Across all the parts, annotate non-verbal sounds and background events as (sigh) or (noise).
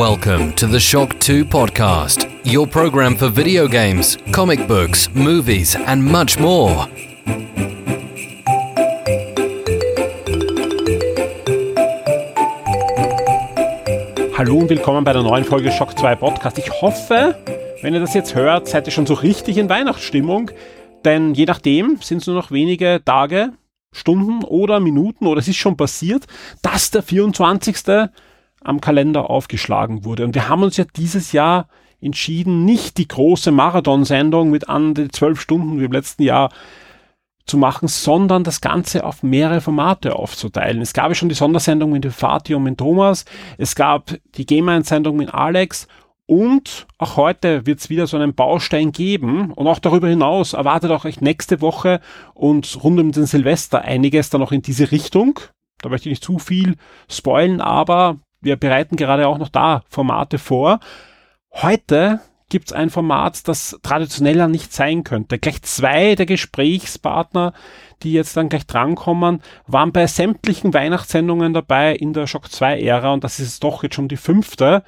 Welcome to the Shock 2 podcast, your program for video games, comic books, movies, and much more. Hallo und willkommen bei der neuen Folge Shock 2 Podcast. Ich hoffe, wenn ihr das jetzt hört, seid ihr schon so richtig in Weihnachtsstimmung, denn je nachdem sind es nur noch wenige Tage, Stunden oder Minuten oder es ist schon passiert, dass der 24 am Kalender aufgeschlagen wurde. Und wir haben uns ja dieses Jahr entschieden, nicht die große Marathonsendung mit an die zwölf Stunden wie im letzten Jahr zu machen, sondern das Ganze auf mehrere Formate aufzuteilen. Es gab ja schon die Sondersendung mit Fatih und mit Thomas, es gab die Gamer-Sendung mit Alex und auch heute wird es wieder so einen Baustein geben und auch darüber hinaus erwartet auch euch nächste Woche und rund um den Silvester einiges dann auch in diese Richtung. Da möchte ich nicht zu viel spoilen, aber wir bereiten gerade auch noch da Formate vor. Heute gibt's ein Format, das traditioneller nicht sein könnte. Gleich zwei der Gesprächspartner, die jetzt dann gleich drankommen, waren bei sämtlichen Weihnachtssendungen dabei in der Shock 2 Ära und das ist doch jetzt schon die fünfte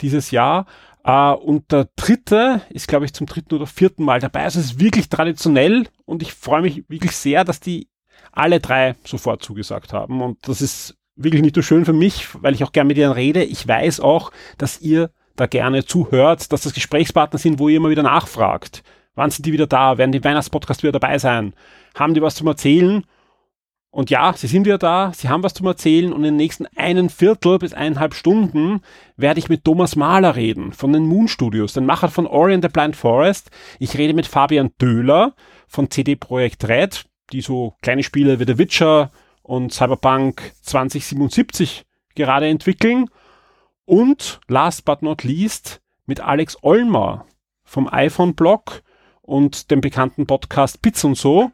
dieses Jahr. Uh, und der dritte ist, glaube ich, zum dritten oder vierten Mal dabei. Also es ist wirklich traditionell und ich freue mich wirklich sehr, dass die alle drei sofort zugesagt haben. Und das ist wirklich nicht so schön für mich, weil ich auch gerne mit ihnen rede. Ich weiß auch, dass ihr da gerne zuhört, dass das Gesprächspartner sind, wo ihr immer wieder nachfragt. Wann sind die wieder da? Werden die Weihnachtspodcast wieder dabei sein? Haben die was zum Erzählen? Und ja, sie sind wieder da, sie haben was zum Erzählen und in den nächsten einen Viertel bis eineinhalb Stunden werde ich mit Thomas Mahler reden von den Moon Studios, den Macher von Ori and the Blind Forest. Ich rede mit Fabian Döhler von CD Projekt Red, die so kleine Spiele wie The Witcher, und Cyberpunk 2077 gerade entwickeln. Und last but not least mit Alex Olmer vom iPhone-Blog und dem bekannten Podcast Bits und so.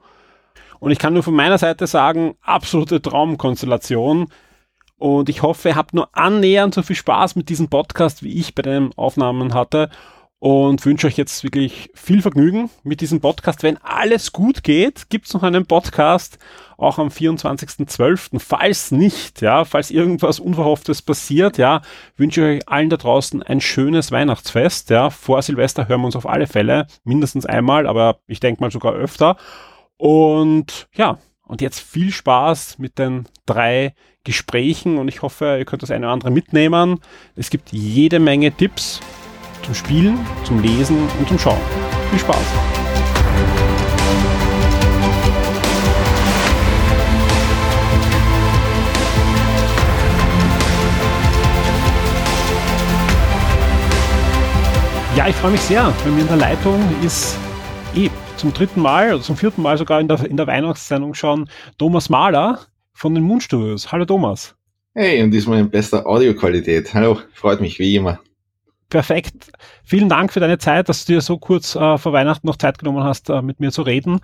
Und ich kann nur von meiner Seite sagen, absolute Traumkonstellation. Und ich hoffe, ihr habt nur annähernd so viel Spaß mit diesem Podcast, wie ich bei den Aufnahmen hatte und wünsche euch jetzt wirklich viel Vergnügen mit diesem Podcast. Wenn alles gut geht, gibt's noch einen Podcast auch am 24.12. Falls nicht, ja, falls irgendwas Unverhofftes passiert, ja, wünsche ich euch allen da draußen ein schönes Weihnachtsfest. Ja, vor Silvester hören wir uns auf alle Fälle mindestens einmal, aber ich denke mal sogar öfter. Und ja, und jetzt viel Spaß mit den drei Gesprächen und ich hoffe, ihr könnt das eine oder andere mitnehmen. Es gibt jede Menge Tipps zum Spielen, zum Lesen und zum Schauen. Viel Spaß! Ja, ich freue mich sehr. Bei mir in der Leitung ist eh zum dritten Mal oder zum vierten Mal sogar in der, in der Weihnachtssendung schon Thomas Mahler von den Moon Studios. Hallo Thomas. Hey, und diesmal in bester Audioqualität. Hallo, freut mich wie immer. Perfekt. Vielen Dank für deine Zeit, dass du dir so kurz äh, vor Weihnachten noch Zeit genommen hast, äh, mit mir zu reden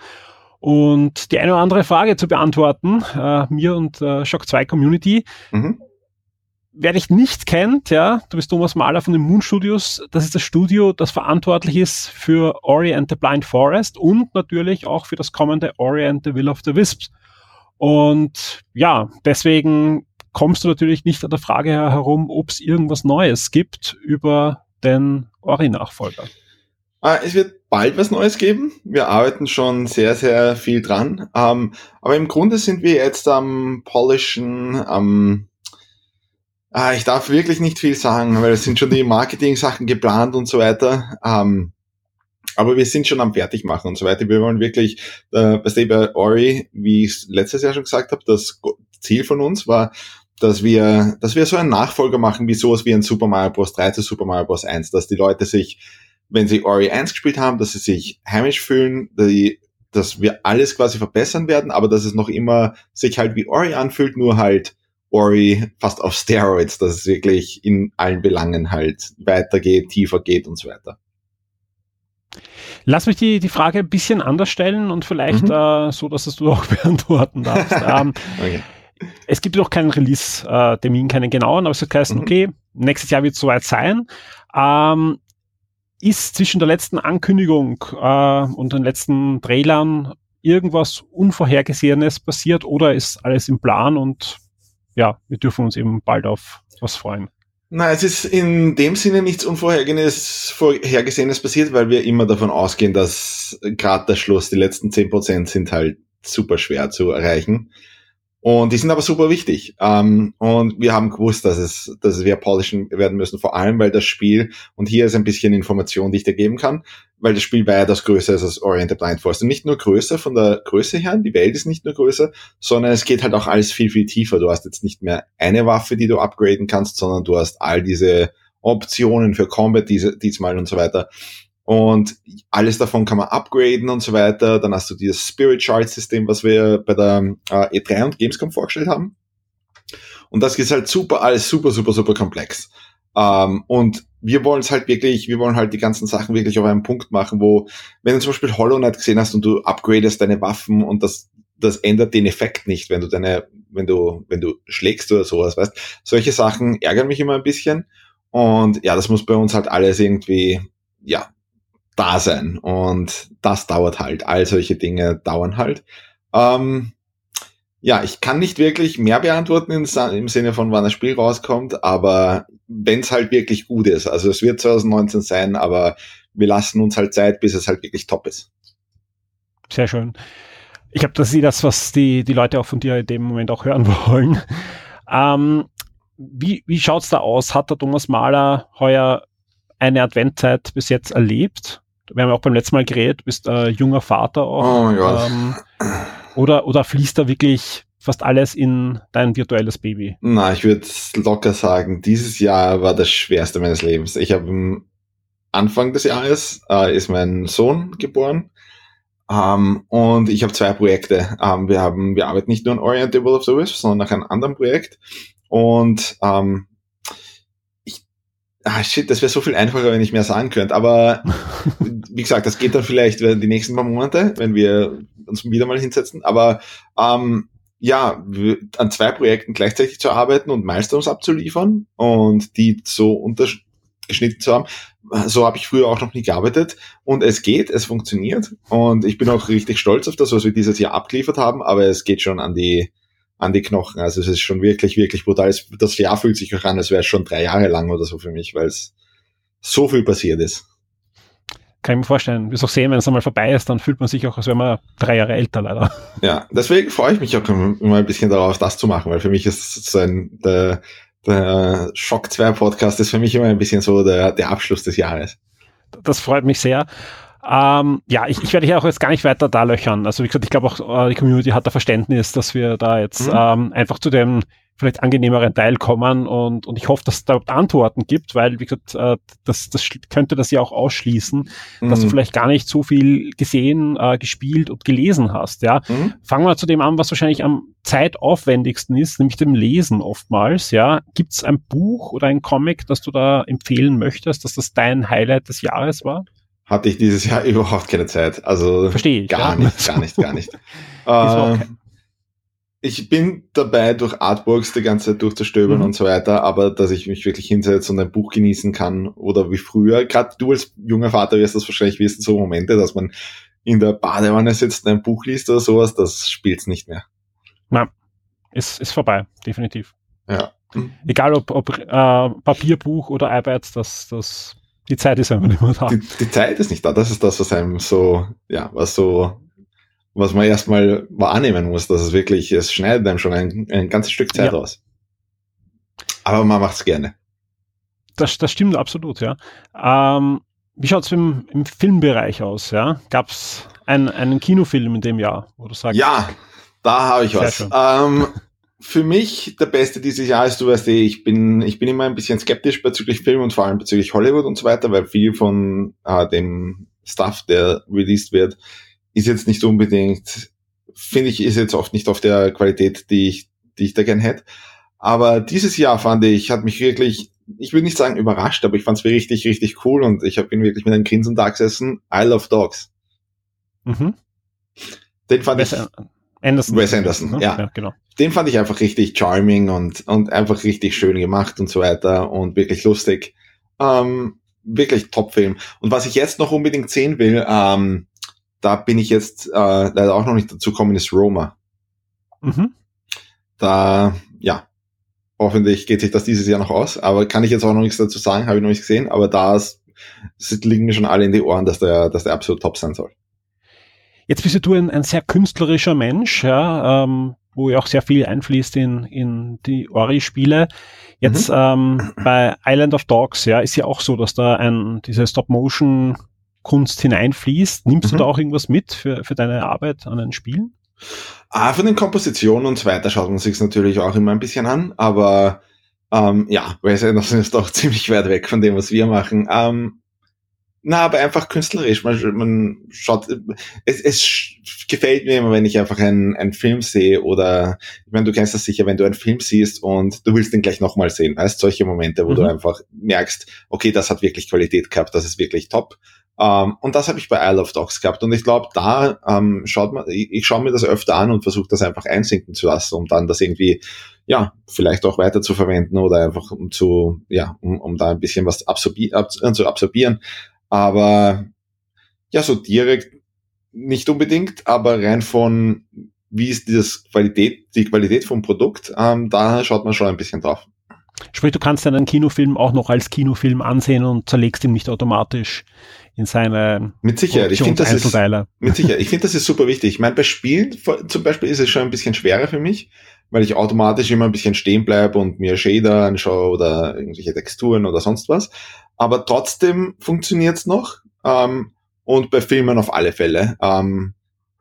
und die eine oder andere Frage zu beantworten, äh, mir und äh, Shock 2 Community. Mhm. Wer dich nicht kennt, ja, du bist Thomas Mahler von den Moon Studios. Das ist das Studio, das verantwortlich ist für Ori and the Blind Forest und natürlich auch für das kommende Ori and the Will of the Wisps. Und ja, deswegen kommst du natürlich nicht an der Frage herum, ob es irgendwas Neues gibt über den Ori-Nachfolger. Ah, es wird bald was Neues geben. Wir arbeiten schon sehr, sehr viel dran. Ähm, aber im Grunde sind wir jetzt am Polischen, am ah, ich darf wirklich nicht viel sagen, weil es sind schon die Marketing-Sachen geplant und so weiter. Ähm, aber wir sind schon am Fertigmachen und so weiter. Wir wollen wirklich, äh, bei Ori, wie ich letztes Jahr schon gesagt habe, das Ziel von uns war, dass wir, dass wir so einen Nachfolger machen, wie sowas wie ein Super Mario Bros. 3 zu Super Mario Bros. 1, dass die Leute sich, wenn sie Ori 1 gespielt haben, dass sie sich heimisch fühlen, die, dass wir alles quasi verbessern werden, aber dass es noch immer sich halt wie Ori anfühlt, nur halt Ori fast auf Steroids, dass es wirklich in allen Belangen halt weitergeht, tiefer geht und so weiter. Lass mich die, die Frage ein bisschen anders stellen und vielleicht mhm. äh, so, dass es du auch (laughs) beantworten darfst. (laughs) ähm, okay es gibt noch keinen Release-Termin, keinen genauen, aber es hat geheißen, mhm. okay, nächstes Jahr wird es soweit sein. Ähm, ist zwischen der letzten Ankündigung äh, und den letzten Trailern irgendwas Unvorhergesehenes passiert oder ist alles im Plan und ja, wir dürfen uns eben bald auf was freuen? Na, es ist in dem Sinne nichts Unvorhergesehenes Vorhergesehenes passiert, weil wir immer davon ausgehen, dass gerade der Schluss, die letzten zehn Prozent sind halt super schwer zu erreichen. Und die sind aber super wichtig. Ähm, und wir haben gewusst, dass es, dass wir polischen werden müssen, vor allem weil das Spiel, und hier ist ein bisschen Information, die ich dir geben kann, weil das Spiel weitaus größer ist als Oriented Blind Force. Und nicht nur größer von der Größe her, die Welt ist nicht nur größer, sondern es geht halt auch alles viel, viel tiefer. Du hast jetzt nicht mehr eine Waffe, die du upgraden kannst, sondern du hast all diese Optionen für Combat diese, diesmal und so weiter. Und alles davon kann man upgraden und so weiter. Dann hast du dieses Spirit Chart System, was wir bei der äh, E3 und Gamescom vorgestellt haben. Und das ist halt super, alles super, super, super komplex. Ähm, und wir wollen es halt wirklich, wir wollen halt die ganzen Sachen wirklich auf einen Punkt machen, wo, wenn du zum Beispiel Hollow Knight gesehen hast und du upgradest deine Waffen und das, das ändert den Effekt nicht, wenn du deine, wenn du, wenn du schlägst oder sowas, weißt. Solche Sachen ärgern mich immer ein bisschen. Und ja, das muss bei uns halt alles irgendwie, ja, da sein. Und das dauert halt. All solche Dinge dauern halt. Ähm, ja, ich kann nicht wirklich mehr beantworten im Sinne von, wann das Spiel rauskommt, aber wenn es halt wirklich gut ist. Also es wird 2019 sein, aber wir lassen uns halt Zeit, bis es halt wirklich top ist. Sehr schön. Ich glaube, das ist das, was die, die Leute auch von dir in dem Moment auch hören (laughs) wollen. Ähm, wie wie schaut's da aus? Hat der Thomas Mahler heuer eine Adventzeit bis jetzt erlebt? Wir haben auch beim letzten Mal geredet, du bist äh, junger Vater auch. Oh, ja. Ähm, oder, oder fließt da wirklich fast alles in dein virtuelles Baby? Na, ich würde locker sagen, dieses Jahr war das schwerste meines Lebens. Ich habe am Anfang des Jahres äh, ist mein Sohn geboren. Um, ähm, und ich habe zwei Projekte. Um, ähm, wir haben, wir arbeiten nicht nur an Orientable of the Wisp, sondern nach einem anderen Projekt. Und um, ähm, Ah, shit, das wäre so viel einfacher, wenn ich mehr sagen könnte. Aber (laughs) wie gesagt, das geht dann vielleicht die nächsten paar Monate, wenn wir uns wieder mal hinsetzen. Aber ähm, ja, an zwei Projekten gleichzeitig zu arbeiten und Milestones abzuliefern und die so untergeschnitten zu haben, so habe ich früher auch noch nie gearbeitet. Und es geht, es funktioniert. Und ich bin auch richtig stolz auf das, was wir dieses Jahr abgeliefert haben, aber es geht schon an die an die Knochen. Also es ist schon wirklich, wirklich brutal. Das Jahr fühlt sich auch an, als wäre es schon drei Jahre lang oder so für mich, weil es so viel passiert ist. Kann ich mir vorstellen. Wir auch sehen, wenn es einmal vorbei ist, dann fühlt man sich auch, als wäre man drei Jahre älter leider. Ja, deswegen freue ich mich auch immer ein bisschen darauf, das zu machen, weil für mich ist so ein, der, der Shock 2 Podcast ist für mich immer ein bisschen so der, der Abschluss des Jahres. Das freut mich sehr. Ähm, ja, ich, ich werde hier auch jetzt gar nicht weiter da löchern. Also wie gesagt, ich glaube auch, äh, die Community hat da Verständnis, dass wir da jetzt mhm. ähm, einfach zu dem vielleicht angenehmeren Teil kommen und, und ich hoffe, dass es da Antworten gibt, weil, wie gesagt, äh, das, das könnte das ja auch ausschließen, mhm. dass du mhm. vielleicht gar nicht so viel gesehen, äh, gespielt und gelesen hast. Ja, mhm. Fangen wir zu dem an, was wahrscheinlich am zeitaufwendigsten ist, nämlich dem Lesen oftmals. Ja, gibt es ein Buch oder ein Comic, das du da empfehlen möchtest, dass das dein Highlight des Jahres war? Hatte ich dieses Jahr (laughs) überhaupt keine Zeit. Also Verstehe ich, gar ja. nicht, gar nicht, gar nicht. (laughs) äh, ich bin dabei, durch Artworks die ganze Zeit durchzustöbern mhm. und so weiter, aber dass ich mich wirklich hinsetze und ein Buch genießen kann oder wie früher, gerade du als junger Vater wirst das wahrscheinlich wissen, so Momente, dass man in der Badewanne sitzt und ein Buch liest oder sowas, das spielt's nicht mehr. Na, ist, ist vorbei, definitiv. Ja. Egal ob, ob äh, Papierbuch oder iPads, das, das die Zeit ist einfach nicht mehr da. Die, die, Zeit ist nicht da. Das ist das, was einem so, ja, was so, was man erstmal wahrnehmen muss, dass es wirklich, es schneidet einem schon ein, ein ganzes Stück Zeit ja. aus. Aber man macht es gerne. Das, das stimmt absolut, ja. Ähm, wie schaut es im, im Filmbereich aus? Ja? Gab es ein, einen Kinofilm in dem Jahr, wo du sagst? Ja, da habe ich was. Ähm, für mich der beste dieses Jahr ist, du weißt eh, ich bin, ich bin immer ein bisschen skeptisch bezüglich Film und vor allem bezüglich Hollywood und so weiter, weil viel von äh, dem Stuff, der released wird, ist jetzt nicht unbedingt, finde ich, ist jetzt oft nicht auf der Qualität, die ich, die ich da gern hätte. Aber dieses Jahr fand ich, hat mich wirklich, ich würde nicht sagen überrascht, aber ich fand es richtig, richtig cool und ich bin wirklich mit einem Grinsen da gesessen. I love Dogs. Mhm. Den fand Wes, ich. Anderson. Wes Anderson, ne? ja. ja. genau den fand ich einfach richtig charming und, und einfach richtig schön gemacht und so weiter und wirklich lustig. Ähm, wirklich Top-Film. Und was ich jetzt noch unbedingt sehen will, ähm, da bin ich jetzt äh, leider auch noch nicht dazu gekommen, ist Roma. Mhm. Da, ja, Hoffentlich geht sich das dieses Jahr noch aus, aber kann ich jetzt auch noch nichts dazu sagen, habe ich noch nicht gesehen, aber da liegen mir schon alle in die Ohren, dass der, dass der absolut top sein soll. Jetzt bist du ein, ein sehr künstlerischer Mensch, ja, ähm, wo ja auch sehr viel einfließt in, in die Ori-Spiele. Jetzt mhm. ähm, bei Island of Dogs, ja, ist ja auch so, dass da ein, diese Stop-Motion-Kunst hineinfließt. Nimmst mhm. du da auch irgendwas mit für, für deine Arbeit an den Spielen? Ah, von den Kompositionen und so weiter schaut man sich natürlich auch immer ein bisschen an, aber ähm, ja, weil es ist doch (laughs) ziemlich weit weg von dem, was wir machen. Ähm, na, aber einfach künstlerisch. Man, man schaut, es, es gefällt mir immer, wenn ich einfach einen, einen Film sehe oder, ich meine, du kennst das sicher, wenn du einen Film siehst und du willst den gleich nochmal sehen. Weißt solche Momente, wo mhm. du einfach merkst, okay, das hat wirklich Qualität gehabt, das ist wirklich top. Um, ähm, und das habe ich bei Isle of Dogs gehabt. Und ich glaube, da um, ähm, schaut man, ich, ich schaue mir das öfter an und versuche das einfach einsinken zu lassen, um dann das irgendwie, ja, vielleicht auch weiter zu verwenden oder einfach um zu, ja, um, um da ein bisschen was absorbi ab, zu absorbieren. Aber ja, so direkt nicht unbedingt, aber rein von wie ist dieses Qualität, die Qualität vom Produkt, ähm, da schaut man schon ein bisschen drauf. Sprich, du kannst einen Kinofilm auch noch als Kinofilm ansehen und zerlegst ihn nicht automatisch in seine mit Sicherheit. Ich finde das ist mit Sicherheit. Ich finde das ist super wichtig. Ich meine, bei Spielen zum Beispiel ist es schon ein bisschen schwerer für mich, weil ich automatisch immer ein bisschen stehen bleibe und mir Shader anschaue oder irgendwelche Texturen oder sonst was. Aber trotzdem funktioniert's noch. Ähm, und bei Filmen auf alle Fälle. Ähm,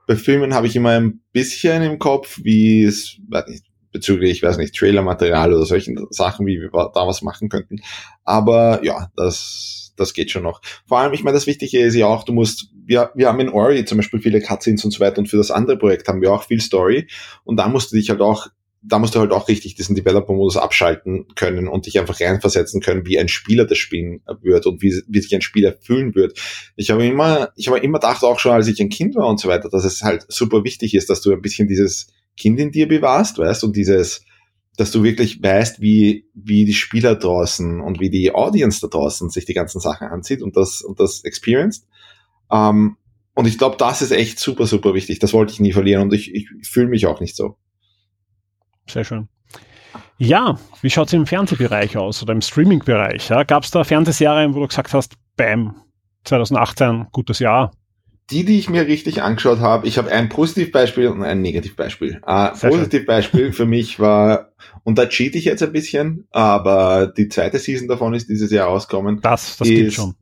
bei Filmen habe ich immer ein bisschen im Kopf, wie es, nicht, bezüglich, ich weiß nicht, Trailermaterial oder solchen Sachen, wie wir da was machen könnten. Aber ja, das, das geht schon noch. Vor allem, ich meine, das Wichtige ist ja auch, du musst, wir, wir haben in Ori zum Beispiel viele Cutscenes und so weiter und für das andere Projekt haben wir auch viel Story und da musst du dich halt auch da musst du halt auch richtig diesen Developer-Modus abschalten können und dich einfach reinversetzen können, wie ein Spieler das spielen wird und wie, wie sich ein Spieler fühlen wird. Ich habe immer, ich habe immer gedacht, auch schon als ich ein Kind war und so weiter, dass es halt super wichtig ist, dass du ein bisschen dieses Kind in dir bewahrst, weißt, und dieses, dass du wirklich weißt, wie, wie die Spieler draußen und wie die Audience da draußen sich die ganzen Sachen anzieht und das, und das experienced. Ähm, und ich glaube, das ist echt super, super wichtig. Das wollte ich nie verlieren und ich, ich fühle mich auch nicht so. Sehr schön. Ja, wie schaut es im Fernsehbereich aus oder im Streaming-Bereich? Ja? Gab es da Fernsehserien, wo du gesagt hast, bam, 2018, gutes Jahr? Die, die ich mir richtig angeschaut habe, ich habe ein Positivbeispiel und ein Negativbeispiel. Äh, Positivbeispiel für mich war, und da cheat ich jetzt ein bisschen, aber die zweite Season davon ist dieses Jahr rausgekommen. Das, das ist, schon.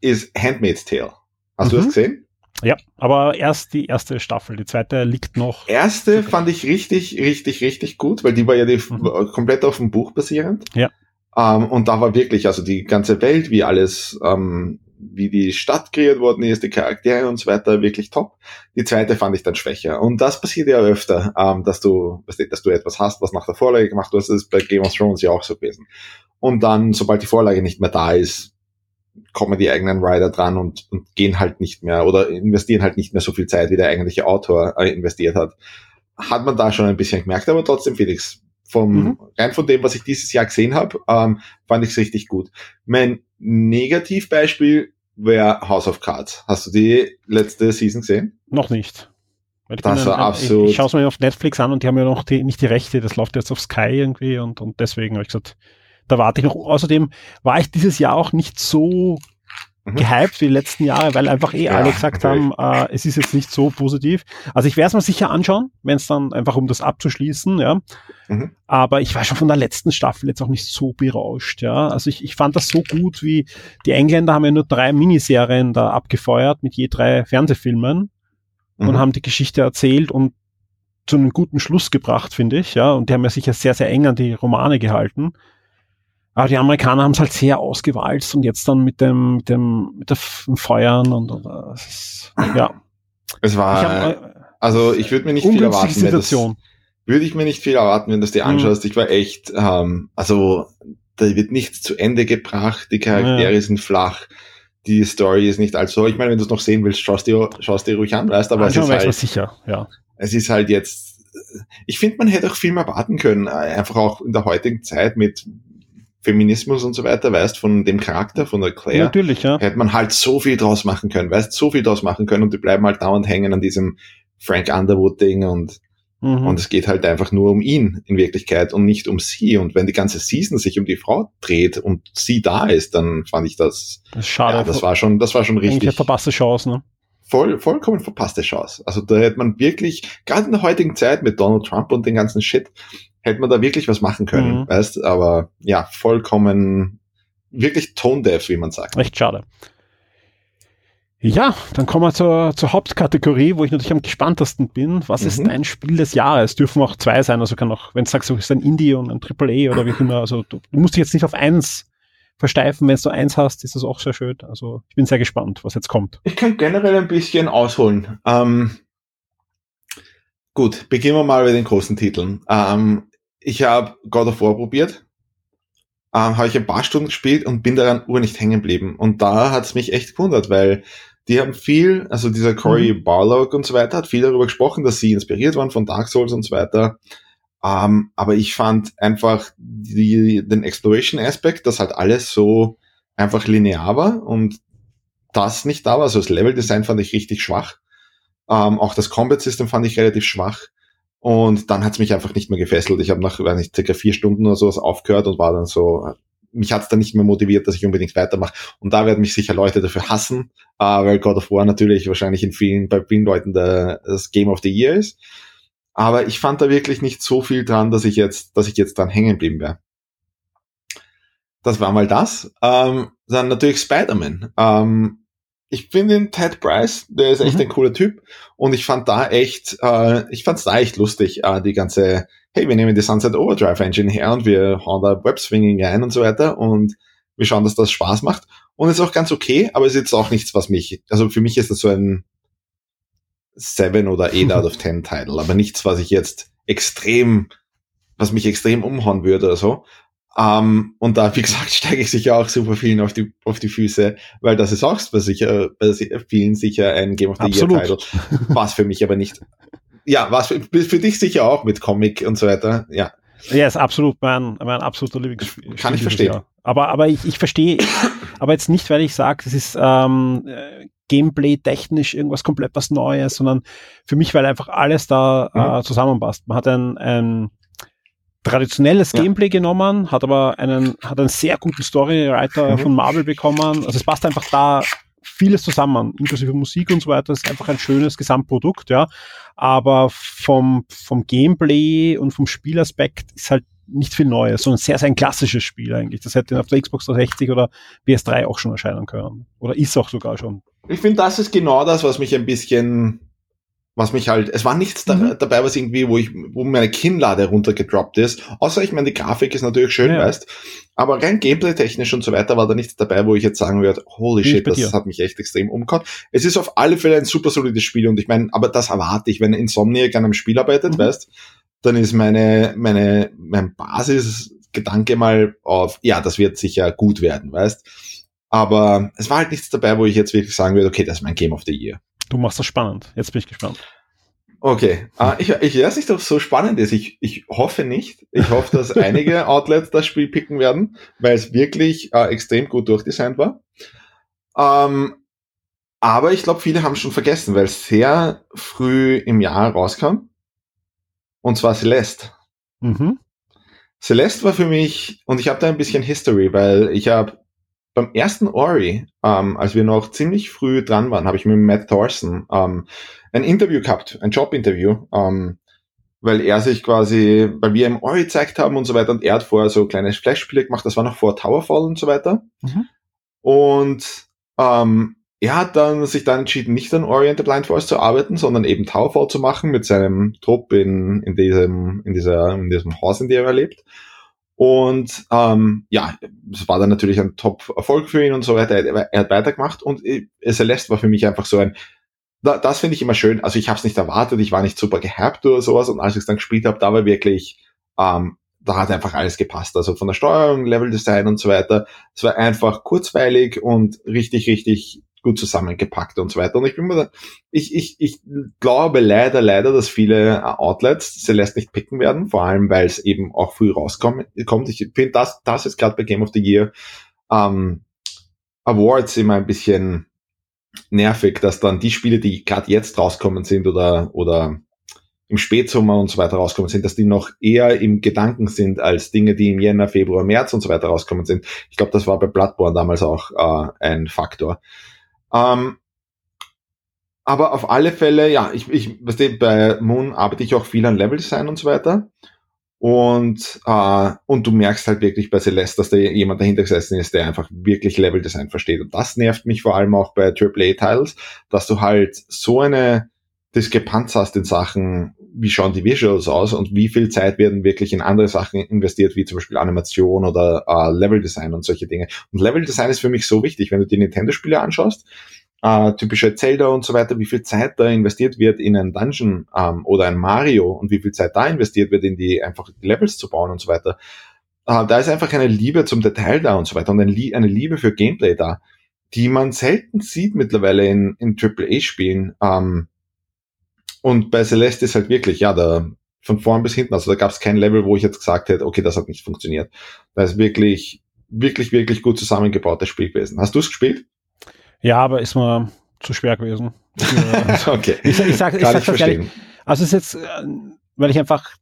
Ist Handmaid's Tale. Hast mhm. du das gesehen? Ja, aber erst die erste Staffel, die zweite liegt noch. Erste fand ich richtig, richtig, richtig gut, weil die war ja die, mhm. komplett auf dem Buch basierend. Ja. Ähm, und da war wirklich, also die ganze Welt, wie alles, ähm, wie die Stadt kreiert worden ist, die Charaktere und so weiter, wirklich top. Die zweite fand ich dann schwächer. Und das passiert ja öfter, ähm, dass du, dass du etwas hast, was nach der Vorlage gemacht wird. Das ist bei Game of Thrones ja auch so gewesen. Und dann, sobald die Vorlage nicht mehr da ist, kommen die eigenen Rider dran und, und gehen halt nicht mehr oder investieren halt nicht mehr so viel Zeit, wie der eigentliche Autor äh, investiert hat. Hat man da schon ein bisschen gemerkt, aber trotzdem, Felix, vom, mhm. rein von dem, was ich dieses Jahr gesehen habe, ähm, fand ich es richtig gut. Mein Negativbeispiel wäre House of Cards. Hast du die letzte Season gesehen? Noch nicht. das war absolut. Ich, ich schaue es mir auf Netflix an und die haben ja noch die, nicht die Rechte, das läuft jetzt auf Sky irgendwie und, und deswegen habe ich gesagt, da warte ich noch. Außerdem war ich dieses Jahr auch nicht so mhm. gehypt wie die letzten Jahre, weil einfach eh ja, alle gesagt haben, äh, es ist jetzt nicht so positiv. Also ich werde es mir sicher anschauen, wenn es dann einfach um das abzuschließen, ja. Mhm. Aber ich war schon von der letzten Staffel jetzt auch nicht so berauscht, ja. Also ich, ich fand das so gut, wie die Engländer haben ja nur drei Miniserien da abgefeuert mit je drei Fernsehfilmen mhm. und haben die Geschichte erzählt und zu einem guten Schluss gebracht, finde ich, ja. Und die haben ja sicher sehr, sehr eng an die Romane gehalten. Aber die Amerikaner haben es halt sehr ausgewalzt und jetzt dann mit dem, mit dem, mit dem Feuern und, und äh, ist, ja. Es war, hab, äh, also ich würde mir nicht viel erwarten, Situation. Würde ich mir nicht viel erwarten, wenn du es dir mhm. anschaust. Mhm. Ich war echt, ähm, also da wird nichts zu Ende gebracht, die Charaktere ja. sind flach, die Story ist nicht allzu, ich meine, wenn du es noch sehen willst, schaust dir, schaust dir ruhig an, weißt, aber Anschauen es ist halt, sicher, ja. Es ist halt jetzt, ich finde, man hätte auch viel mehr warten können, einfach auch in der heutigen Zeit mit Feminismus und so weiter, weißt, von dem Charakter, von der Claire. Natürlich, ja. Hätte man halt so viel draus machen können, weißt, so viel draus machen können und die bleiben halt dauernd hängen an diesem Frank Underwood-Ding und Mhm. Und es geht halt einfach nur um ihn in Wirklichkeit und nicht um sie. Und wenn die ganze Season sich um die Frau dreht und sie da ist, dann fand ich das, das schade. Ja, das war schon, das war schon richtig. Eine verpasste Chance, ne? Voll, vollkommen verpasste Chance. Also da hätte man wirklich, gerade in der heutigen Zeit mit Donald Trump und den ganzen Shit, hätte man da wirklich was machen können, mhm. weißt, aber ja, vollkommen, wirklich tone deaf, wie man sagt. Echt schade. Ja, dann kommen wir zur, zur Hauptkategorie, wo ich natürlich am gespanntesten bin. Was mhm. ist dein Spiel des Jahres? Dürfen auch zwei sein, also kann auch, wenn du sagst, so ist ein Indie und ein AAA oder wie auch immer, also du, du musst dich jetzt nicht auf eins versteifen. Wenn du eins hast, ist das auch sehr schön. Also ich bin sehr gespannt, was jetzt kommt. Ich kann generell ein bisschen ausholen. Ähm, gut, beginnen wir mal mit den großen Titeln. Ähm, ich habe God of War probiert. Ähm, habe ich ein paar Stunden gespielt und bin daran ur nicht hängen geblieben. Und da hat es mich echt gewundert, weil die haben viel, also dieser Cory mhm. Barlog und so weiter, hat viel darüber gesprochen, dass sie inspiriert waren von Dark Souls und so weiter. Um, ähm, aber ich fand einfach die, den Exploration-Aspekt, dass halt alles so einfach linear war und das nicht da war. Also das Level-Design fand ich richtig schwach. Um, ähm, auch das Combat-System fand ich relativ schwach. Und dann hat es mich einfach nicht mehr gefesselt. Ich habe nach, weiß nicht, circa vier Stunden oder sowas aufgehört und war dann so, mich hat es dann nicht mehr motiviert, dass ich unbedingt weitermache. Und da werden mich sicher Leute dafür hassen, äh, weil God of War natürlich wahrscheinlich in vielen, bei vielen Leuten der, das Game of the Year ist. Aber ich fand da wirklich nicht so viel dran, dass ich jetzt, dass ich jetzt dran hängen geblieben wäre. Das war mal das. Ähm, dann natürlich Spider-Man. Ähm, ich finde den Ted Price, der ist echt mhm. ein cooler Typ. Und ich fand da echt, äh, ich fand's da echt lustig, äh, die ganze hey, wir nehmen die Sunset Overdrive Engine her und wir hauen da Web-Swinging rein und so weiter und wir schauen, dass das Spaß macht. Und ist auch ganz okay, aber ist jetzt auch nichts, was mich, also für mich ist das so ein 7 oder 8 out of 10 Title, aber nichts, was ich jetzt extrem, was mich extrem umhauen würde oder so. Um, ähm, und da, wie gesagt, (laughs) steige ich sicher auch super vielen auf die, auf die Füße, weil das ist auch bei, sicher, bei vielen sicher ein Game of the Absolut. Year Title, was für mich aber nicht ja, was für, für dich sicher auch mit Comic und so weiter, ja. Ja, ist absolut mein, mein absoluter Lieblingsspiel. Kann ich verstehen. Aber, aber ich, ich verstehe, aber jetzt nicht, weil ich sage, das ist ähm, Gameplay-technisch irgendwas komplett was Neues, sondern für mich, weil einfach alles da mhm. äh, zusammenpasst. Man hat ein, ein traditionelles ja. Gameplay genommen, hat aber einen, hat einen sehr guten Storywriter mhm. von Marvel bekommen. Also es passt einfach da vieles zusammen, inklusive Musik und so weiter. Das ist einfach ein schönes Gesamtprodukt, ja. Aber vom, vom Gameplay und vom Spielaspekt ist halt nicht viel Neues, sondern sehr, sehr ein klassisches Spiel eigentlich. Das hätte auf der Xbox 360 oder PS3 auch schon erscheinen können. Oder ist auch sogar schon. Ich finde, das ist genau das, was mich ein bisschen was mich halt, es war nichts da, mhm. dabei, was irgendwie, wo ich, wo meine Kinnlade runtergedroppt ist. Außer ich meine, die Grafik ist natürlich schön, ja. weißt. Aber rein gameplay-technisch und so weiter war da nichts dabei, wo ich jetzt sagen würde, holy shit, das hat mich echt extrem umgehauen. Es ist auf alle Fälle ein super solides Spiel und ich meine, aber das erwarte ich, wenn Insomniac an einem Spiel arbeitet, mhm. weißt, dann ist meine, meine, mein Basisgedanke mal auf, ja, das wird sicher gut werden, weißt. Aber es war halt nichts dabei, wo ich jetzt wirklich sagen würde, okay, das ist mein Game of the Year. Du machst das spannend. Jetzt bin ich gespannt. Okay, uh, ich, ich weiß nicht, ob es so spannend ist. Ich, ich hoffe nicht. Ich hoffe, dass (laughs) einige Outlets das Spiel picken werden, weil es wirklich uh, extrem gut durchdesignt war. Um, ähm, aber ich glaube, viele haben es schon vergessen, weil es sehr früh im Jahr rauskam. Und zwar Celeste. Mhm. Celeste war für mich, und ich habe da ein bisschen History, weil ich habe beim ersten Ori, ähm, als wir noch ziemlich früh dran waren, habe ich mit Matt Thorson ähm, ein Interview gehabt, ein Jobinterview, ähm, weil er sich quasi, weil wir im Ori gezeigt haben und so weiter und er hat vorher so kleine Flash-Spiele gemacht, das war noch vor Towerfall und so weiter. Mhm. Und ähm, er hat dann sich dann entschieden, nicht an Ori and the Blind Forest zu arbeiten, sondern eben Towerfall zu machen mit seinem Trupp in, in diesem, in dieser, in diesem Haus, in dem er lebt. Und ähm, ja, es war dann natürlich ein Top-Erfolg für ihn und so weiter. Er, er hat weitergemacht und äh, Celeste war für mich einfach so ein, da, das finde ich immer schön. Also ich habe es nicht erwartet, ich war nicht super gehypt oder sowas und als ich es dann gespielt habe, da war wirklich, ähm, da hat einfach alles gepasst. Also von der Steuerung, Level-Design und so weiter. Es war einfach kurzweilig und richtig, richtig gut zusammengepackt und so weiter. Und ich bin mir, ich, ich, ich glaube leider, leider, dass viele Outlets Celeste nicht picken werden, vor allem weil es eben auch früh rauskommt. Ich finde das, das ist gerade bei Game of the Year ähm, Awards immer ein bisschen nervig, dass dann die Spiele, die gerade jetzt rauskommen sind oder oder im Spätsommer und so weiter rauskommen sind, dass die noch eher im Gedanken sind als Dinge, die im Jänner, Februar, März und so weiter rauskommen sind. Ich glaube, das war bei Bloodborne damals auch äh, ein Faktor. Ähm, aber auf alle Fälle, ja, ich, ich weißt du, bei Moon arbeite ich auch viel an Leveldesign und so weiter. Und, äh, und du merkst halt wirklich bei Celeste, dass da jemand dahinter gesessen ist, der einfach wirklich Leveldesign versteht. Und das nervt mich vor allem auch bei AAA-Titles, dass du halt so eine Diskrepanz hast in Sachen, wie schauen die Visuals aus und wie viel Zeit werden wirklich in andere Sachen investiert, wie zum Beispiel Animation oder äh, Leveldesign und solche Dinge. Und Leveldesign ist für mich so wichtig, wenn du die Nintendo-Spiele anschaust, äh, typische Zelda und so weiter, wie viel Zeit da investiert wird in ein Dungeon ähm, oder ein Mario und wie viel Zeit da investiert wird, in die einfach Levels zu bauen und so weiter. Äh, da ist einfach eine Liebe zum Detail da und so weiter und eine Liebe für Gameplay da, die man selten sieht mittlerweile in, in AAA-Spielen. Ähm, und bei Celeste ist halt wirklich, ja, da von vorn bis hinten, also da gab es kein Level, wo ich jetzt gesagt hätte, okay, das hat nicht funktioniert. Da ist wirklich, wirklich, wirklich gut zusammengebautes Spiel gewesen. Hast du es gespielt? Ja, aber ist mir zu schwer gewesen. (laughs) okay. Ich, ich sag, ich sag das ehrlich. Also es ist jetzt, äh, weil ich einfach,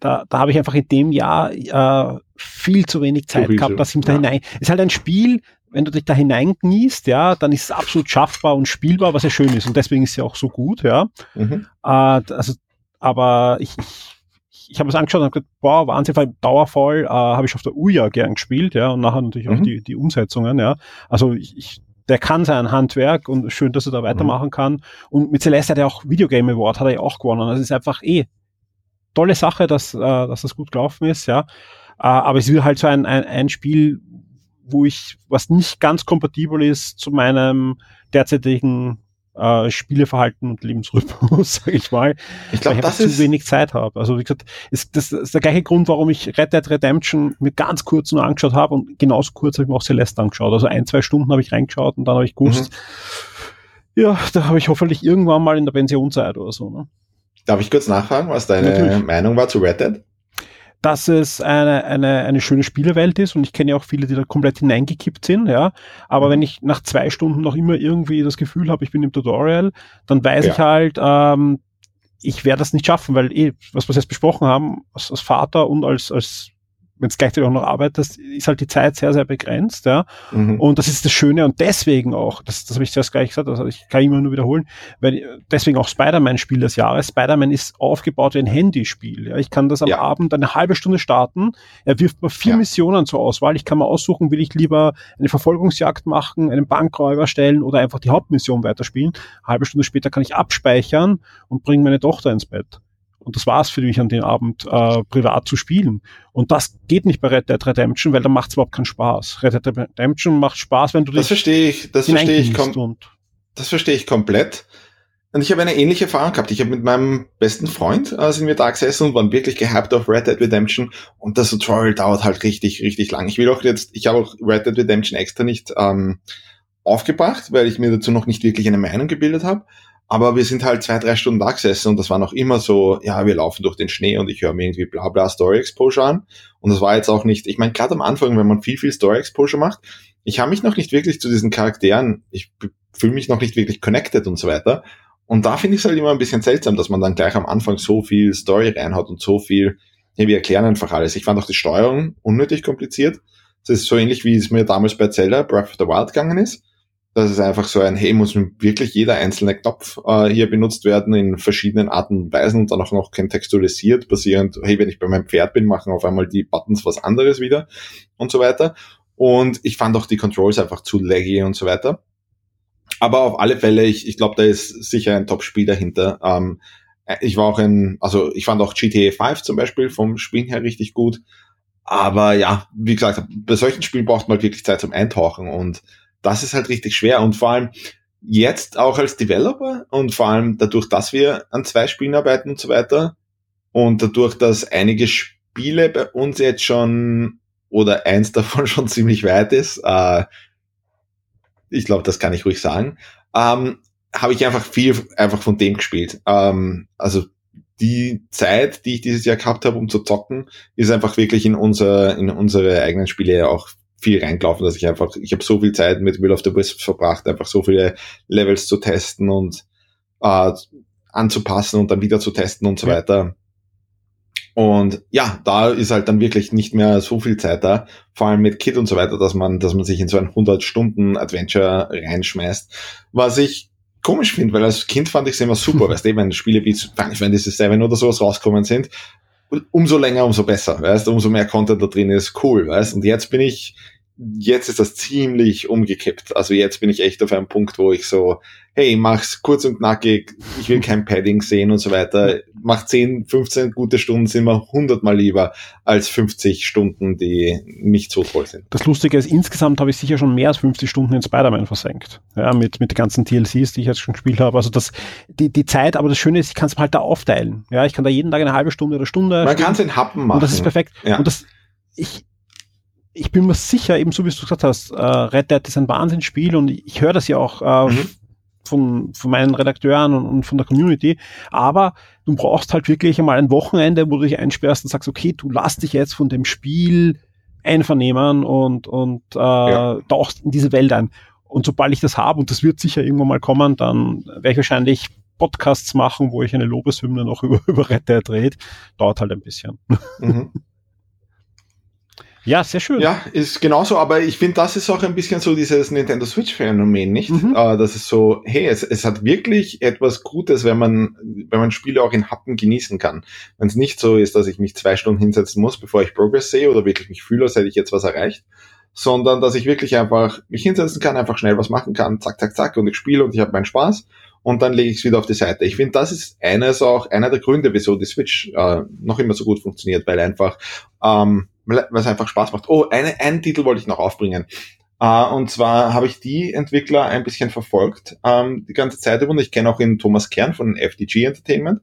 da, da habe ich einfach in dem Jahr äh, viel zu wenig Zeit Sowieso. gehabt, dass ich mich ja. da hinein. Ist halt ein Spiel, wenn du dich da hineingniest, ja, dann ist es absolut schaffbar und spielbar, was ja schön ist. Und deswegen ist es ja auch so gut, ja. Mhm. Äh, also, aber ich, ich, ich habe es angeschaut und gedacht, boah, Wahnsinn, Dauerfall, äh, habe ich auf der Uja gern gespielt, ja, und nachher natürlich mhm. auch die, die Umsetzungen, ja. Also ich, ich der kann sein Handwerk und schön, dass er da weitermachen mhm. kann. Und mit Celeste hat er auch Videogame Award, hat er ja auch gewonnen. Also es ist einfach eh tolle Sache, dass, äh, dass das gut gelaufen ist, ja. Äh, aber es wird halt so ein, ein, ein Spiel, wo ich, was nicht ganz kompatibel ist zu meinem derzeitigen äh, Spieleverhalten und Lebensrhythmus, (laughs) sag ich mal. Ich glaube, das ist zu wenig Zeit habe. Also wie gesagt, ist, das ist der gleiche Grund, warum ich Red Dead Redemption mir ganz kurz nur angeschaut habe und genauso kurz habe ich mir auch Celeste angeschaut. Also ein, zwei Stunden habe ich reingeschaut und dann habe ich gewusst, mhm. ja, da habe ich hoffentlich irgendwann mal in der Pensionszeit oder so. Ne? Darf ich kurz nachfragen, was deine Natürlich. Meinung war zu Red Dead? Dass es eine, eine, eine schöne Spielewelt ist und ich kenne ja auch viele, die da komplett hineingekippt sind, ja. Aber mhm. wenn ich nach zwei Stunden noch immer irgendwie das Gefühl habe, ich bin im Tutorial, dann weiß ja. ich halt, ähm, ich werde das nicht schaffen, weil eh, was wir jetzt besprochen haben, als, als Vater und als, als wenn es gleichzeitig auch noch arbeitest, ist halt die Zeit sehr, sehr begrenzt, ja. Mhm. Und das ist das Schöne und deswegen auch, das, das habe ich zuerst gleich gesagt, also ich kann immer nur wiederholen, weil deswegen auch Spider-Man Spiel des Jahres. Spider-Man ist aufgebaut wie ein Handyspiel. Ja. Ich kann das am ja. Abend eine halbe Stunde starten. Er wirft mir vier ja. Missionen zur Auswahl. Ich kann mal aussuchen, will ich lieber eine Verfolgungsjagd machen, einen Bankräuber stellen oder einfach die Hauptmission weiterspielen. Eine halbe Stunde später kann ich abspeichern und bringe meine Tochter ins Bett. Und das war's für mich an dem Abend, äh, privat zu spielen. Und das geht nicht bei Red Dead Redemption, weil da macht's überhaupt keinen Spaß. Red Dead Redemption macht Spaß, wenn du das verstehe ich, das verstehe ich, das verstehe ich komplett. Und ich habe eine ähnliche Erfahrung gehabt. Ich habe mit meinem besten Freund äh, sind wir da gesessen und waren wirklich gehypt auf Red Dead Redemption. Und das Tutorial dauert halt richtig, richtig lang. Ich will auch jetzt, ich habe auch Red Dead Redemption extra nicht ähm, aufgebracht, weil ich mir dazu noch nicht wirklich eine Meinung gebildet habe. Aber wir sind halt zwei, drei Stunden da gesessen und das war noch immer so, ja, wir laufen durch den Schnee und ich höre mir irgendwie bla bla Story Exposure an. Und das war jetzt auch nicht, ich meine, gerade am Anfang, wenn man viel, viel Story Exposure macht, ich habe mich noch nicht wirklich zu diesen Charakteren, ich fühle mich noch nicht wirklich connected und so weiter. Und da finde ich es halt immer ein bisschen seltsam, dass man dann gleich am Anfang so viel Story reinhaut und so viel, ja, wir erklären einfach alles. Ich fand auch die Steuerung unnötig kompliziert. Das ist so ähnlich, wie es mir damals bei Zelda Breath of the Wild gegangen ist das ist einfach so ein, hey, muss wirklich jeder einzelne Knopf äh, hier benutzt werden in verschiedenen Arten und Weisen und dann auch noch kontextualisiert, basierend, hey, wenn ich bei meinem Pferd bin, machen auf einmal die Buttons was anderes wieder und so weiter. Und ich fand auch die Controls einfach zu laggy und so weiter. Aber auf alle Fälle, ich, ich glaube, da ist sicher ein Top-Spiel dahinter. Ähm, ich war auch ein, also ich fand auch GTA 5 zum Beispiel vom Spielen her richtig gut. Aber ja, wie gesagt, bei solchen Spielen braucht man wirklich Zeit zum Eintauchen und das ist halt richtig schwer und vor allem jetzt auch als Developer und vor allem dadurch, dass wir an zwei Spielen arbeiten und so weiter und dadurch, dass einige Spiele bei uns jetzt schon oder eins (laughs) davon schon ziemlich weit ist, äh, ich glaube, das kann ich ruhig sagen, ähm, habe ich einfach viel einfach von dem gespielt. Ähm, also die Zeit, die ich dieses Jahr gehabt habe, um zu zocken, ist einfach wirklich in unser in unsere eigenen Spiele auch viel reingelaufen, dass ich einfach, ich habe so viel Zeit mit Will of the Wisps verbracht, einfach so viele Levels zu testen und äh, anzupassen und dann wieder zu testen und so weiter. Und ja, da ist halt dann wirklich nicht mehr so viel Zeit da, vor allem mit Kit und so weiter, dass man, dass man sich in so ein 100 Stunden Adventure reinschmeißt. Was ich komisch finde, weil als Kind fand ich es immer super, (laughs) weißt du, wenn Spiele wie Final Fantasy 7 oder sowas rauskommen sind, umso länger, umso besser, weißt umso mehr Content da drin ist, cool, weißt? Und jetzt bin ich jetzt ist das ziemlich umgekippt. Also jetzt bin ich echt auf einem Punkt, wo ich so, hey, mach's kurz und knackig, ich will kein Padding sehen und so weiter. Mach 10, 15 gute Stunden sind mir hundertmal lieber als 50 Stunden, die nicht so toll sind. Das Lustige ist, insgesamt habe ich sicher schon mehr als 50 Stunden in Spider-Man versenkt. Ja, mit, mit den ganzen DLCs, die ich jetzt schon gespielt habe. Also das, die, die Zeit, aber das Schöne ist, ich kann es halt da aufteilen. Ja, ich kann da jeden Tag eine halbe Stunde oder Stunde. Man kann es in Happen machen. Und das ist perfekt. Ja. Und das, ich, ich bin mir sicher, eben so wie du gesagt hast, äh, Red Dead ist ein Wahnsinnsspiel und ich höre das ja auch äh, mhm. von, von meinen Redakteuren und, und, von der Community, aber du brauchst halt wirklich einmal ein Wochenende, wo du dich einsperrst und sagst, okay, du lass dich jetzt von dem Spiel einvernehmen und, und äh, ja. tauchst in diese Welt ein. Und sobald ich das habe, und das wird sicher irgendwann mal kommen, dann werde ich wahrscheinlich Podcasts machen, wo ich eine Lobeshymne noch (laughs) über, über Red Dead dreht. Dauert halt ein bisschen. Mhm. Ja, sehr schön. Ja, ist genauso, aber ich finde, das ist auch ein bisschen so dieses Nintendo Switch-Phänomen, nicht? Mhm. Uh, das ist so, hey, es, es hat wirklich etwas Gutes, wenn man, wenn man Spiele auch in Happen genießen kann. Wenn es nicht so ist, dass ich mich zwei Stunden hinsetzen muss, bevor ich Progress sehe oder wirklich mich fühle, als hätte ich jetzt was erreicht, sondern dass ich wirklich einfach mich hinsetzen kann, einfach schnell was machen kann, zack, zack, zack, und ich spiele und ich habe meinen Spaß und dann lege ich es wieder auf die Seite. Ich finde, das ist eines auch einer der Gründe, wieso die Switch äh, noch immer so gut funktioniert, weil einfach ähm, es einfach Spaß macht. Oh, eine, einen Titel wollte ich noch aufbringen. Uh, und zwar habe ich die Entwickler ein bisschen verfolgt, um, die ganze Zeit über. Und ich kenne auch den Thomas Kern von FDG Entertainment.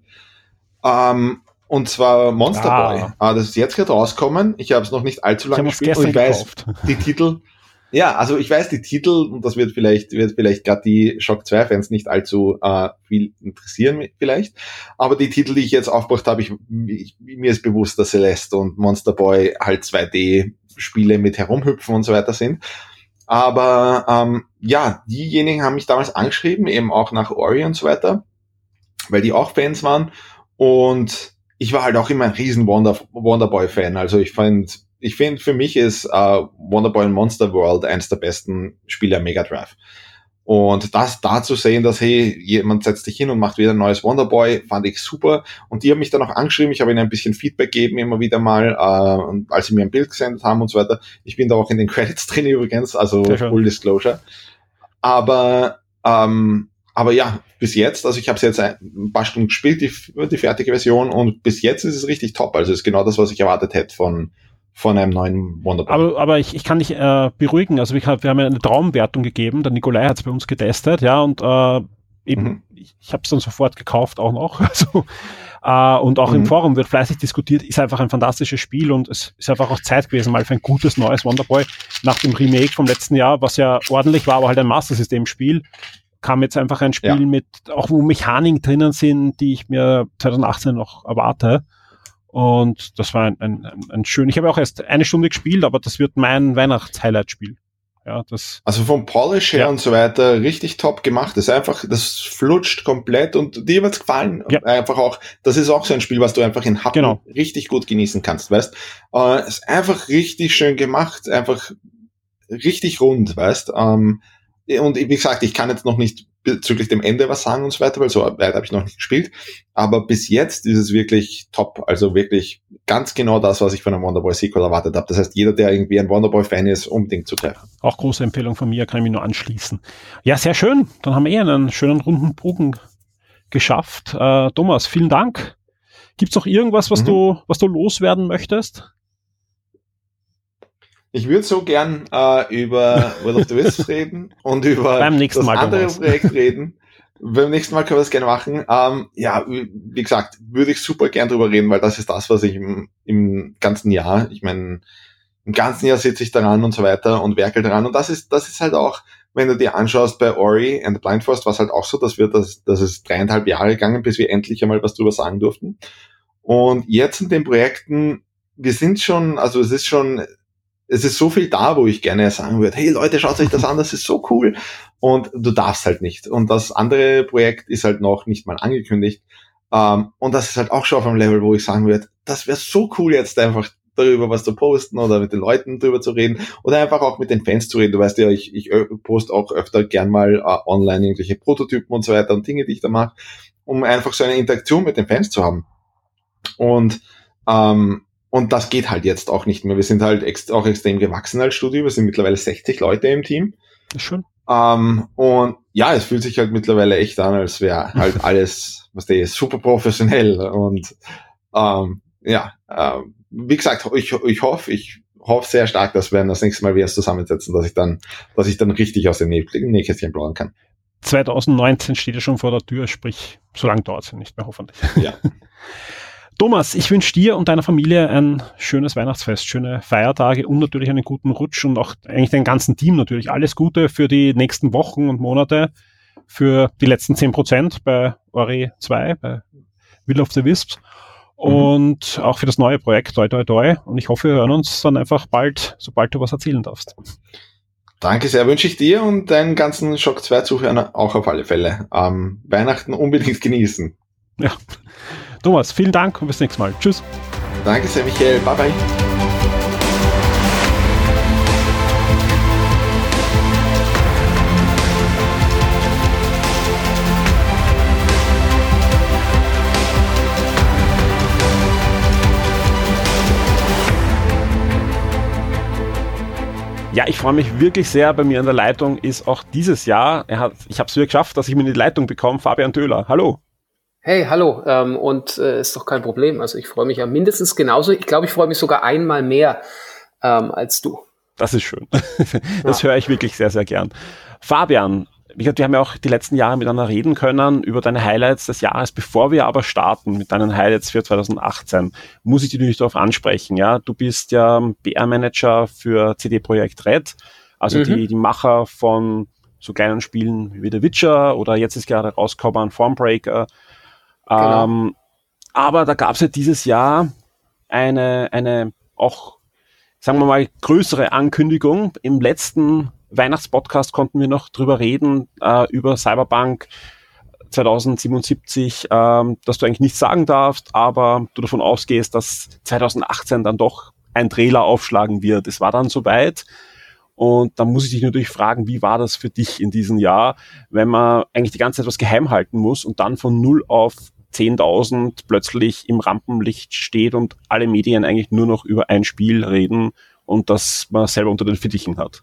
Um, und zwar Monster ah. Boy. Uh, das ist jetzt gerade rauskommen. Ich habe es noch nicht allzu lange gespielt. Und ich weiß, die Titel, ja, also ich weiß die Titel, und das wird vielleicht, wird vielleicht gerade die Shock 2 Fans nicht allzu äh, viel interessieren, vielleicht. Aber die Titel, die ich jetzt aufgebracht habe, ich, ich, mir ist bewusst, dass Celeste und Monster Boy halt 2D-Spiele mit Herumhüpfen und so weiter sind. Aber ähm, ja, diejenigen haben mich damals angeschrieben, eben auch nach Ori und so weiter, weil die auch Fans waren. Und ich war halt auch immer ein riesen Wonder, Wonderboy-Fan. Also ich fand ich finde, für mich ist uh, Wonderboy Monster World eines der besten Spiele am Mega Drive. Und das da zu sehen, dass, hey, jemand setzt sich hin und macht wieder ein neues Wonderboy, fand ich super. Und die haben mich dann auch angeschrieben, ich habe ihnen ein bisschen Feedback gegeben, immer wieder mal, äh, als sie mir ein Bild gesendet haben und so weiter. Ich bin da auch in den (laughs) Credits drin übrigens, also Full Disclosure. Aber, ähm, aber ja, bis jetzt, also ich habe es jetzt ein paar Stunden gespielt, die, die fertige Version, und bis jetzt ist es richtig top. Also es ist genau das, was ich erwartet hätte von, von einem neuen Wonderboy. Aber, aber ich, ich kann dich äh, beruhigen. Also wir, wir haben ja eine Traumwertung gegeben. Der Nikolai hat es bei uns getestet, ja, und äh, eben, mhm. ich, ich habe es dann sofort gekauft auch noch. (laughs) Also, äh, und auch mhm. im Forum wird fleißig diskutiert, ist einfach ein fantastisches Spiel und es ist einfach auch Zeit gewesen, mal für ein gutes neues Wonderboy. Nach dem Remake vom letzten Jahr, was ja ordentlich war, aber halt ein Master System Spiel, kam jetzt einfach ein Spiel ja. mit, auch wo Mechaniken drinnen sind, die ich mir 2018 noch erwarte. Und das war ein, ein, ein schön. Ich habe auch erst eine Stunde gespielt, aber das wird mein Weihnachts-Highlight-Spiel. Ja, das, also vom Polish her ja. und so weiter richtig top gemacht. Das ist einfach, das flutscht komplett und dir wird's gefallen. Ja. Einfach auch, das ist auch so ein Spiel, was du einfach in Happen genau. richtig gut genießen kannst, weißt? Äh, ist einfach richtig schön gemacht, einfach richtig rund, weißt? Ähm, und wie gesagt, ich kann jetzt noch nicht bezüglich dem Ende was sagen und so weiter, weil so weit habe ich noch nicht gespielt. Aber bis jetzt ist es wirklich top. Also wirklich ganz genau das, was ich von einem Wonderboy Sequel erwartet habe. Das heißt, jeder, der irgendwie ein Wonderboy-Fan ist, unbedingt zu treffen. Auch große Empfehlung von mir, kann ich mich nur anschließen. Ja, sehr schön. Dann haben wir eh einen schönen runden Bogen geschafft. Äh, Thomas, vielen Dank. Gibt's noch irgendwas, was mhm. du, was du loswerden möchtest? Ich würde so gern äh, über World of the Wisps (laughs) reden und über das Mal andere Projekt reden. Beim nächsten Mal können wir das gerne machen. Ähm, ja, wie gesagt, würde ich super gern drüber reden, weil das ist das, was ich im, im ganzen Jahr, ich meine, im ganzen Jahr sitze ich daran und so weiter und werkel daran. Und das ist, das ist halt auch, wenn du dir anschaust bei Ori and the Blind Forest, was halt auch so, dass wir das, dass es dreieinhalb Jahre gegangen, bis wir endlich einmal was drüber sagen durften. Und jetzt in den Projekten, wir sind schon, also es ist schon es ist so viel da, wo ich gerne sagen würde, hey Leute, schaut euch das an, das ist so cool. Und du darfst halt nicht. Und das andere Projekt ist halt noch nicht mal angekündigt. Ähm, und das ist halt auch schon auf einem Level, wo ich sagen würde, das wäre so cool jetzt einfach darüber was zu posten oder mit den Leuten drüber zu reden oder einfach auch mit den Fans zu reden. Du weißt ja, ich, ich poste auch öfter gern mal uh, online irgendwelche Prototypen und so weiter und Dinge, die ich da mache, um einfach so eine Interaktion mit den Fans zu haben. Und ähm, und das geht halt jetzt auch nicht mehr. Wir sind halt ex auch extrem gewachsen als Studio. Wir sind mittlerweile 60 Leute im Team. Schön. Ähm, und ja, es fühlt sich halt mittlerweile echt an, als wäre halt (laughs) alles, was der ist, super professionell. Und ähm, ja, äh, wie gesagt, ich, ich hoffe, ich hoffe sehr stark, dass wir das nächste Mal wieder zusammensetzen, dass ich dann, dass ich dann richtig aus dem Nähkästchen plaudern kann. 2019 steht ja schon vor der Tür, sprich, so lange dauert es ja nicht mehr, hoffentlich. Ja. (laughs) Thomas, ich wünsche dir und deiner Familie ein schönes Weihnachtsfest, schöne Feiertage und natürlich einen guten Rutsch und auch eigentlich dein ganzen Team natürlich. Alles Gute für die nächsten Wochen und Monate, für die letzten 10% bei Ori 2, bei Will of the Wisps mhm. und auch für das neue Projekt Toi Toi Toi. Und ich hoffe, wir hören uns dann einfach bald, sobald du was erzählen darfst. Danke sehr, wünsche ich dir und deinen ganzen Shock 2 Zuhörern auch auf alle Fälle. Ähm, Weihnachten unbedingt genießen. Ja. Thomas, vielen Dank und bis nächstes Mal. Tschüss. Danke sehr, Michael. Bye, bye. Ja, ich freue mich wirklich sehr. Bei mir in der Leitung ist auch dieses Jahr, er hat, ich habe es wieder geschafft, dass ich mir in die Leitung bekomme, Fabian Döhler. Hallo. Hey, hallo. Ähm, und äh, ist doch kein Problem. Also ich freue mich ja mindestens genauso. Ich glaube, ich freue mich sogar einmal mehr ähm, als du. Das ist schön. (laughs) das ja. höre ich wirklich sehr, sehr gern. Fabian, wie gesagt, wir haben ja auch die letzten Jahre miteinander reden können über deine Highlights des Jahres. Bevor wir aber starten mit deinen Highlights für 2018, muss ich dich natürlich darauf ansprechen. Ja, du bist ja PR-Manager für CD Projekt Red, also mhm. die, die Macher von so kleinen Spielen wie The Witcher oder jetzt ist gerade rausgekommen Formbreaker Genau. Ähm, aber da gab es ja dieses Jahr eine, eine auch, sagen wir mal, größere Ankündigung. Im letzten Weihnachtspodcast konnten wir noch drüber reden, äh, über Cyberpunk 2077, ähm, dass du eigentlich nichts sagen darfst, aber du davon ausgehst, dass 2018 dann doch ein Trailer aufschlagen wird. Es war dann soweit. Und da muss ich dich natürlich fragen, wie war das für dich in diesem Jahr, wenn man eigentlich die ganze Zeit was geheim halten muss und dann von null auf 10.000 plötzlich im Rampenlicht steht und alle Medien eigentlich nur noch über ein Spiel reden und das man selber unter den Fittichen hat.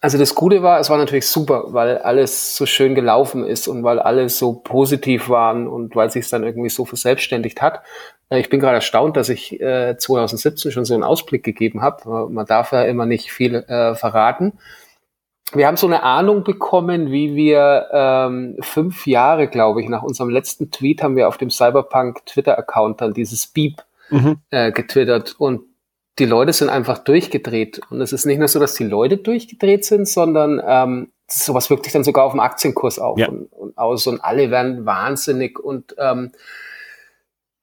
Also das Gute war, es war natürlich super, weil alles so schön gelaufen ist und weil alle so positiv waren und weil sich es dann irgendwie so verselbstständigt hat. Ich bin gerade erstaunt, dass ich äh, 2017 schon so einen Ausblick gegeben habe. Man darf ja immer nicht viel äh, verraten wir haben so eine Ahnung bekommen, wie wir ähm, fünf Jahre, glaube ich, nach unserem letzten Tweet haben wir auf dem Cyberpunk Twitter-Account dann dieses Beep mhm. äh, getwittert und die Leute sind einfach durchgedreht. Und es ist nicht nur so, dass die Leute durchgedreht sind, sondern ähm, sowas wirkt sich dann sogar auf dem Aktienkurs auf ja. und, und, aus und alle werden wahnsinnig. Und ähm,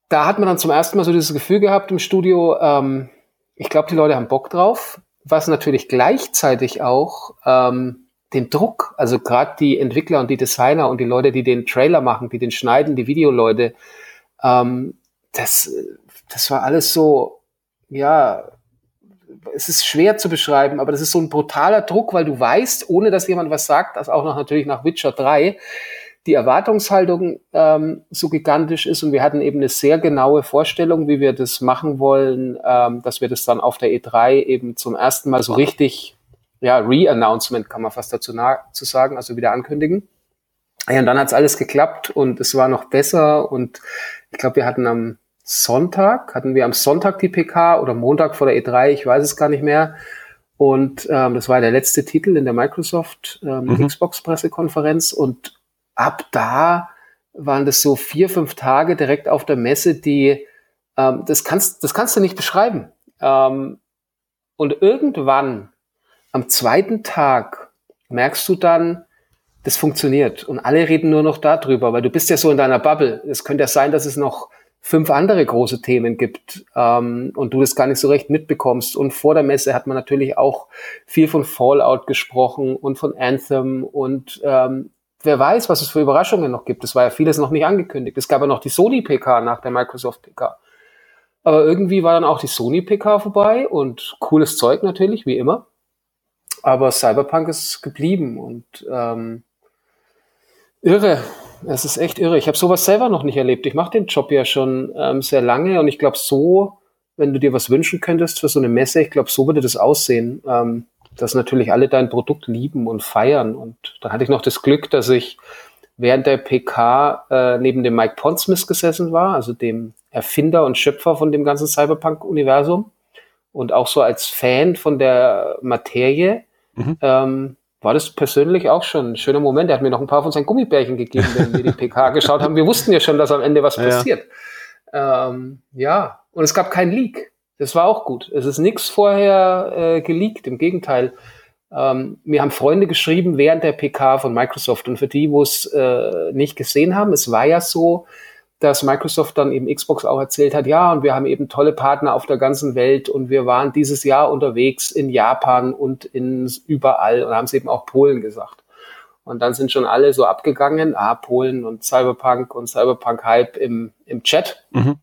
da hat man dann zum ersten Mal so dieses Gefühl gehabt im Studio, ähm, ich glaube, die Leute haben Bock drauf was natürlich gleichzeitig auch ähm, den Druck, also gerade die Entwickler und die Designer und die Leute, die den Trailer machen, die den schneiden, die Videoleute, ähm, das, das war alles so, ja, es ist schwer zu beschreiben, aber das ist so ein brutaler Druck, weil du weißt, ohne dass jemand was sagt, dass auch noch natürlich nach Witcher 3, die Erwartungshaltung ähm, so gigantisch ist und wir hatten eben eine sehr genaue Vorstellung, wie wir das machen wollen, ähm, dass wir das dann auf der E3 eben zum ersten Mal so richtig, ja, Re-Announcement kann man fast dazu zu sagen, also wieder ankündigen. Ja, und dann hat's alles geklappt und es war noch besser und ich glaube, wir hatten am Sonntag, hatten wir am Sonntag die PK oder Montag vor der E3, ich weiß es gar nicht mehr. Und ähm, das war der letzte Titel in der Microsoft ähm, mhm. Xbox-Pressekonferenz und ab da waren das so vier, fünf Tage direkt auf der Messe, die, ähm, das, kannst, das kannst du nicht beschreiben. Ähm, und irgendwann am zweiten Tag merkst du dann, das funktioniert. Und alle reden nur noch darüber, weil du bist ja so in deiner Bubble. Es könnte ja sein, dass es noch fünf andere große Themen gibt ähm, und du das gar nicht so recht mitbekommst. Und vor der Messe hat man natürlich auch viel von Fallout gesprochen und von Anthem und ähm, wer weiß, was es für Überraschungen noch gibt. Es war ja vieles noch nicht angekündigt. Es gab ja noch die Sony PK nach der Microsoft PK. Aber irgendwie war dann auch die Sony PK vorbei und cooles Zeug natürlich, wie immer. Aber Cyberpunk ist geblieben und ähm, irre. Es ist echt irre. Ich habe sowas selber noch nicht erlebt. Ich mache den Job ja schon ähm, sehr lange und ich glaube, so, wenn du dir was wünschen könntest für so eine Messe, ich glaube, so würde das aussehen. Ähm, dass natürlich alle dein Produkt lieben und feiern. Und da hatte ich noch das Glück, dass ich während der PK äh, neben dem Mike Pondsmith gesessen war, also dem Erfinder und Schöpfer von dem ganzen Cyberpunk-Universum. Und auch so als Fan von der Materie mhm. ähm, war das persönlich auch schon ein schöner Moment. Er hat mir noch ein paar von seinen Gummibärchen gegeben, wenn wir die PK (laughs) geschaut haben. Wir wussten ja schon, dass am Ende was ja. passiert. Ähm, ja, und es gab kein Leak. Das war auch gut. Es ist nichts vorher äh, geleakt, im Gegenteil. Ähm, mir haben Freunde geschrieben während der PK von Microsoft und für die, wo es äh, nicht gesehen haben, es war ja so, dass Microsoft dann eben Xbox auch erzählt hat, ja, und wir haben eben tolle Partner auf der ganzen Welt und wir waren dieses Jahr unterwegs in Japan und in überall und haben es eben auch Polen gesagt. Und dann sind schon alle so abgegangen, ah, Polen und Cyberpunk und Cyberpunk-Hype im, im Chat. Mhm.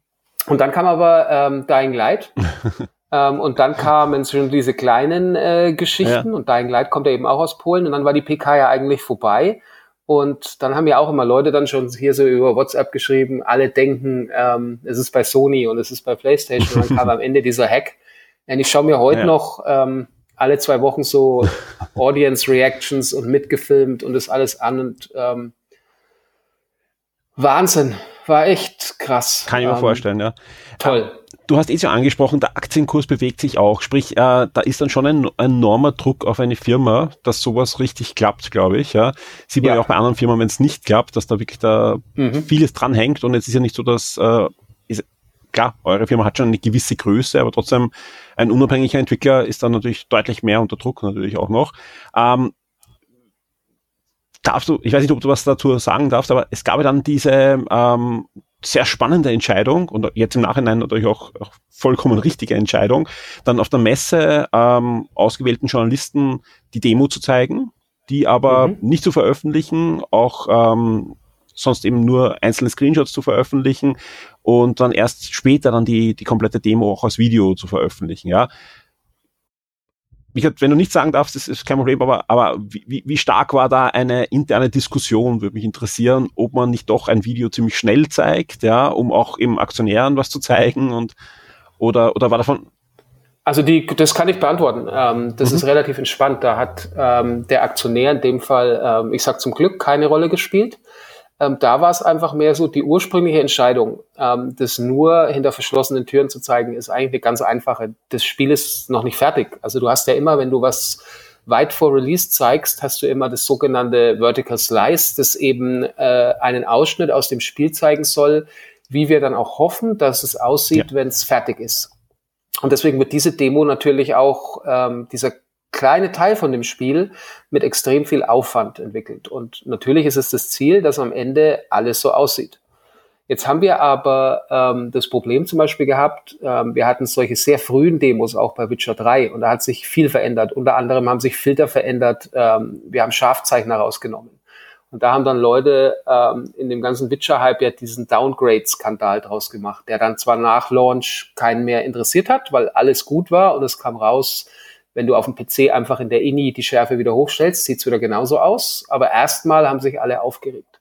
Und dann kam aber ähm, Dying Light. (laughs) ähm, und dann kamen schon diese kleinen äh, Geschichten. Ja. Und Dying Light kommt ja eben auch aus Polen. Und dann war die PK ja eigentlich vorbei. Und dann haben ja auch immer Leute dann schon hier so über WhatsApp geschrieben, alle denken, ähm, es ist bei Sony und es ist bei PlayStation. Und dann kam am Ende dieser Hack. Und ich schaue mir heute ja. noch ähm, alle zwei Wochen so (laughs) Audience Reactions und mitgefilmt und das alles an und ähm, Wahnsinn, war echt krass. Kann ich mir ähm, vorstellen, ja. Toll. Du hast eh schon angesprochen, der Aktienkurs bewegt sich auch. Sprich, äh, da ist dann schon ein enormer Druck auf eine Firma, dass sowas richtig klappt, glaube ich. Ja. Sieht man ja. ja auch bei anderen Firmen, wenn es nicht klappt, dass da wirklich da mhm. vieles dran hängt. Und es ist ja nicht so, dass äh, ist, klar, eure Firma hat schon eine gewisse Größe, aber trotzdem ein unabhängiger Entwickler ist dann natürlich deutlich mehr unter Druck natürlich auch noch. Ähm, darfst du, ich weiß nicht, ob du was dazu sagen darfst, aber es gab ja dann diese ähm, sehr spannende Entscheidung und jetzt im Nachhinein natürlich auch, auch vollkommen richtige Entscheidung, dann auf der Messe ähm, ausgewählten Journalisten die Demo zu zeigen, die aber mhm. nicht zu veröffentlichen, auch ähm, sonst eben nur einzelne Screenshots zu veröffentlichen und dann erst später dann die, die komplette Demo auch als Video zu veröffentlichen, ja wie gesagt, wenn du nicht sagen darfst, das ist kein Problem, aber, aber wie, wie stark war da eine interne Diskussion, würde mich interessieren, ob man nicht doch ein Video ziemlich schnell zeigt, ja, um auch eben Aktionären was zu zeigen und oder, oder war davon. Also die, das kann ich beantworten. Ähm, das mhm. ist relativ entspannt. Da hat ähm, der Aktionär in dem Fall, ähm, ich sag zum Glück, keine Rolle gespielt. Ähm, da war es einfach mehr so die ursprüngliche Entscheidung, ähm, das nur hinter verschlossenen Türen zu zeigen, ist eigentlich eine ganz einfache. Das Spiel ist noch nicht fertig. Also du hast ja immer, wenn du was weit vor Release zeigst, hast du immer das sogenannte Vertical Slice, das eben äh, einen Ausschnitt aus dem Spiel zeigen soll, wie wir dann auch hoffen, dass es aussieht, ja. wenn es fertig ist. Und deswegen wird diese Demo natürlich auch ähm, dieser kleine Teil von dem Spiel mit extrem viel Aufwand entwickelt. Und natürlich ist es das Ziel, dass am Ende alles so aussieht. Jetzt haben wir aber ähm, das Problem zum Beispiel gehabt, ähm, wir hatten solche sehr frühen Demos auch bei Witcher 3 und da hat sich viel verändert. Unter anderem haben sich Filter verändert, ähm, wir haben Scharfzeichner rausgenommen. Und da haben dann Leute ähm, in dem ganzen Witcher-Hype ja diesen Downgrade-Skandal draus gemacht, der dann zwar nach Launch keinen mehr interessiert hat, weil alles gut war und es kam raus, wenn du auf dem PC einfach in der INI die Schärfe wieder hochstellst, sieht's wieder genauso aus. Aber erstmal haben sich alle aufgeregt.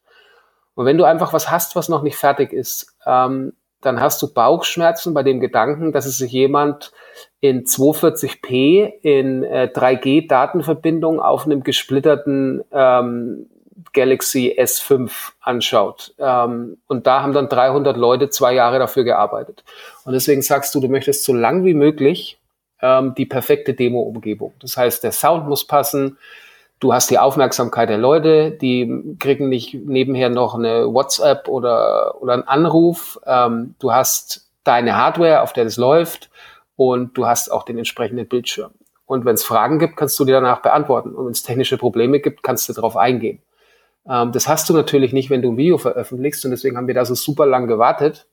Und wenn du einfach was hast, was noch nicht fertig ist, ähm, dann hast du Bauchschmerzen bei dem Gedanken, dass es sich jemand in 240p in äh, 3G-Datenverbindung auf einem gesplitterten ähm, Galaxy S5 anschaut. Ähm, und da haben dann 300 Leute zwei Jahre dafür gearbeitet. Und deswegen sagst du, du möchtest so lang wie möglich ähm, die perfekte Demo-Umgebung. Das heißt, der Sound muss passen. Du hast die Aufmerksamkeit der Leute, die kriegen nicht nebenher noch eine WhatsApp oder, oder einen Anruf. Ähm, du hast deine Hardware, auf der das läuft und du hast auch den entsprechenden Bildschirm. Und wenn es Fragen gibt, kannst du die danach beantworten. Und wenn es technische Probleme gibt, kannst du darauf eingehen. Ähm, das hast du natürlich nicht, wenn du ein Video veröffentlichst. Und deswegen haben wir da so super lang gewartet.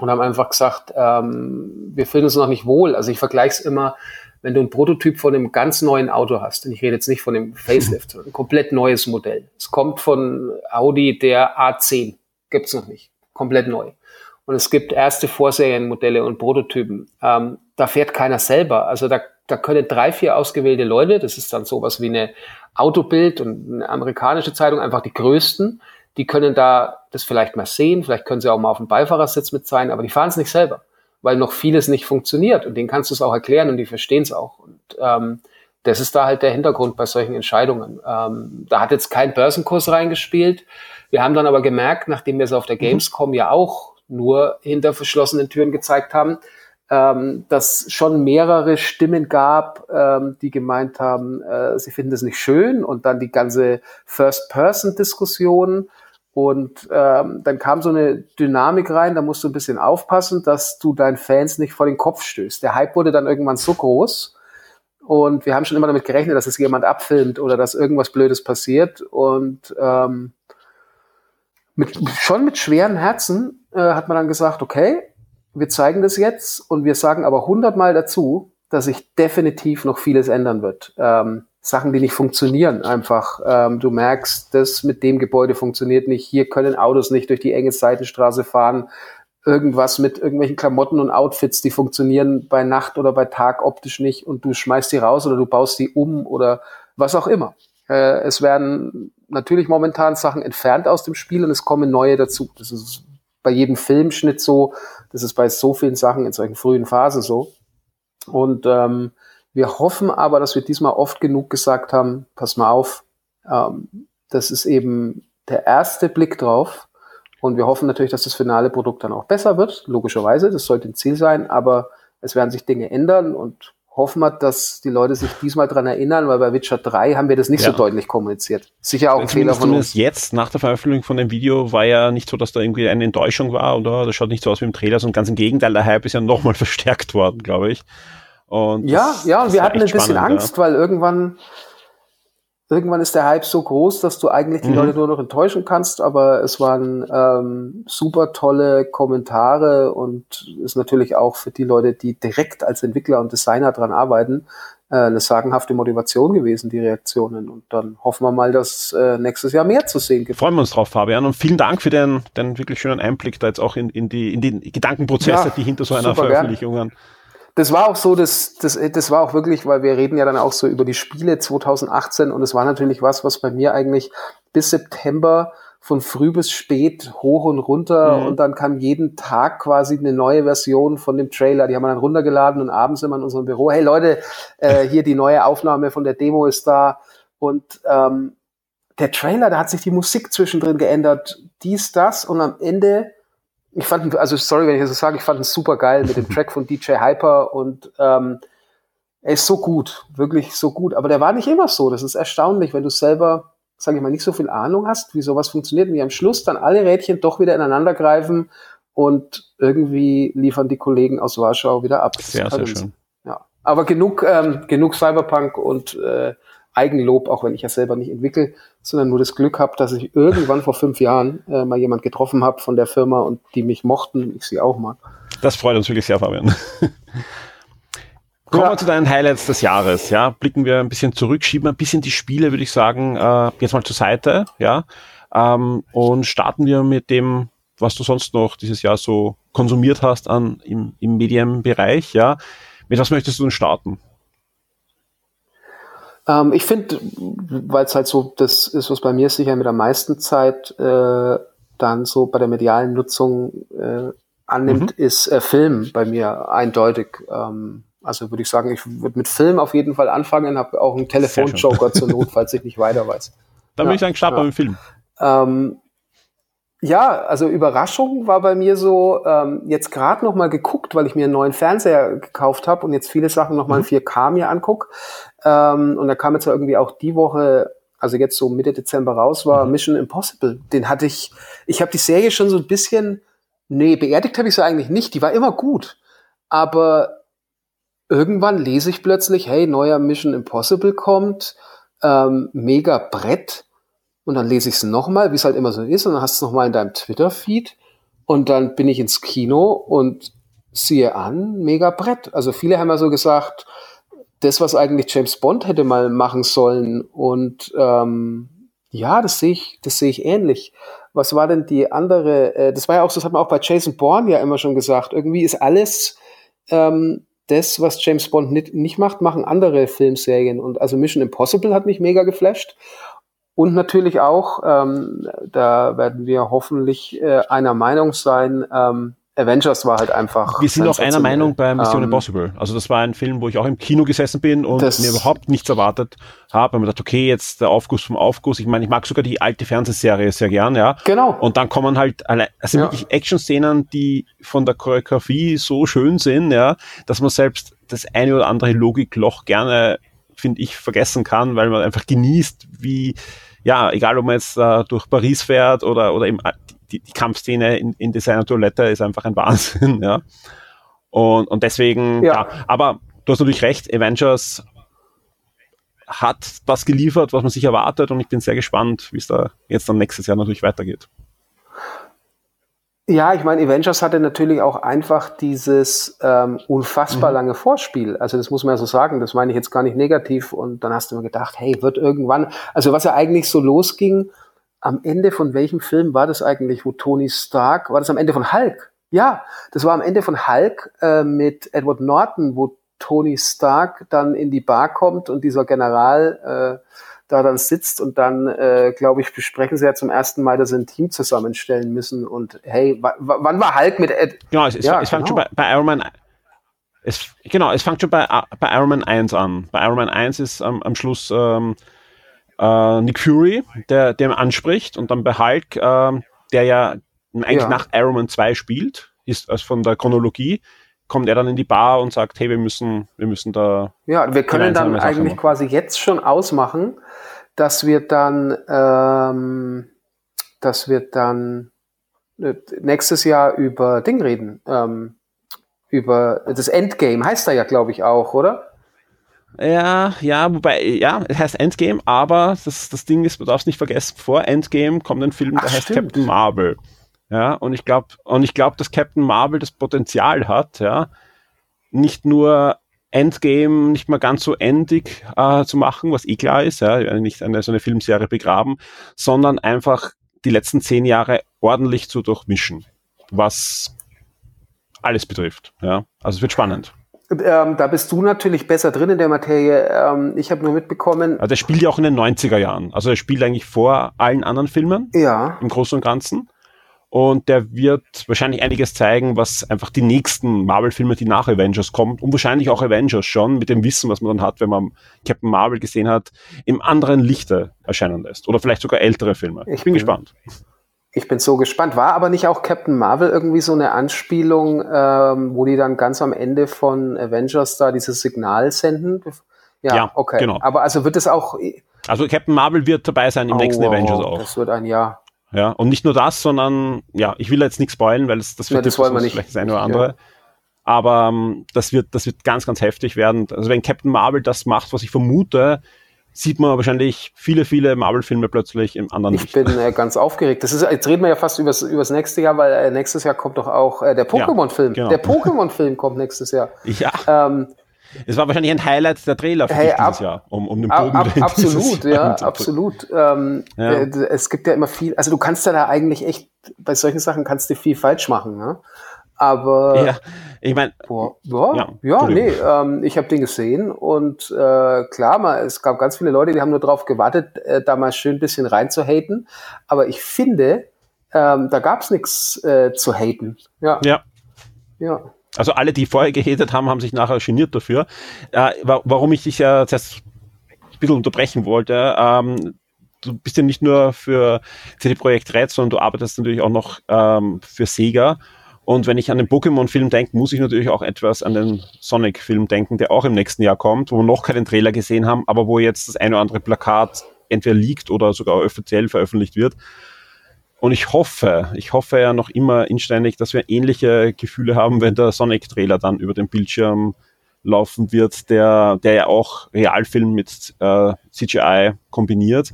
Und haben einfach gesagt, ähm, wir fühlen uns noch nicht wohl. Also ich vergleiche es immer, wenn du ein Prototyp von einem ganz neuen Auto hast, und ich rede jetzt nicht von dem Facelift, sondern ein komplett neues Modell. Es kommt von Audi der A10, gibt's noch nicht, komplett neu. Und es gibt erste Vorserienmodelle und Prototypen. Ähm, da fährt keiner selber. Also da, da können drei, vier ausgewählte Leute, das ist dann sowas wie eine Autobild und eine amerikanische Zeitung, einfach die größten, die können da das vielleicht mal sehen, vielleicht können sie auch mal auf dem Beifahrersitz mit sein, aber die fahren es nicht selber weil noch vieles nicht funktioniert und denen kannst du es auch erklären und die verstehen es auch. Und ähm, das ist da halt der Hintergrund bei solchen Entscheidungen. Ähm, da hat jetzt kein Börsenkurs reingespielt. Wir haben dann aber gemerkt, nachdem wir es auf der mhm. Gamescom ja auch nur hinter verschlossenen Türen gezeigt haben, ähm, dass schon mehrere Stimmen gab, ähm, die gemeint haben, äh, sie finden es nicht schön und dann die ganze First-Person-Diskussion und ähm, dann kam so eine Dynamik rein, da musst du ein bisschen aufpassen, dass du deinen Fans nicht vor den Kopf stößt. Der Hype wurde dann irgendwann so groß und wir haben schon immer damit gerechnet, dass es jemand abfilmt oder dass irgendwas Blödes passiert. Und ähm, mit, schon mit schweren Herzen äh, hat man dann gesagt, okay, wir zeigen das jetzt und wir sagen aber hundertmal dazu, dass sich definitiv noch vieles ändern wird. Ähm, Sachen, die nicht funktionieren. Einfach, ähm, du merkst, das mit dem Gebäude funktioniert nicht. Hier können Autos nicht durch die enge Seitenstraße fahren. Irgendwas mit irgendwelchen Klamotten und Outfits, die funktionieren bei Nacht oder bei Tag optisch nicht und du schmeißt die raus oder du baust die um oder was auch immer. Äh, es werden natürlich momentan Sachen entfernt aus dem Spiel und es kommen neue dazu. Das ist bei jedem Filmschnitt so, das ist bei so vielen Sachen in solchen frühen Phasen so. Und ähm, wir hoffen aber, dass wir diesmal oft genug gesagt haben, pass mal auf, ähm, das ist eben der erste Blick drauf. Und wir hoffen natürlich, dass das finale Produkt dann auch besser wird, logischerweise, das sollte ein Ziel sein, aber es werden sich Dinge ändern und hoffen wir, dass die Leute sich diesmal dran erinnern, weil bei Witcher 3 haben wir das nicht ja. so deutlich kommuniziert. Sicher auch ein Fehler von uns. Jetzt, nach der Veröffentlichung von dem Video, war ja nicht so, dass da irgendwie eine Enttäuschung war, oder? Das schaut nicht so aus wie im Trailer, sondern ganz im Gegenteil, der Hype ist ja nochmal (laughs) verstärkt worden, glaube ich. Und ja, ja, und wir hatten ein bisschen spannend, Angst, ja. weil irgendwann, irgendwann ist der Hype so groß, dass du eigentlich die mhm. Leute nur noch enttäuschen kannst, aber es waren ähm, super tolle Kommentare und ist natürlich auch für die Leute, die direkt als Entwickler und Designer dran arbeiten, äh, eine sagenhafte Motivation gewesen, die Reaktionen. Und dann hoffen wir mal, dass äh, nächstes Jahr mehr zu sehen gibt. Freuen wir uns drauf, Fabian. Und vielen Dank für den, den wirklich schönen Einblick da jetzt auch in, in, die, in die Gedankenprozesse, ja, die hinter so einer Veröffentlichung gern das war auch so, das, das, das war auch wirklich, weil wir reden ja dann auch so über die Spiele 2018 und es war natürlich was, was bei mir eigentlich bis September von früh bis spät hoch und runter mhm. und dann kam jeden Tag quasi eine neue Version von dem Trailer. Die haben wir dann runtergeladen und abends immer in unserem Büro, hey Leute, äh, (laughs) hier die neue Aufnahme von der Demo ist da und ähm, der Trailer, da hat sich die Musik zwischendrin geändert, dies, das und am Ende ich fand, also sorry, wenn ich das so sage, ich fand ihn super geil mit dem Track von DJ Hyper und ähm, er ist so gut, wirklich so gut. Aber der war nicht immer so. Das ist erstaunlich, wenn du selber, sage ich mal, nicht so viel Ahnung hast, wie sowas funktioniert, wie am Schluss dann alle Rädchen doch wieder ineinander greifen und irgendwie liefern die Kollegen aus Warschau wieder ab. Sehr, sehr schön. Ja. Aber genug, ähm, genug Cyberpunk und äh, Eigenlob, auch wenn ich ja selber nicht entwickle, sondern nur das Glück habe, dass ich irgendwann vor fünf Jahren äh, mal jemand getroffen habe von der Firma und die mich mochten und ich sie auch mag. Das freut uns wirklich sehr, Fabian. Kommen ja. wir zu deinen Highlights des Jahres, ja. Blicken wir ein bisschen zurück, schieben ein bisschen die Spiele, würde ich sagen, äh, jetzt mal zur Seite, ja. Ähm, und starten wir mit dem, was du sonst noch dieses Jahr so konsumiert hast an, im, im Medienbereich, ja. Mit was möchtest du denn starten? Ähm, ich finde, weil es halt so das ist, was bei mir sicher mit der meisten Zeit äh, dann so bei der medialen Nutzung äh, annimmt, mhm. ist äh, Film bei mir eindeutig. Ähm, also würde ich sagen, ich würde mit Film auf jeden Fall anfangen, habe auch einen Telefonjoker zur Not, falls ich nicht weiter weiß. (laughs) Dann ja, würde ich sagen, start ja. mit Film. Ähm, ja, also Überraschung war bei mir so, ähm, jetzt gerade noch mal geguckt, weil ich mir einen neuen Fernseher gekauft habe und jetzt viele Sachen noch mal in 4K mhm. mir anguck. Ähm, und da kam jetzt irgendwie auch die Woche, also jetzt so Mitte Dezember raus war, mhm. Mission Impossible. Den hatte ich, ich habe die Serie schon so ein bisschen, nee, beerdigt habe ich sie eigentlich nicht, die war immer gut. Aber irgendwann lese ich plötzlich, hey, neuer Mission Impossible kommt, ähm, mega Brett und dann lese ich es nochmal, wie es halt immer so ist, und dann hast du es nochmal in deinem Twitter-Feed. Und dann bin ich ins Kino und siehe an, mega Brett. Also viele haben ja so gesagt, das, was eigentlich James Bond hätte mal machen sollen. Und ähm, ja, das sehe ich, das sehe ich ähnlich. Was war denn die andere? Äh, das war ja auch, das hat man auch bei Jason Bourne ja immer schon gesagt. Irgendwie ist alles ähm, das, was James Bond nicht, nicht macht, machen andere Filmserien. Und also Mission Impossible hat mich mega geflasht. Und natürlich auch, ähm, da werden wir hoffentlich äh, einer Meinung sein, ähm, Avengers war halt einfach. Wir sind auch einer Meinung bei Mission ähm, Impossible. Also das war ein Film, wo ich auch im Kino gesessen bin und mir überhaupt nichts erwartet habe. Und mir gedacht, okay, jetzt der Aufguss vom Aufguss. Ich meine, ich mag sogar die alte Fernsehserie sehr gern, ja. Genau. Und dann kommen halt alle, also ja. wirklich Action-Szenen, die von der Choreografie so schön sind, ja, dass man selbst das eine oder andere Logikloch gerne, finde ich, vergessen kann, weil man einfach genießt, wie, ja, egal ob man jetzt äh, durch Paris fährt oder, oder im die, die Kampfszene in, in Designer Toilette ist einfach ein (laughs) Wahnsinn, ja. Und, und deswegen, ja. ja. Aber du hast natürlich recht, Avengers hat das geliefert, was man sich erwartet und ich bin sehr gespannt, wie es da jetzt dann nächstes Jahr natürlich weitergeht. Ja, ich meine, Avengers hatte natürlich auch einfach dieses ähm, unfassbar mhm. lange Vorspiel. Also das muss man ja so sagen, das meine ich jetzt gar nicht negativ. Und dann hast du mir gedacht, hey, wird irgendwann, also was ja eigentlich so losging, am Ende von welchem Film war das eigentlich, wo Tony Stark, war das am Ende von Hulk? Ja, das war am Ende von Hulk äh, mit Edward Norton, wo Tony Stark dann in die Bar kommt und dieser General äh, da dann sitzt und dann, äh, glaube ich, besprechen sie ja zum ersten Mal, dass sie ein Team zusammenstellen müssen. Und hey, wann war Hulk mit Ed? Genau, es, ja, es fängt genau. schon bei, bei Iron Man es, genau, es fängt schon bei, bei Iron Man 1 an. Bei Iron Man 1 ist ähm, am Schluss ähm, äh, Nick Fury, der, der anspricht und dann bei Hulk, äh, der ja eigentlich ja. nach Iron Man 2 spielt, ist also von der Chronologie, kommt er dann in die Bar und sagt, hey, wir müssen, wir müssen da. Ja, wir können dann eigentlich quasi jetzt schon ausmachen, dass wir dann, ähm, dass wir dann äh, nächstes Jahr über Ding reden. Ähm, über das Endgame heißt er ja, glaube ich, auch, oder? Ja, ja, wobei, ja, es heißt Endgame, aber das, das Ding ist, du darfst nicht vergessen, vor Endgame kommt ein Film, der Ach, heißt stimmt. Captain Marvel. Ja, und ich glaube, und ich glaube, dass Captain Marvel das Potenzial hat, ja, nicht nur Endgame nicht mal ganz so endig äh, zu machen, was eh klar ist, ja, nicht eine, so eine Filmserie begraben, sondern einfach die letzten zehn Jahre ordentlich zu durchmischen, was alles betrifft. Ja, also es wird spannend. Ähm, da bist du natürlich besser drin in der Materie. Ähm, ich habe nur mitbekommen. Also der spielt ja auch in den 90er Jahren. Also er spielt eigentlich vor allen anderen Filmen. Ja. Im Großen und Ganzen. Und der wird wahrscheinlich einiges zeigen, was einfach die nächsten Marvel-Filme, die nach Avengers kommen, und wahrscheinlich auch Avengers schon, mit dem Wissen, was man dann hat, wenn man Captain Marvel gesehen hat, im anderen Lichte erscheinen lässt. Oder vielleicht sogar ältere Filme. Ich, bin, bin gespannt. Ich bin so gespannt. War aber nicht auch Captain Marvel irgendwie so eine Anspielung, ähm, wo die dann ganz am Ende von Avengers da dieses Signal senden? Ja, ja okay. Genau. Aber also wird es auch. Also Captain Marvel wird dabei sein im oh, nächsten wow, Avengers auch. Das wird ein Jahr. Ja, und nicht nur das, sondern ja, ich will jetzt nichts spoilen, weil es, das wird ja, das wollen wir nicht. vielleicht das eine oder andere. Ja. Aber ähm, das wird, das wird ganz, ganz heftig werden. Also wenn Captain Marvel das macht, was ich vermute, sieht man wahrscheinlich viele, viele Marvel-Filme plötzlich im anderen Ich Licht. bin äh, ganz aufgeregt. Das ist, jetzt reden wir ja fast übers, übers nächste Jahr, weil äh, nächstes Jahr kommt doch auch äh, der Pokémon-Film. Ja, genau. Der Pokémon-Film kommt nächstes Jahr. (laughs) Ja. Ähm, es war wahrscheinlich ein Highlight der Trailer für hey, ab, dieses Jahr, um, um den Bogen ab, ab, Absolut, (laughs) ja, absolut. Ähm, ja. Äh, es gibt ja immer viel, also du kannst ja da eigentlich echt, bei solchen Sachen kannst du viel falsch machen. Ne? Aber ja, ich meine, ja, ja, ja nee, ähm, ich habe den gesehen und äh, klar, mal, es gab ganz viele Leute, die haben nur darauf gewartet, äh, da mal schön ein bisschen reinzuhaten. Aber ich finde, ähm, da gab es nichts äh, zu haten. Ja. ja. Ja. Also alle, die vorher gehatet haben, haben sich nachher geniert dafür. Äh, warum ich dich ja zuerst ein bisschen unterbrechen wollte, ähm, du bist ja nicht nur für CD Projekt Red, sondern du arbeitest natürlich auch noch ähm, für Sega. Und wenn ich an den Pokémon-Film denke, muss ich natürlich auch etwas an den Sonic-Film denken, der auch im nächsten Jahr kommt, wo wir noch keinen Trailer gesehen haben, aber wo jetzt das eine oder andere Plakat entweder liegt oder sogar offiziell veröffentlicht wird. Und ich hoffe, ich hoffe ja noch immer inständig, dass wir ähnliche Gefühle haben, wenn der Sonic-Trailer dann über den Bildschirm laufen wird, der, der ja auch Realfilm mit äh, CGI kombiniert.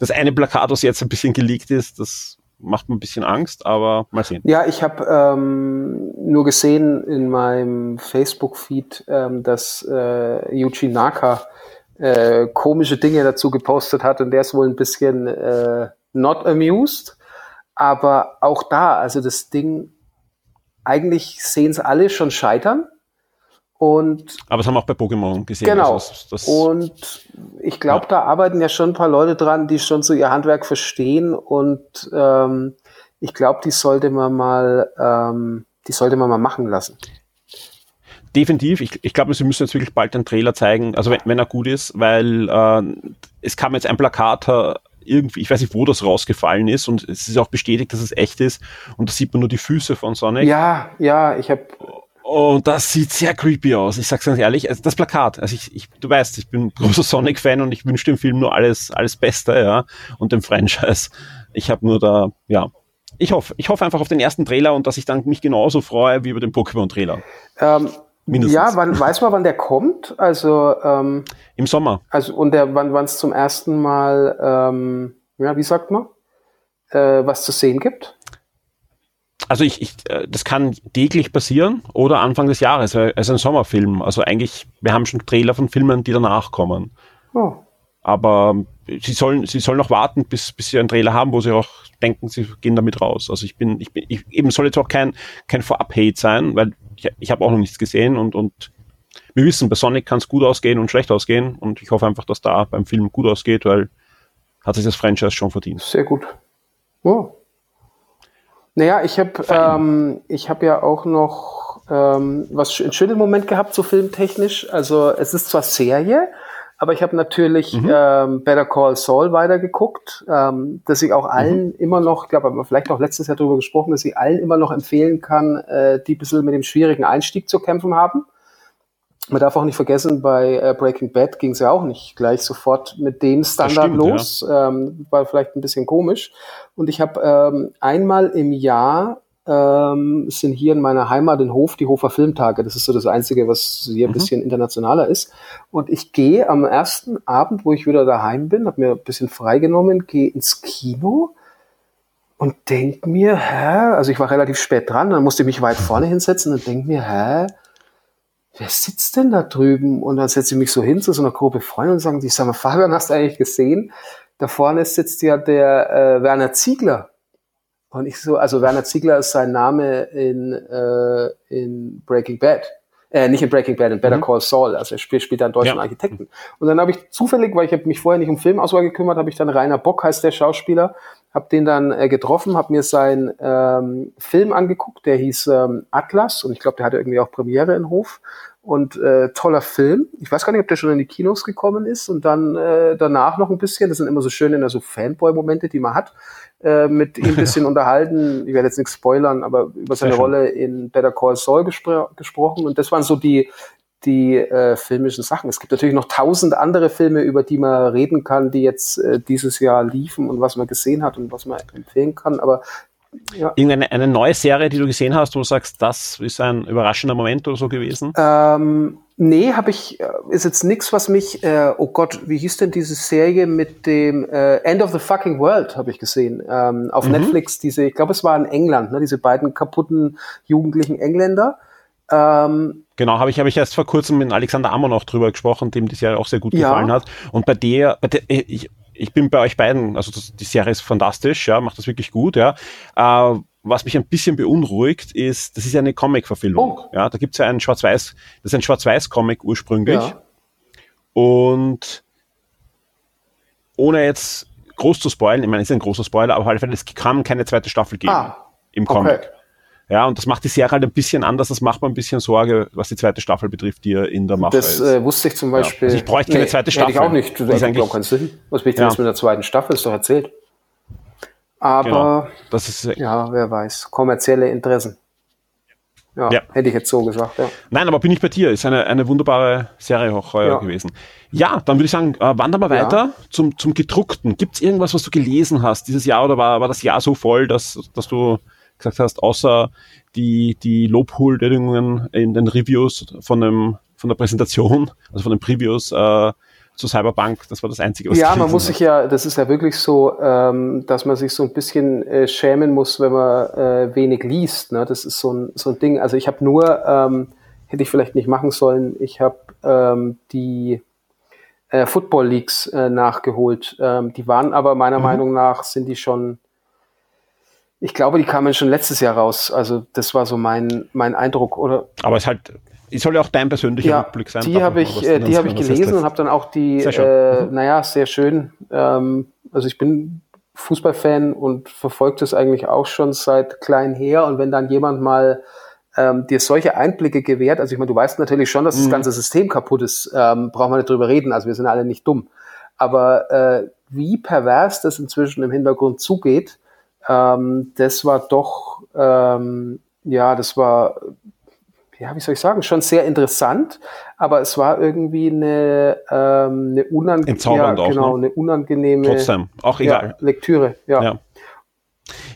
Das eine Plakat, was jetzt ein bisschen geleakt ist, das macht mir ein bisschen Angst, aber mal sehen. Ja, ich habe ähm, nur gesehen in meinem Facebook-Feed, ähm, dass äh, Yuji Naka äh, komische Dinge dazu gepostet hat und der ist wohl ein bisschen äh, not amused. Aber auch da, also das Ding, eigentlich sehen es alle schon scheitern. Und Aber das haben wir auch bei Pokémon gesehen. Genau. Also und ich glaube, Ja. da arbeiten ja schon ein paar Leute dran, die schon so ihr Handwerk verstehen. Und ähm, ich glaube, die sollte man mal, ähm, die sollte man mal machen lassen. definitiv. Ich, ich glaube, sie müssen jetzt wirklich bald einen Trailer zeigen, also wenn, wenn er gut ist, weil äh, es kam jetzt ein Plakat äh, irgendwie, ich weiß nicht, wo das rausgefallen ist und es ist auch bestätigt, dass es echt ist und da sieht man nur die Füße von Sonic. Ja, ja, ich habe Und das sieht sehr creepy aus. Ich sag's ganz ehrlich, also das Plakat, also ich, ich du weißt, ich bin ein großer Sonic-Fan und ich wünsche dem Film nur alles, alles Beste, ja, und dem Franchise. Ich habe nur da, ja, ich hoffe, ich hoffe einfach auf den ersten Trailer und dass ich dann mich genauso freue wie über den Pokémon-Trailer. ähm, Mindestens. ja, wann weiß man, wann der kommt? Also ähm, Im Sommer. Also und der, wann wann es zum ersten Mal, ähm, ja, wie sagt man, äh, was zu sehen gibt? Also ich, ich äh, das kann täglich passieren oder Anfang des Jahres, es ist ein Sommerfilm. Also eigentlich, wir haben schon Trailer von Filmen, die danach kommen. Oh, Aber sie sollen, sie sollen noch warten, bis, bis sie einen Trailer haben, wo sie auch denken, sie gehen damit raus. Also ich bin, ich bin, ich, eben soll jetzt auch kein, kein Vorab-Hate sein, weil ich, ich habe auch noch nichts gesehen und, und wir wissen, bei Sonic kann es gut ausgehen und schlecht ausgehen und ich hoffe einfach, dass da beim Film gut ausgeht, weil hat sich das Franchise schon verdient. sehr gut. Oh. Naja, ich habe ähm, ich habe ja auch noch ähm, was einen schönen Moment gehabt, so filmtechnisch. Also es ist zwar Serie, aber ich habe natürlich ähm, Better Call Saul weitergeguckt, ähm, dass ich auch allen immer noch, ich glaube, haben wir vielleicht auch letztes Jahr darüber gesprochen, dass ich allen immer noch empfehlen kann, äh, die ein bisschen mit dem schwierigen Einstieg zu kämpfen haben. Man darf auch nicht vergessen, bei äh, Breaking Bad ging es ja auch nicht gleich sofort mit dem Standard stimmt, los. Ähm, war vielleicht ein bisschen komisch. Und ich habe ähm, einmal im Jahr ähm, sind hier in meiner Heimat in Hof die Hofer Filmtage. Das ist so das Einzige, was hier ein bisschen internationaler ist. Und ich gehe am ersten Abend, wo ich wieder daheim bin, habe mir ein bisschen freigenommen, gehe ins Kino und denk mir, hä? Also ich war relativ spät dran, dann musste ich mich weit vorne hinsetzen und denk mir, hä? Wer sitzt denn da drüben? Und dann setze ich mich so hin zu so einer Gruppe Freunde und sagen, die sag mal, Fabian, hast du eigentlich gesehen? Da vorne sitzt ja der äh, Werner Ziegler. Und ich so, also Werner Ziegler ist sein Name in, äh, in Breaking Bad. Äh, nicht in Breaking Bad, in Better Call Saul. Also er spielt, spielt einen deutschen Ja. Architekten. Und dann habe ich zufällig, weil ich habe mich vorher nicht um Filmauswahl gekümmert, habe ich dann Rainer Bock, heißt der Schauspieler, habe den dann äh, getroffen, habe mir seinen ähm, Film angeguckt, der hieß ähm, Atlas und ich glaube, der hatte irgendwie auch Premiere in Hof. Und äh, toller Film. Ich weiß gar nicht, ob der schon in die Kinos gekommen ist und dann äh, danach noch ein bisschen. Das sind immer so schöne so Fanboy-Momente, die man hat. Äh, mit ihm ein bisschen (laughs) unterhalten. Ich werde jetzt nichts spoilern, aber über seine. Rolle in Better Call Saul gespr gesprochen. Und das waren so die die äh, filmischen Sachen. Es gibt natürlich noch tausend andere Filme, über die man reden kann, die jetzt äh, dieses Jahr liefen und was man gesehen hat und was man empfehlen kann. Aber ja, Irgendeine eine neue Serie, die du gesehen hast, wo du sagst, das ist ein überraschender Moment oder so gewesen? Ähm, nee, habe ich, äh, ist jetzt nichts, was mich, äh, oh Gott, wie hieß denn diese Serie mit dem äh, End of the Fucking World, habe ich gesehen. Ähm, auf Netflix, diese, ich glaube, es war in England, ne, diese beiden kaputten jugendlichen Engländer. Ähm, Genau, habe ich, habe ich erst vor kurzem mit Alexander Ammer noch drüber gesprochen, dem die Serie auch sehr gut Ja. gefallen hat. Und bei der, bei der ich, ich bin bei euch beiden, also das, die Serie ist fantastisch, ja, macht das wirklich gut, ja. Äh, was mich ein bisschen beunruhigt, ist, das ist ja eine Comic-Verfilmung. Oh. Ja, da gibt's ja einen Schwarz-Weiß, das ist ein Schwarz-Weiß-Comic ursprünglich. ja. Und ohne jetzt groß zu spoilern, ich meine, es ist ein großer Spoiler, aber auf alle Fälle, es kann keine zweite Staffel geben Ah, im okay. Ja, und das macht die Serie halt ein bisschen anders, das macht mir ein bisschen Sorge, was die zweite Staffel betrifft, die ja in der Mache Das ist. äh, wusste ich zum Beispiel. also ich bräuchte keine zweite Hätte ich Staffel. auch nicht. Ist ergibt eigentlich- auch keinen Sinn. Was will ich denn Ja. jetzt mit der zweiten Staffel? Ist doch erzählt. Aber Genau. Das ist, ja, wer weiß. Kommerzielle Interessen. Ja, Ja. hätte ich jetzt so gesagt, ja. Nein, aber bin ich bei dir. Ist eine, eine wunderbare Serie auch heuer Ja. gewesen. Ja, dann würde ich sagen, äh, wandern wir Ja. weiter zum, zum Gedruckten. Gibt es irgendwas, was du gelesen hast dieses Jahr oder war, war das Jahr so voll, dass, dass du gesagt hast, außer die, die Lobhuldungen in den Reviews von, dem, von der Präsentation, also von den Previews, äh, zu Cyberpunk, das war das Einzige, was Ja, man muss sich ja, das ist ja wirklich so, ähm, dass man sich so ein bisschen äh, schämen muss, wenn man äh, wenig liest. Ne? Das ist so ein, so ein Ding. Also ich habe nur, ähm, hätte ich vielleicht nicht machen sollen, ich habe ähm, die äh, Football Leagues äh, nachgeholt. Ähm, die waren aber meiner mhm. Meinung nach, sind die schon ich glaube, die kamen schon letztes Jahr raus. Also das war so mein, mein Eindruck, oder? Aber es halt, es soll ja auch dein persönlicher ja, Rückblick sein. Die habe ich, äh, die habe ich gelesen und habe dann auch die, äh, mhm. naja, sehr schön. Ähm, also ich bin Fußballfan und verfolge das eigentlich auch schon seit klein her. Und wenn dann jemand mal ähm, dir solche Einblicke gewährt, also ich meine, du weißt natürlich schon, dass mhm. das ganze System kaputt ist, ähm, brauchen wir nicht drüber reden. Also wir sind alle nicht dumm. Aber äh, wie pervers das inzwischen im Hintergrund zugeht, ähm, das war doch, ähm, ja, das war, ja, wie soll ich sagen, schon sehr interessant, aber es war irgendwie eine, ähm, eine, unange ja, genau, ne? eine unangenehme Trotzdem, auch egal. Ja, Lektüre. Ja. ja.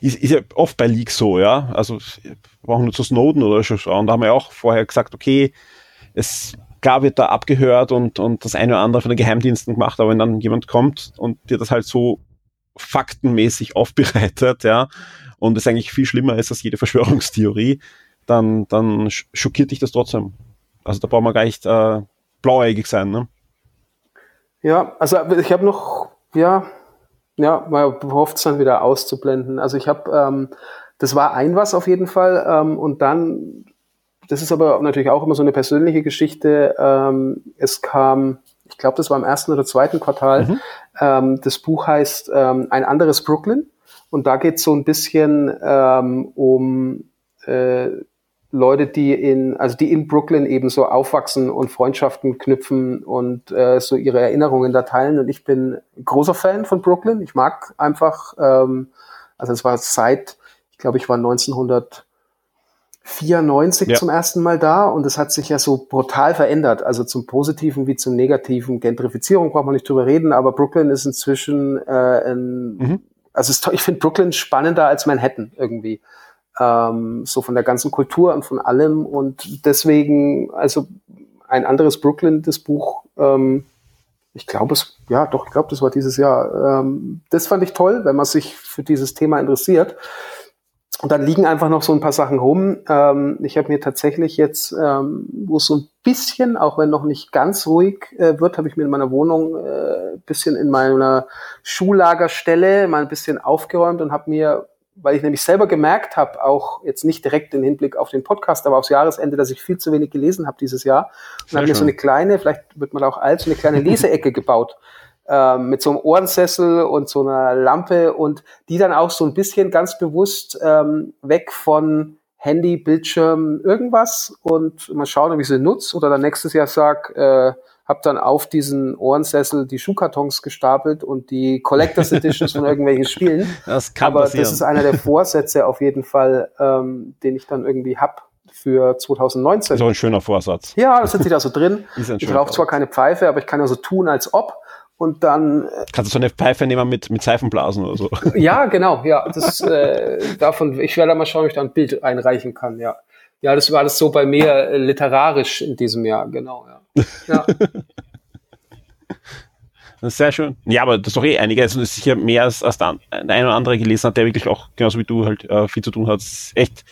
Ist, ist ja oft bei Leaks so, ja. Also wir brauchen nur zu Snowden oder so schauen. Da haben wir auch vorher gesagt, okay, es klar wird da abgehört und, und das eine oder andere von den Geheimdiensten gemacht, aber wenn dann jemand kommt und dir das halt so faktenmäßig (laughs) aufbereitet, ja, und es eigentlich viel schlimmer ist als jede Verschwörungstheorie, dann, dann schockiert dich das trotzdem. Also da braucht man gar nicht äh, blauäugig sein, ne? Ja, also ich habe noch, ja, ja, man hofft es dann wieder auszublenden. Also ich habe, ähm, das war ein was auf jeden Fall ähm, und dann, das ist aber natürlich auch immer so eine persönliche Geschichte. Ähm, es kam, ich glaube, das war im ersten oder zweiten Quartal, mhm. Ähm, das Buch heißt ähm, Ein anderes Brooklyn. Und da geht es so ein bisschen ähm, um äh, Leute, die in, also die in Brooklyn eben so aufwachsen und Freundschaften knüpfen und äh, so ihre Erinnerungen da teilen. Und ich bin großer Fan von Brooklyn. Ich mag einfach, ähm, also es war seit, ich glaube, ich war 1900 94 ja. zum ersten Mal da und es hat sich ja so brutal verändert, also zum Positiven wie zum Negativen. Gentrifizierung braucht man nicht drüber reden, aber Brooklyn ist inzwischen äh, ein, mhm. also es, ich finde Brooklyn spannender als Manhattan irgendwie. Ähm, so von der ganzen Kultur und von allem und deswegen, also ein anderes Brooklyn, das Buch, ähm, ich glaube es, ja doch, ich glaube, das war dieses Jahr. Ähm, das fand ich toll, wenn man sich für dieses Thema interessiert. Und dann liegen einfach noch so ein paar Sachen rum. Ähm, ich habe mir tatsächlich jetzt, ähm, wo es so ein bisschen, auch wenn noch nicht ganz ruhig äh, wird, habe ich mir in meiner Wohnung äh, bisschen in meiner Schullagerstelle mal ein bisschen aufgeräumt und habe mir, weil ich nämlich selber gemerkt habe, auch jetzt nicht direkt im Hinblick auf den Podcast, aber aufs Jahresende, dass ich viel zu wenig gelesen habe dieses Jahr. Und habe mir so eine kleine, vielleicht wird man auch alt, so eine kleine Leseecke gebaut ähm, mit so einem Ohrensessel und so einer Lampe und die dann auch so ein bisschen ganz bewusst ähm, weg von Handy, Bildschirm, irgendwas und mal schauen, ob ich sie nutze oder dann nächstes Jahr sag, äh, habe dann auf diesen Ohrensessel die Schuhkartons gestapelt und die Collectors Editions von (laughs) irgendwelchen Spielen. Das kann Aber passieren. das ist einer der Vorsätze auf jeden Fall, ähm, den ich dann irgendwie hab für 2019. Das ist auch ein schöner Vorsatz. Ja, das sitzt da so drin. (laughs) ich rauche zwar keine Pfeife, aber ich kann ja so tun, als ob und dann. Äh, Kannst du so eine Pfeife nehmen mit, mit Seifenblasen oder so? (laughs) Ja, genau, ja. Das, äh, davon, ich werde mal schauen, ob ich da ein Bild einreichen kann, ja. Ja, das war alles so bei mir äh, literarisch in diesem Jahr, genau, ja. ja. (laughs) Das ist sehr schön. Ja, aber das ist doch eh einiges und ist sicher mehr als, als der ein oder andere gelesen hat, der wirklich auch, genauso wie du, halt äh, viel zu tun hat. Echt,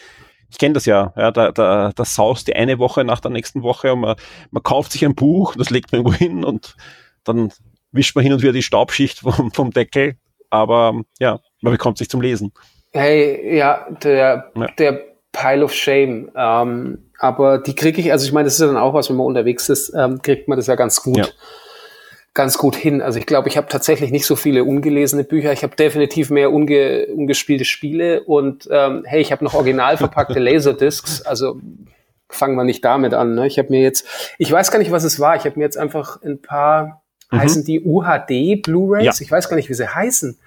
ich kenne das ja, ja da, da, da saust die eine Woche nach der nächsten Woche und man, man kauft sich ein Buch, das legt man irgendwo hin und dann wischt man hin und wieder die Staubschicht vom, vom Deckel, aber ja, man bekommt sich zum Lesen. Hey, ja, der, ja. der Pile of Shame. Ähm, aber die kriege ich, also ich meine, das ist ja dann auch was, wenn man unterwegs ist, ähm, kriegt man das ja ganz gut. Ja. Ganz gut hin. Also ich glaube, ich habe tatsächlich nicht so viele ungelesene Bücher. Ich habe definitiv mehr unge ungespielte Spiele und ähm, hey, ich habe noch original verpackte (laughs) Laserdiscs. Also fangen wir nicht damit an. Ne? Ich habe mir jetzt, ich weiß gar nicht, was es war. Ich habe mir jetzt einfach ein paar mhm. heißen die UHD Blu-rays, ja. ich weiß gar nicht, wie sie heißen,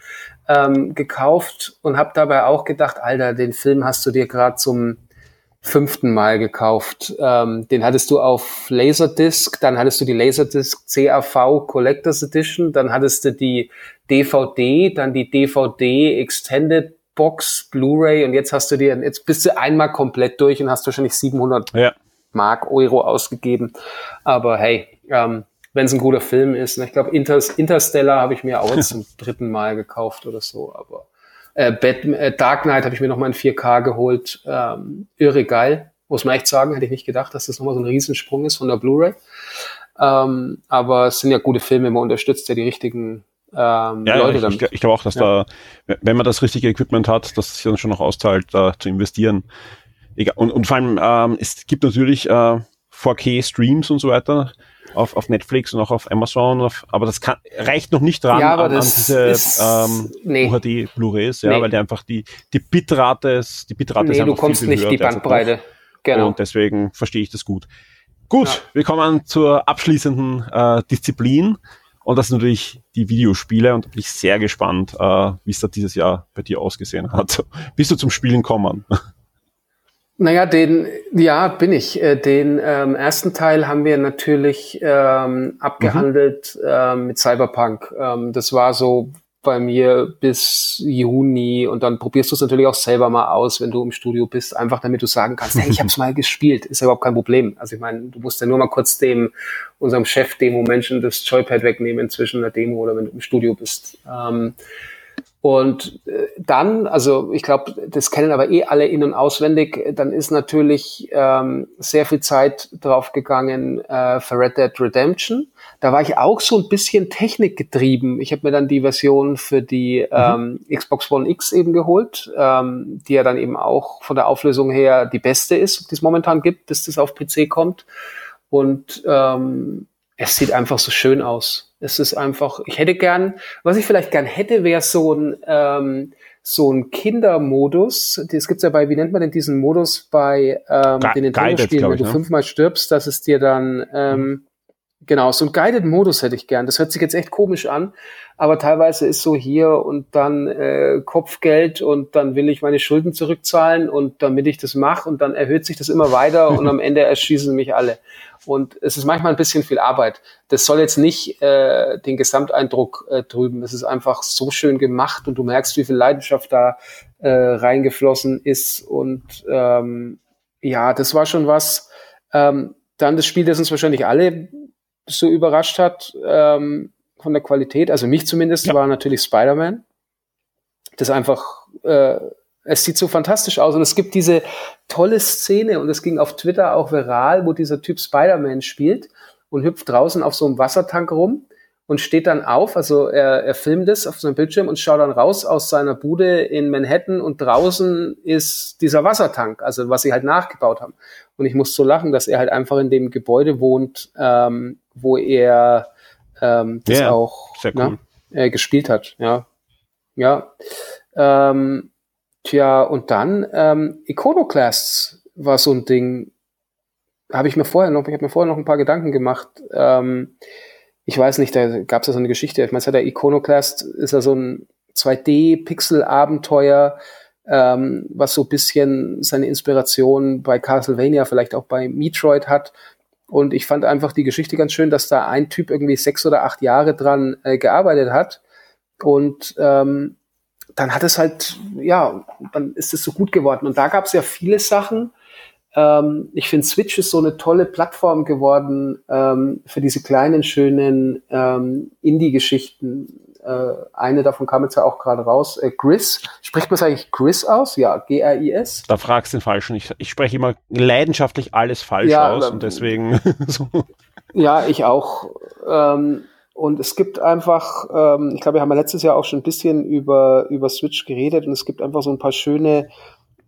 ähm, gekauft und habe dabei auch gedacht, Alter, den Film hast du dir gerade zum fünften Mal gekauft. Ähm, den hattest du auf Laserdisc, dann hattest du die Laserdisc CAV Collectors Edition, dann hattest du die DVD, dann die DVD Extended Box Blu-ray und jetzt hast du dir, jetzt bist du einmal komplett durch und hast wahrscheinlich 700 ja. Mark, Euro ausgegeben. Aber hey, ähm, wenn es ein guter Film ist. Ne? Ich glaube, Inter Interstellar habe ich mir auch (laughs) zum dritten Mal gekauft oder so, aber äh, Batman, äh, Dark Knight habe ich mir nochmal in 4K geholt. Ähm, irre geil, muss man echt sagen. Hätte ich nicht gedacht, dass das nochmal so ein Riesensprung ist von der Blu-ray. Ähm, aber es sind ja gute Filme, man unterstützt ja die richtigen ähm, ja, Leute ja, ich, ich, glaube auch, dass ja. da, wenn man das richtige Equipment hat, dass es sich dann schon noch auszahlt, da zu investieren. Egal. Und, und vor allem, ähm, es gibt natürlich äh, 4K-Streams und so weiter auf, auf Netflix und auch auf Amazon, auf, aber das kann, reicht noch nicht dran ja, an, an diese ist, ähm, nee. UHD Blu-rays, ja, nee. weil die einfach die, die Bitrate ist, die Bitrate nee, ist einfach du kommst viel, nicht höher, die Bandbreite. Genau. Und deswegen verstehe ich das gut. Gut, ja. wir kommen zur abschließenden äh, Disziplin. Und das sind natürlich die Videospiele. Und da bin ich sehr gespannt, äh, wie es da dieses Jahr bei dir ausgesehen hat. Bist du zum Spielen kommen? Naja, den, ja, bin ich. Äh, den ähm, ersten Teil haben wir natürlich ähm, abgehandelt mhm. ähm, mit Cyberpunk. Ähm, das war so bei mir bis Juni und dann probierst du es natürlich auch selber mal aus, wenn du im Studio bist, einfach damit du sagen kannst, hey, ich habe es mal gespielt, ist ja überhaupt kein Problem. Also ich meine, du musst ja nur mal kurz dem unserem Chef Demo Menschen das Joypad wegnehmen zwischen der Demo oder wenn du im Studio bist. Ähm, und äh, dann, also ich glaube, das kennen aber eh alle in- und auswendig, dann ist natürlich ähm, sehr viel Zeit draufgegangen äh, für Red Dead Redemption. Da war ich auch so ein bisschen technikgetrieben. Ich habe mir dann die Version für die mhm. ähm, Xbox One X eben geholt, ähm, die ja dann eben auch von der Auflösung her die beste ist, die es momentan gibt, bis das auf PC kommt. Und ähm, es sieht einfach so schön aus. Es ist einfach, ich hätte gern, was ich vielleicht gern hätte, wäre so ein, ähm, so ein Kindermodus. Das gibt's ja bei, wie nennt man denn diesen Modus bei ähm, den Nintendo-Spielen, wenn du ne? fünfmal stirbst, dass es dir dann, ähm, mhm. genau, so ein Guided-Modus hätte ich gern. Das hört sich jetzt echt komisch an, aber teilweise ist so hier und dann äh, Kopfgeld und dann will ich meine Schulden zurückzahlen und damit ich das mache und dann erhöht sich das immer weiter und am (laughs) Ende erschießen mich alle. Und es ist manchmal ein bisschen viel Arbeit. Das soll jetzt nicht äh, den Gesamteindruck äh, drüben. Es ist einfach so schön gemacht und du merkst, wie viel Leidenschaft da äh, reingeflossen ist. Und ähm, ja, das war schon was. Ähm, dann das Spiel, das uns wahrscheinlich alle so überrascht hat ähm, von der Qualität, also mich zumindest, ja. war natürlich Spider-Man. Das einfach äh, es sieht so fantastisch aus und es gibt diese tolle Szene und es ging auf Twitter auch viral, wo dieser Typ Spider-Man spielt und hüpft draußen auf so einem Wassertank rum und steht dann auf, also er, er filmt es auf seinem Bildschirm und schaut dann raus aus seiner Bude in Manhattan und draußen ist dieser Wassertank, also was sie halt nachgebaut haben. Und ich muss so lachen, dass er halt einfach in dem Gebäude wohnt, ähm, wo er ähm, das yeah, auch cool. ne, äh, gespielt hat. Ja, ja. Ähm, Tja, und dann ähm, Iconoclasts war so ein Ding. Habe ich mir vorher noch, ich habe mir vorher noch ein paar Gedanken gemacht. Ähm, ich weiß nicht, da gab es ja so eine Geschichte. Ich meine, der Iconoclast ist ja so ein 2D-Pixel-Abenteuer, ähm, was so ein bisschen seine Inspiration bei Castlevania, vielleicht auch bei Metroid hat. Und ich fand einfach die Geschichte ganz schön, dass da ein Typ irgendwie sechs oder acht Jahre dran äh, gearbeitet hat. Und ähm, dann hat es halt, ja, dann ist es so gut geworden. Und da gab es ja viele Sachen. Ähm, ich finde, Switch ist so eine tolle Plattform geworden ähm, für diese kleinen, schönen ähm, Indie-Geschichten. Äh, eine davon kam jetzt ja auch gerade raus. Äh, Gris. Spricht man es eigentlich Gris aus? Ja, G-R-I-S. Da fragst du den Falschen. Ich, ich spreche immer leidenschaftlich alles falsch ja, aus und deswegen so. (laughs) Ja, ich auch. Ähm, und es gibt einfach, ähm, ich glaube, wir haben ja letztes Jahr auch schon ein bisschen über, über Switch geredet und es gibt einfach so ein paar schöne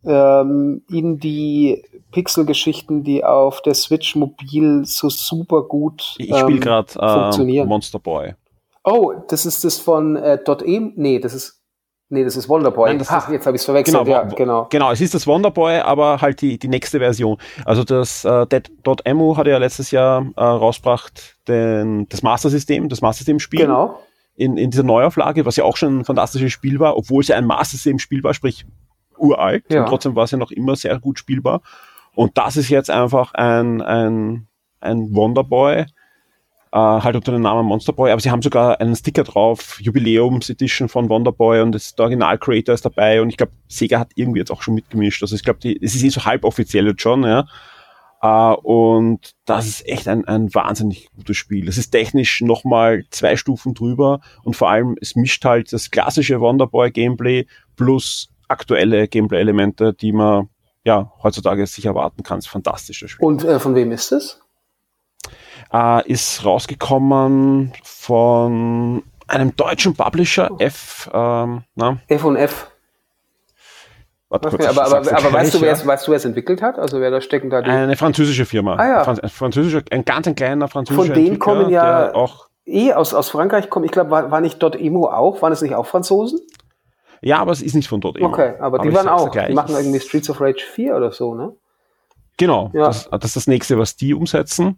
ähm, Indie-Pixel-Geschichten, die auf der Switch mobil so super gut ähm, Ich spiele gerade äh, Monster Boy. Oh, das ist das von äh, .e? Nee, das ist Nee, das ist Wonderboy. Nein, das ha, ist, jetzt habe ich es verwechselt. Genau, ja, genau. Genau, es ist das Wonderboy, aber halt die, die nächste Version. Also das äh, Dead.emu hat ja letztes Jahr äh, rausgebracht den, das Master-System, das Master-System-Spiel. Genau. In, in dieser Neuauflage, was ja auch schon ein fantastisches Spiel war, obwohl es ja ein Master-System-Spiel war, sprich uralt. Ja. Und trotzdem war es ja noch immer sehr gut spielbar. Und das ist jetzt einfach ein, ein, ein Wonderboy, äh, halt unter dem Namen Monster Boy, aber sie haben sogar einen Sticker drauf, Jubiläums Edition von Wonderboy und das, der Original Creator ist dabei und ich glaube, Sega hat irgendwie jetzt auch schon mitgemischt. Also ich glaube, es ist eh so halb offiziell jetzt schon, ja. Uh, und das ist echt ein, ein wahnsinnig gutes Spiel. Es ist technisch nochmal zwei Stufen drüber und vor allem es mischt halt das klassische Wonderboy-Gameplay plus aktuelle Gameplay-Elemente, die man ja heutzutage sich erwarten kann. Es ist fantastisch, das Spiel. Und äh, von wem ist es? Uh, ist rausgekommen von einem deutschen Publisher, F, ähm, na? F und F. Warte, kurz, aber, aber, aber, aber weißt, du, wer es, weißt du, wer es entwickelt hat? Also wer da stecken da? Die eine französische Firma. Ah, ja. Ein, französischer, ein ganz ein kleiner französischer Von denen kommen ja auch eh aus, aus Frankreich kommen. Ich glaube, war, war nicht dort Emo auch? Waren es nicht auch Franzosen? Ja, aber es ist nicht von dort Emo. Okay, aber, aber die waren auch. Die machen irgendwie Streets of Rage 4 oder so, ne? Genau. Ja. Das, das ist das nächste, was die umsetzen.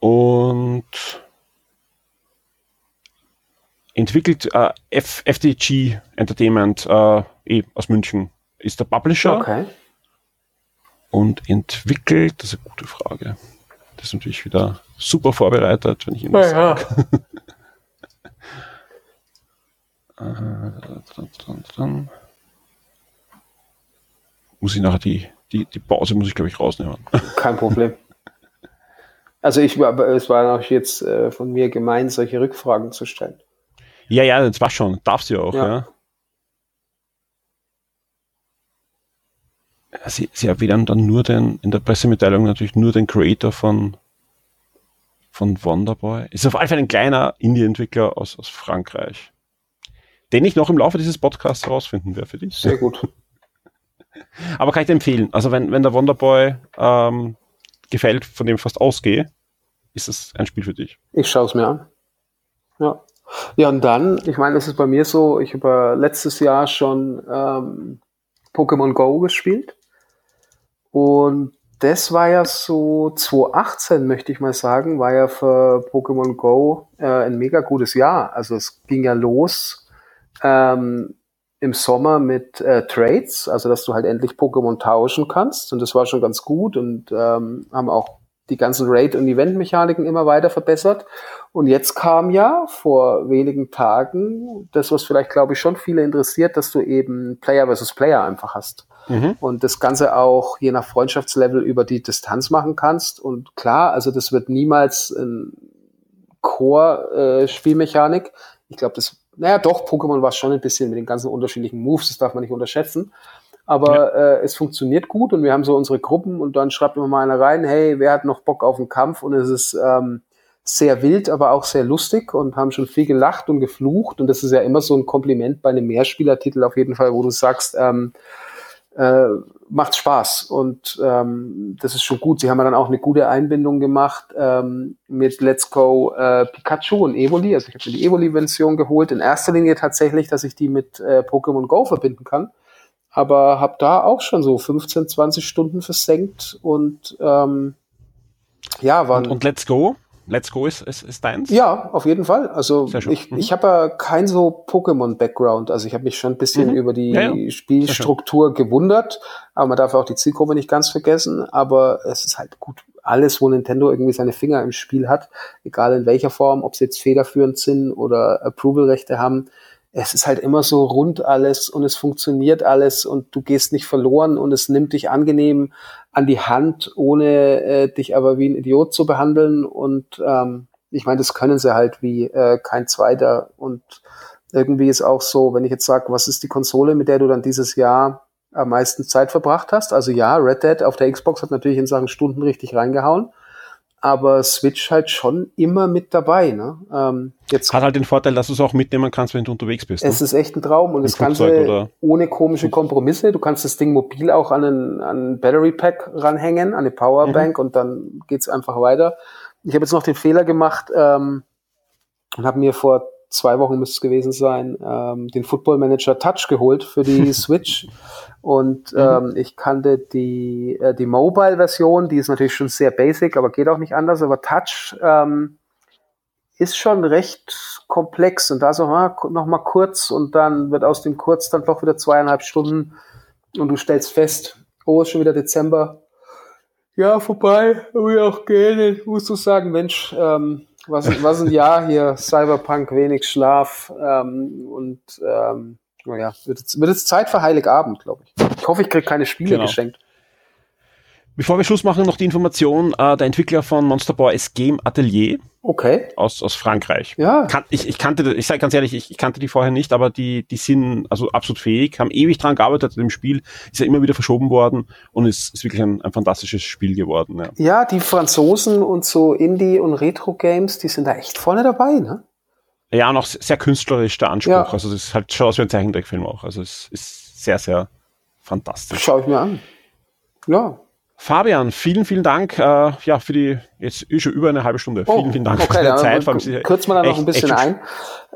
Und entwickelt äh, F FDG Entertainment äh, eh, aus München ist der Publisher. Okay. Und entwickelt, das ist eine gute Frage. Das ist natürlich wieder super vorbereitet, wenn ich das ja, sage. Ja. (laughs) muss ich nachher die, die, die Pause muss ich glaube ich rausnehmen. Kein Problem. Also ich war, es war auch jetzt äh, von mir gemeint, solche Rückfragen zu stellen. Ja, ja, das war schon. Darf sie auch, ja. ja. sie, sie erwähnen dann nur den, in der Pressemitteilung natürlich nur den Creator von, von Wonderboy. Ist auf jeden Fall ein kleiner Indie-Entwickler aus, aus Frankreich. Den ich noch im Laufe dieses Podcasts herausfinden werde für dich. Sehr gut. (laughs) Aber kann ich dir empfehlen. Also wenn, wenn der Wonderboy ähm, gefällt, von dem ich fast ausgehe, ist es ein Spiel für dich. Ich schaue es mir an. Ja. Ja, und dann, ich meine, das ist bei mir so, ich habe letztes Jahr schon ähm, Pokémon Go gespielt. Und das war ja so 2018, möchte ich mal sagen, war ja für Pokémon Go äh, ein mega gutes Jahr. Also es ging ja los ähm, im Sommer mit äh, Trades, also dass du halt endlich Pokémon tauschen kannst. Und das war schon ganz gut und ähm, haben auch die ganzen Raid- und Event-Mechaniken immer weiter verbessert. Und jetzt kam ja vor wenigen Tagen das, was vielleicht, glaube ich, schon viele interessiert, dass du eben Player versus Player einfach hast. Mhm. Und das Ganze auch je nach Freundschaftslevel über die Distanz machen kannst. Und klar, also das wird niemals ein Core-Spielmechanik. Äh, ich glaube, das, naja, doch, Pokémon war schon ein bisschen mit den ganzen unterschiedlichen Moves, das darf man nicht unterschätzen. Aber ja. äh, es funktioniert gut und wir haben so unsere Gruppen und dann schreibt immer mal einer rein, hey, wer hat noch Bock auf einen Kampf? Und es ist ähm, sehr wild, aber auch sehr lustig und haben schon viel gelacht und geflucht. Und das ist ja immer so ein Kompliment bei einem Mehrspielertitel auf jeden Fall, wo du sagst, ähm, äh, macht Spaß und ähm, das ist schon gut. Sie haben ja dann auch eine gute Einbindung gemacht ähm, mit Let's Go äh, Pikachu und Evoli. Also ich habe mir die Evoli-Version geholt. In erster Linie tatsächlich, dass ich die mit äh, Pokémon Go verbinden kann. Aber habe da auch schon so 15, 20 Stunden versenkt und ähm, ja, waren. Und, und Let's Go? Let's Go ist, ist, ist deins? Ja, auf jeden Fall. Also ich, mhm. ich habe ja kein so Pokémon-Background. Also ich habe mich schon ein bisschen mhm. über die ja, ja. Spielstruktur gewundert, aber man darf auch die Zielgruppe nicht ganz vergessen. Aber es ist halt gut, alles, wo Nintendo irgendwie seine Finger im Spiel hat, egal in welcher Form, ob sie jetzt federführend sind oder Approval-Rechte haben, es ist halt immer so rund alles und es funktioniert alles und du gehst nicht verloren und es nimmt dich angenehm an die Hand, ohne äh, dich aber wie ein Idiot zu behandeln. Und ähm, ich meine, das können sie halt wie äh, kein zweiter. Und irgendwie ist auch so, wenn ich jetzt sage, was ist die Konsole, mit der du dann dieses Jahr am meisten Zeit verbracht hast? Also ja, Red Dead auf der Xbox hat natürlich in Sachen Stunden richtig reingehauen aber Switch halt schon immer mit dabei. Ne? Ähm, jetzt Hat halt den Vorteil, dass du es auch mitnehmen kannst, wenn du unterwegs bist. Es ne? ist echt ein Traum und Im das Ganze oder? ohne komische Kompromisse. Du kannst das Ding mobil auch an einen, an einen Battery Pack ranhängen, an eine Powerbank mhm. und dann geht's einfach weiter. Ich habe jetzt noch den Fehler gemacht ähm, und habe mir vor zwei Wochen müsste es gewesen sein, ähm, den Football Manager Touch geholt für die (laughs) Switch. Und mhm. ähm, ich kannte die, äh, die Mobile-Version, die ist natürlich schon sehr basic, aber geht auch nicht anders. Aber Touch ähm, ist schon recht komplex. Und da so noch mal kurz und dann wird aus dem kurz dann doch wieder zweieinhalb Stunden und du stellst fest, oh, ist schon wieder Dezember. Ja, vorbei, will auch gehen. Musst du sagen, Mensch, ähm, was, was ein Jahr hier, Cyberpunk, wenig Schlaf ähm, und ähm, naja, wird jetzt, wird jetzt Zeit für Heiligabend, glaube ich. Ich hoffe, ich kriege keine Spiele genau. geschenkt. Bevor wir Schluss machen, noch die Information, äh, der Entwickler von Monster Boy ist Game Atelier. Okay. Aus, aus Frankreich. Ja. Kan ich, ich kannte, ich sage ganz ehrlich, ich, ich kannte die vorher nicht, aber die, die sind also absolut fähig, haben ewig dran gearbeitet an dem Spiel, ist ja immer wieder verschoben worden und ist, ist wirklich ein, ein fantastisches Spiel geworden. Ja. ja, die Franzosen und so Indie- und Retro-Games, die sind da echt vorne dabei, ne? Ja, und auch sehr künstlerisch der Anspruch. Ja. Also es ist halt schon aus wie ein Zeichentrickfilm auch. Also es ist sehr, sehr fantastisch. Schau ich mir an. Ja. Fabian, vielen, vielen Dank äh, ja, für die, jetzt ist schon über eine halbe Stunde. Oh, vielen, vielen Dank okay, für deine Zeit. Vor kürzen wir da noch ein bisschen ein.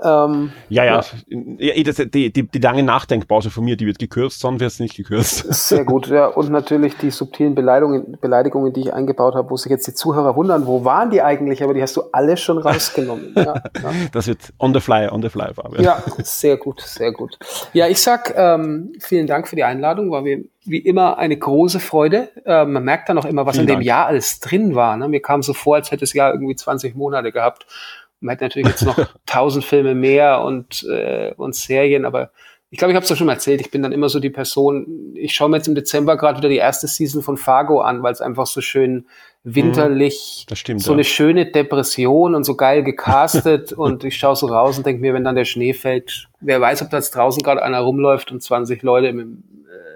Ähm, ja, ja, ja. Die, die, die lange Nachdenkpause von mir, die wird gekürzt, sonst wird es nicht gekürzt. Sehr (laughs) gut, ja. Und natürlich die subtilen Beleidigungen, Beleidigungen, die ich eingebaut habe, wo sich jetzt die Zuhörer wundern, wo waren die eigentlich? Aber die hast du alle schon rausgenommen. ja, ja. (laughs) Das wird on the fly, on the fly, Fabian. Ja, sehr gut, sehr gut. Ja, ich sag ähm, vielen Dank für die Einladung, war mir wie immer eine große Freude. Äh, man merkt dann auch immer, was vielen in dem Dank. Jahr alles drin war. Ne? Mir kam so vor, als hätte das Jahr irgendwie 20 Monate gehabt. Man hat natürlich jetzt noch (laughs) tausend Filme mehr und, äh, und Serien, aber ich glaube, ich habe es doch schon mal erzählt, ich bin dann immer so die Person, ich schaue mir jetzt im Dezember gerade wieder die erste Season von Fargo an, weil es einfach so schön winterlich, mhm. stimmt, so ja. eine schöne Depression und so geil gecastet (laughs) und ich schaue so raus und denke mir, wenn dann der Schnee fällt, wer weiß, ob da jetzt draußen gerade einer rumläuft und 20 Leute mit,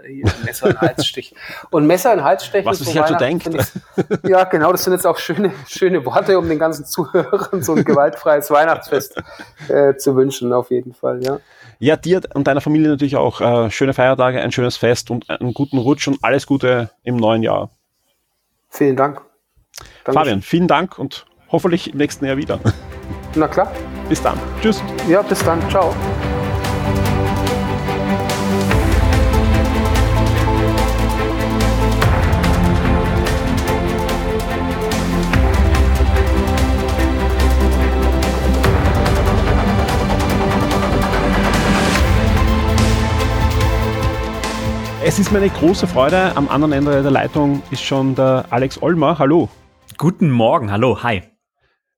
hier Messer in Halsstich. Und Messer in Halsstich. Was sich halt so denkt. Ich, ja, genau, das sind jetzt auch schöne, schöne Worte, um den ganzen Zuhörern so ein gewaltfreies Weihnachtsfest äh, zu wünschen, auf jeden Fall, ja. Ja, dir und deiner Familie natürlich auch äh, schöne Feiertage, ein schönes Fest und einen guten Rutsch und alles Gute im neuen Jahr. Vielen Dank. Dankeschön. Fabian, vielen Dank und hoffentlich im nächsten Jahr wieder. Na klar. Bis dann. Tschüss. Ja, bis dann. Ciao. Es ist mir eine große Freude. Am anderen Ende der Leitung ist schon der Alex Olmer. Hallo. Guten Morgen. Hallo. Hi.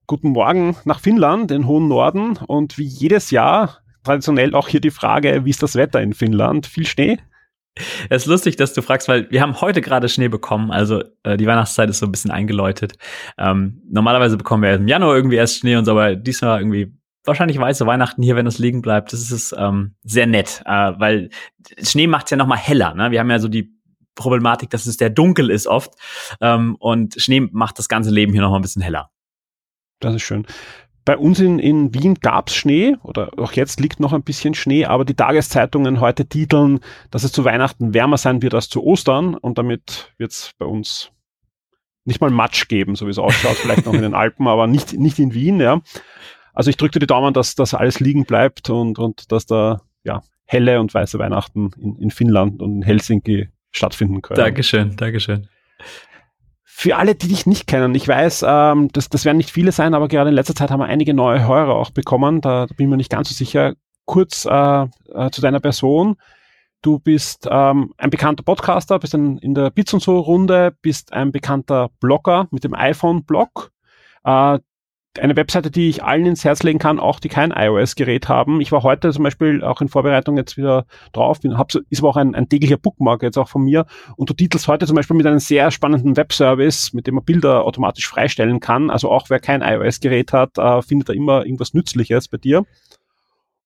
Guten Morgen nach Finnland, den hohen Norden. Und wie jedes Jahr traditionell auch hier die Frage, wie ist das Wetter in Finnland? Viel Schnee? Es ist lustig, dass du fragst, weil wir haben heute gerade Schnee bekommen. Also äh, die Weihnachtszeit ist so ein bisschen eingeläutet. Ähm, normalerweise bekommen wir im Januar irgendwie erst Schnee und so, aber diesmal irgendwie wahrscheinlich weiße Weihnachten hier, wenn es liegen bleibt. Das ist ähm, sehr nett, äh, weil Schnee macht es ja noch mal heller. Ne? Wir haben ja so die Problematik, dass es sehr dunkel ist oft ähm, und Schnee macht das ganze Leben hier noch mal ein bisschen heller. Das ist schön. Bei uns in, in Wien gab's Schnee oder auch jetzt liegt noch ein bisschen Schnee, aber die Tageszeitungen heute titeln, dass es zu Weihnachten wärmer sein wird als zu Ostern und damit wird's bei uns nicht mal Matsch geben, so wie es ausschaut, vielleicht noch in den (laughs) Alpen, aber nicht, nicht in Wien, ja. Also ich drücke die Daumen, dass das alles liegen bleibt und, und dass da ja helle und weiße Weihnachten in, in Finnland und in Helsinki stattfinden können. Dankeschön, Dankeschön. Für alle, die dich nicht kennen, ich weiß, ähm, das, das werden nicht viele sein, aber gerade in letzter Zeit haben wir einige neue Hörer auch bekommen. Da, da bin ich mir nicht ganz so sicher. Kurz äh, äh, zu deiner Person. Du bist ähm, ein bekannter Podcaster, bist ein, in der Bits und so Runde, bist ein bekannter Blogger mit dem iPhone-Blog. Äh, eine Webseite, die ich allen ins Herz legen kann, auch die kein iOS-Gerät haben. Ich war heute zum Beispiel auch in Vorbereitung jetzt wieder drauf, hab, ist aber auch ein, ein täglicher Bookmark jetzt auch von mir. Und du titelst heute zum Beispiel mit einem sehr spannenden Webservice, mit dem man Bilder automatisch freistellen kann. Also auch wer kein iOS-Gerät hat, äh, findet da immer irgendwas Nützliches bei dir.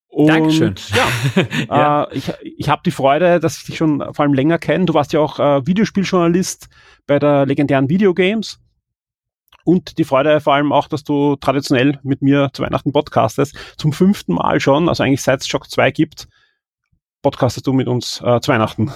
Und, Dankeschön. Ja, (laughs) ja. Äh, ich, ich habe die Freude, dass ich dich schon vor allem länger kenne. Du warst ja auch äh, Videospieljournalist bei der legendären Videogames und die Freude vor allem auch, dass du traditionell mit mir zu Weihnachten podcastest. Zum fünften Mal schon, also eigentlich seit es Shock 2 gibt, podcastest du mit uns äh, zu Weihnachten.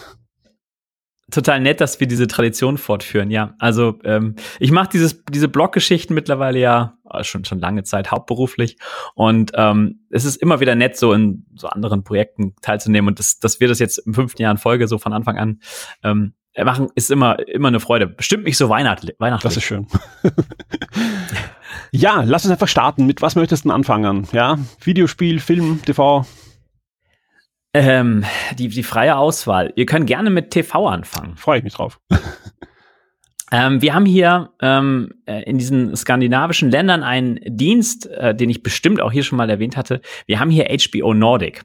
Total nett, dass wir diese Tradition fortführen, ja. Also ähm, ich mache dieses diese Bloggeschichten mittlerweile ja äh, schon schon lange Zeit hauptberuflich und ähm, es ist immer wieder nett, so in so anderen Projekten teilzunehmen und das, dass wir das jetzt im fünften Jahr in Folge so von Anfang an ähm, äh, machen ist immer, immer eine Freude. Bestimmt nicht so weihnachtlich. Das ist schön. (laughs) ja, lass uns einfach starten. Mit was möchtest du anfangen? Ja, Videospiel, Film, TV? Ähm, die, die freie Auswahl. Ihr könnt gerne mit TV anfangen. Freue ich mich drauf. (laughs) Ähm, wir haben hier ähm, äh, in diesen skandinavischen Ländern einen Dienst, äh, den ich bestimmt auch hier schon mal erwähnt hatte. Wir haben hier HBO Nordic.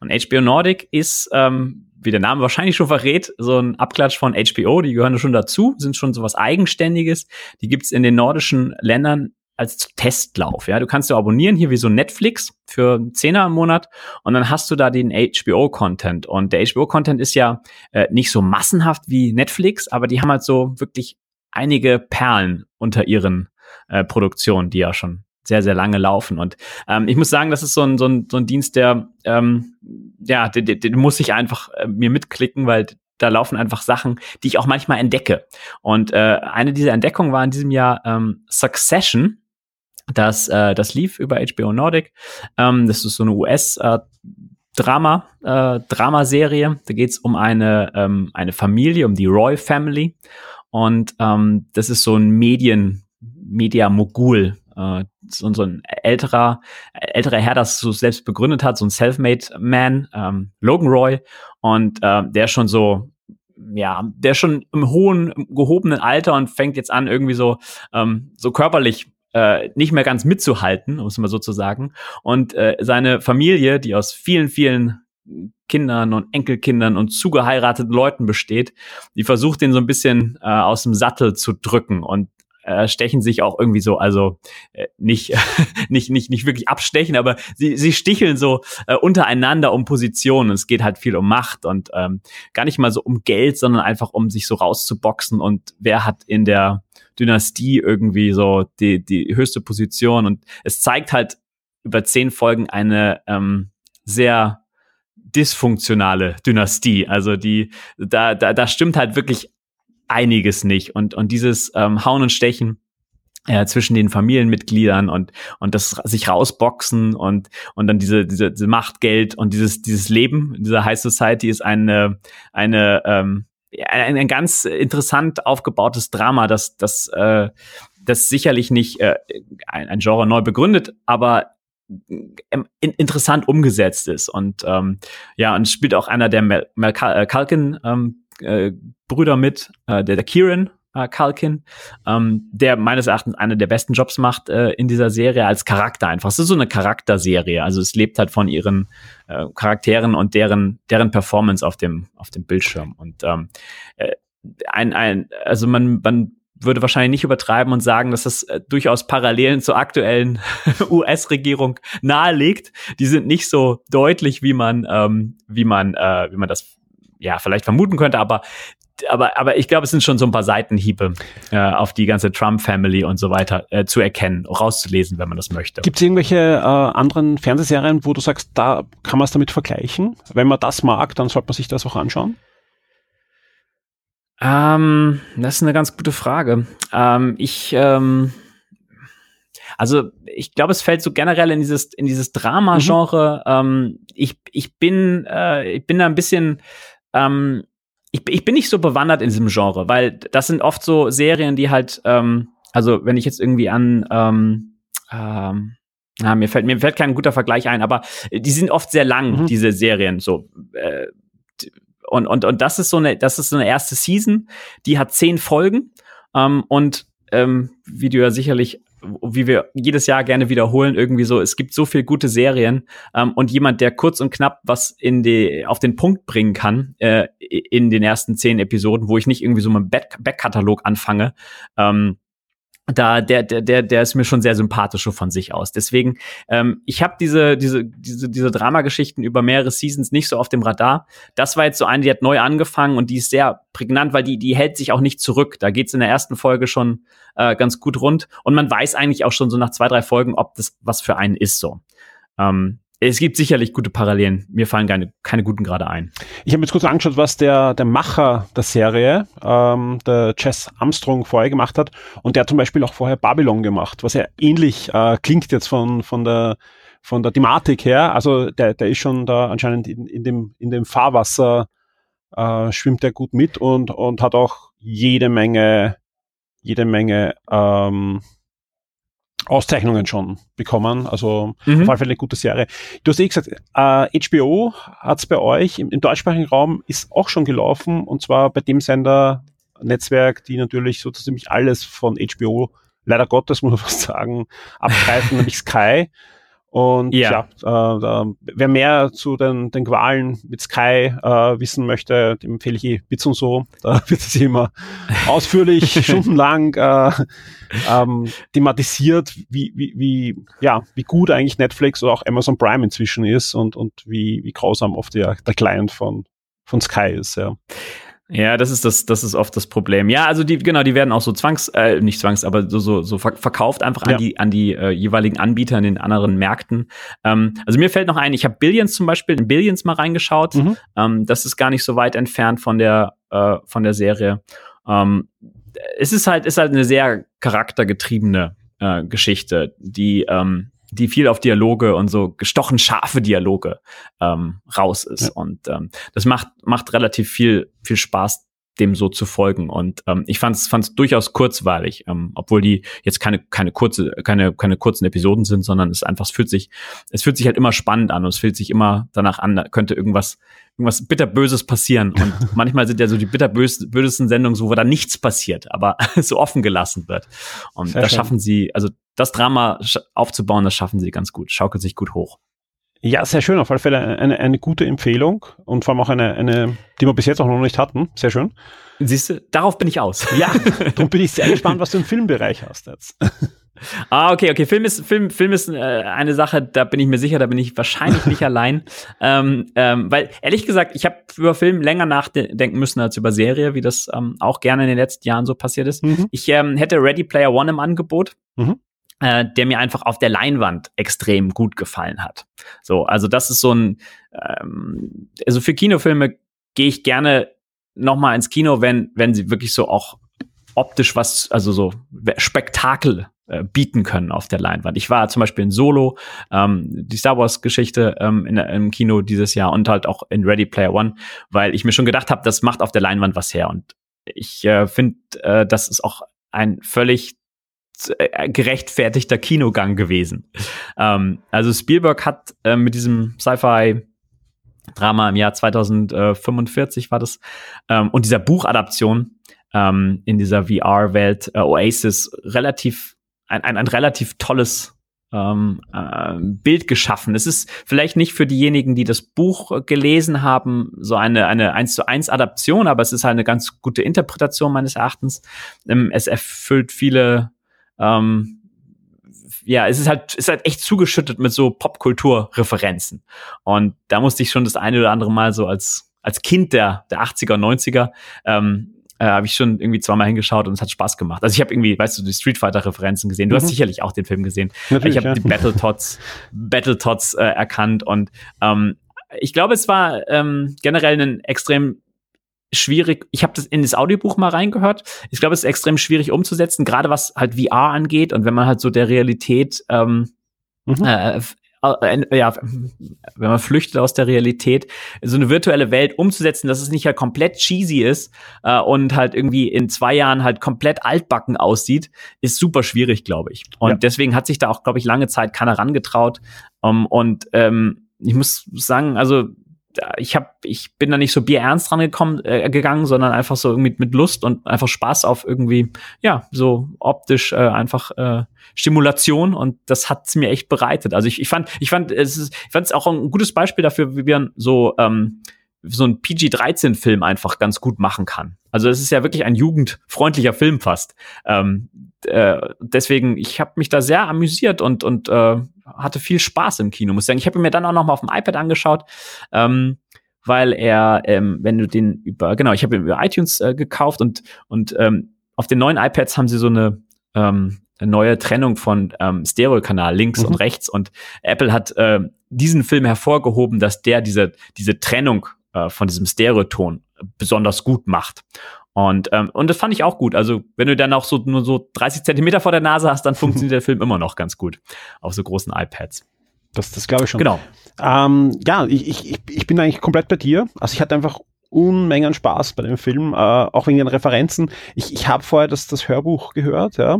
Und HBO Nordic ist, ähm, wie der Name wahrscheinlich schon verrät, so ein Abklatsch von HBO. Die gehören schon dazu, sind schon so was Eigenständiges. Die gibt's in den nordischen Ländern als Testlauf. Ja, du kannst du abonnieren hier wie so Netflix für Zehner im Monat und dann hast du da den HBO-Content. Und der HBO-Content ist ja äh, nicht so massenhaft wie Netflix, aber die haben halt so wirklich einige Perlen unter ihren äh, Produktionen, die ja schon sehr, sehr lange laufen. Und ähm, ich muss sagen, das ist so ein, so ein, so ein Dienst, der, ähm, ja, den, den, muss ich einfach äh, mir mitklicken, weil da laufen einfach Sachen, die ich auch manchmal entdecke. Und äh, eine dieser Entdeckungen war in diesem Jahr ähm, Succession. Das, äh, das lief über HBO Nordic. Ähm, das ist so eine US- äh, äh, Dramaserie. Da geht's um eine, ähm, eine Familie, um die Roy Family. Und ähm, das ist so ein Medien, Media-Mogul, äh, so, ein älterer, älterer Herr, das so selbst begründet hat, so ein Self-Made Man, ähm, Logan Roy. Und äh, der schon so, ja, der schon im hohen, im gehobenen Alter und fängt jetzt an, irgendwie so, ähm, so körperlich äh, nicht mehr ganz mitzuhalten, um es mal so zu sagen. Und äh, seine Familie, die aus vielen, vielen Kindern und Enkelkindern und zugeheirateten Leuten besteht, die versucht den so ein bisschen äh, aus dem Sattel zu drücken und äh, stechen sich auch irgendwie so, also äh, nicht, (laughs) nicht, nicht, nicht wirklich abstechen, aber sie, sie sticheln so äh, untereinander um Positionen. Es geht halt viel um Macht und ähm, gar nicht mal so um Geld, sondern einfach um sich so rauszuboxen und wer hat in der Dynastie irgendwie so die, die höchste Position. Und es zeigt halt über zehn Folgen eine ähm, sehr dysfunktionale Dynastie. Also die, da, da, da stimmt halt wirklich einiges nicht. Und, und dieses ähm, Hauen und Stechen äh, zwischen den Familienmitgliedern und und das sich rausboxen und und dann diese diese, diese Machtgeld und dieses dieses Leben in dieser High Society ist eine eine ähm, ein, ein ganz interessant aufgebautes Drama, das das äh, das sicherlich nicht äh, ein, ein Genre neu begründet, aber interessant umgesetzt ist. Und ähm, ja und spielt auch einer der Mel, Mel äh, Culkin ähm, äh, Brüder mit, äh, der, der Kieran äh, Culkin, ähm, der meines Erachtens eine der besten Jobs macht äh, in dieser Serie als Charakter einfach. Es ist so eine Charakterserie, also es lebt halt von ihren äh, Charakteren und deren deren Performance auf dem auf dem Bildschirm. Und ähm, äh, ein, ein also man man würde wahrscheinlich nicht übertreiben und sagen, dass das äh, durchaus Parallelen zur aktuellen (laughs) US-Regierung nahelegt. Die sind nicht so deutlich, wie man, ähm, wie man, äh, wie man das ja vielleicht vermuten könnte, aber aber, aber ich glaube, es sind schon so ein paar Seitenhiebe äh, auf die ganze Trump-Family und so weiter äh, zu erkennen, rauszulesen, wenn man das möchte. Gibt es irgendwelche äh, anderen Fernsehserien, wo du sagst, da kann man es damit vergleichen? Wenn man das mag, dann sollte man sich das auch anschauen? Ähm, das ist eine ganz gute Frage. Ähm, ich, ähm, also ich glaube, es fällt so generell in dieses in dieses Drama-Genre. Mhm. Ähm, ich ich bin äh, ich bin da ein bisschen ähm, ich, ich bin nicht so bewandert in diesem Genre, weil das sind oft so Serien, die halt ähm, also wenn ich jetzt irgendwie an ähm, ähm, na, mir fällt mir fällt kein guter Vergleich ein, aber die sind oft sehr lang mhm. diese Serien so. Äh, und, und, und das ist so eine, das ist so eine erste Season, die hat zehn Folgen. Ähm, und ähm, wie du ja sicherlich, wie wir jedes Jahr gerne wiederholen, irgendwie so, es gibt so viel gute Serien ähm, und jemand, der kurz und knapp was in die, auf den Punkt bringen kann, äh, in den ersten zehn Episoden, wo ich nicht irgendwie so mit Backkatalog anfange, ähm, da der der der der ist mir schon sehr sympathisch so von sich aus. Deswegen ähm, ich habe diese diese diese diese Dramageschichten über mehrere Seasons nicht so auf dem Radar. Das war jetzt so eine, die hat neu angefangen und die ist sehr prägnant, weil die die hält sich auch nicht zurück. Da geht's in der ersten Folge schon äh, ganz gut rund und man weiß eigentlich auch schon so nach zwei drei Folgen, ob das was für einen ist so. Ähm, es gibt sicherlich gute Parallelen. Mir fallen keine, keine guten gerade ein. Ich habe jetzt kurz angeschaut, was der, der Macher der Serie, ähm, der Chess Armstrong, vorher gemacht hat. Und der hat zum Beispiel auch vorher Babylon gemacht, was ja ähnlich äh, klingt jetzt von, von, der, von der Thematik her. Also der, der ist schon da anscheinend in, in, dem, in dem Fahrwasser, äh, schwimmt er gut mit und, und hat auch jede Menge, jede Menge ähm, Auszeichnungen schon bekommen. Also mhm. auf alle Fälle eine gute Serie. Du hast eh gesagt, äh, HBO hat es bei euch im, im, deutschsprachigen Raum ist auch schon gelaufen und zwar bei dem Sender Netzwerk, die natürlich so ziemlich alles von HBO, leider Gottes (laughs) muss man fast sagen, abgreifen, nämlich Sky. Und ja, ja äh, wer mehr zu den, den Qualen mit Sky äh, wissen möchte, dem empfehle ich eh Bits und so. Da (laughs) wird es immer ausführlich, (laughs) stundenlang äh, ähm, thematisiert, wie, wie, wie, ja, wie gut eigentlich Netflix oder auch Amazon Prime inzwischen ist und, und wie, wie grausam oft der, der Client von, von Sky ist, ja. Ja, das ist das, das ist oft das Problem. Ja, also die, genau, die werden auch so zwangs, äh, nicht zwangs, aber so, so, so verkauft einfach ja. an die, an die äh, jeweiligen Anbieter in den anderen Märkten. Ähm, also mir fällt noch ein, ich habe Billions zum Beispiel in Billions mal reingeschaut. Mhm. Ähm, das ist gar nicht so weit entfernt von der, äh, von der Serie. Ähm, es ist halt, ist halt eine sehr charaktergetriebene äh, Geschichte, die, ähm, die viel auf Dialoge und so gestochen scharfe Dialoge ähm, raus ist. Ja. Und ähm, das macht, macht relativ viel, viel Spaß, dem so zu folgen. Und ähm, ich fand es durchaus kurzweilig, ähm, obwohl die jetzt keine, keine kurze, keine, keine kurzen Episoden sind, sondern es einfach, es fühlt sich, es fühlt sich halt immer spannend an und es fühlt sich immer danach an, da könnte irgendwas, irgendwas bitterböses passieren. Und (laughs) manchmal sind ja so die bitterbösesten Sendungen so, wo da nichts passiert, aber (laughs) so offen gelassen wird. Und Sehr da schön. schaffen sie, also das Drama aufzubauen, das schaffen sie ganz gut, schaukelt sich gut hoch. Ja, sehr schön, auf alle Fälle eine, eine gute Empfehlung und vor allem auch eine, eine, die wir bis jetzt auch noch nicht hatten. Sehr schön. Siehst du, darauf bin ich aus. Ja, (laughs) darum bin ich sehr gespannt, was du im Filmbereich hast jetzt. (laughs) Ah, okay, okay. Film ist, Film, Film ist äh, eine Sache, da bin ich mir sicher, da bin ich wahrscheinlich nicht (laughs) allein. Ähm, ähm, weil, ehrlich gesagt, ich habe über Film länger nachdenken müssen als über Serie, wie das ähm, auch gerne in den letzten Jahren so passiert ist. Mhm. Ich ähm, hätte Ready Player One im Angebot. Mhm äh, der mir einfach auf der Leinwand extrem gut gefallen hat. So, also das ist so ein, ähm, also für Kinofilme gehe ich gerne noch mal ins Kino, wenn wenn sie wirklich so auch optisch was, also so Spektakel äh, bieten können auf der Leinwand. Ich war zum Beispiel in Solo, ähm, die Star Wars Geschichte ähm, in, im Kino dieses Jahr und halt auch in Ready Player One, weil ich mir schon gedacht habe, das macht auf der Leinwand was her und ich äh, finde, äh, das ist auch ein völlig gerechtfertigter Kinogang gewesen. Ähm, also Spielberg hat äh, mit diesem Sci-Fi Drama im Jahr 2045 war das ähm, und dieser Buchadaption ähm, in dieser VR-Welt äh, Oasis relativ ein, ein, ein relativ tolles ähm, äh, Bild geschaffen. Es ist vielleicht nicht für diejenigen, die das Buch gelesen haben, so eine eine eins zu eins Adaption, aber es ist halt eine ganz gute Interpretation meines Erachtens. Ähm, es erfüllt viele ähm, ja, es ist halt, ist halt echt zugeschüttet mit so Popkultur-Referenzen. Und da musste ich schon das eine oder andere Mal so als, als Kind der, der 80er, 90er, ähm, äh, habe ich schon irgendwie zweimal hingeschaut und es hat Spaß gemacht. Also ich habe irgendwie, weißt du, die Street Fighter-Referenzen gesehen. Du mhm. hast sicherlich auch den Film gesehen. Natürlich, ich habe ja. die Battletoads, (laughs) Battletoads äh, erkannt und ähm, ich glaube, es war ähm, generell ein extrem schwierig. Ich habe das in das Audiobuch mal reingehört. Ich glaube, es ist extrem schwierig umzusetzen, gerade was halt VR angeht und wenn man halt so der Realität ähm, mhm. äh, ja, wenn man flüchtet aus der Realität, so eine virtuelle Welt umzusetzen, dass es nicht halt komplett cheesy ist äh, und halt irgendwie in zwei Jahren halt komplett altbacken aussieht, ist super schwierig, glaube ich. Und ja. deswegen hat sich da auch, glaube ich, lange Zeit keiner rangetraut. Um, und ähm, ich muss sagen, also ich habe, ich bin da nicht so bierernst dran gekommen, äh, gegangen, sondern einfach so irgendwie mit Lust und einfach Spaß auf irgendwie, ja, so optisch äh, einfach äh, Stimulation und das hat's mir echt bereitet. Also ich, ich fand, ich fand, es ist, ich fand es auch ein gutes Beispiel dafür, wie wir so ähm, so ein PG-13-Film einfach ganz gut machen kann. Also es ist ja wirklich ein jugendfreundlicher Film fast. Ähm, äh, deswegen, ich habe mich da sehr amüsiert und und äh, hatte viel Spaß im Kino, muss ich sagen. Ich habe mir dann auch noch mal auf dem iPad angeschaut, ähm, weil er, ähm, wenn du den über, genau, ich habe ihn über iTunes äh, gekauft und und ähm, auf den neuen iPads haben sie so eine ähm, neue Trennung von ähm, Stereokanal links mhm. und rechts und Apple hat äh, diesen Film hervorgehoben, dass der diese diese Trennung äh, von diesem Stereoton besonders gut macht. Und, ähm, und das fand ich auch gut. Also, wenn du dann auch so nur so 30 Zentimeter vor der Nase hast, dann (laughs) funktioniert der Film immer noch ganz gut auf so großen iPads. Das, das glaube ich schon. Genau. Ähm, ja, ich, ich, ich bin eigentlich komplett bei dir. Also ich hatte einfach Unmengen Spaß bei dem Film, äh, auch wegen den Referenzen. Ich, ich habe vorher das, das Hörbuch gehört, ja.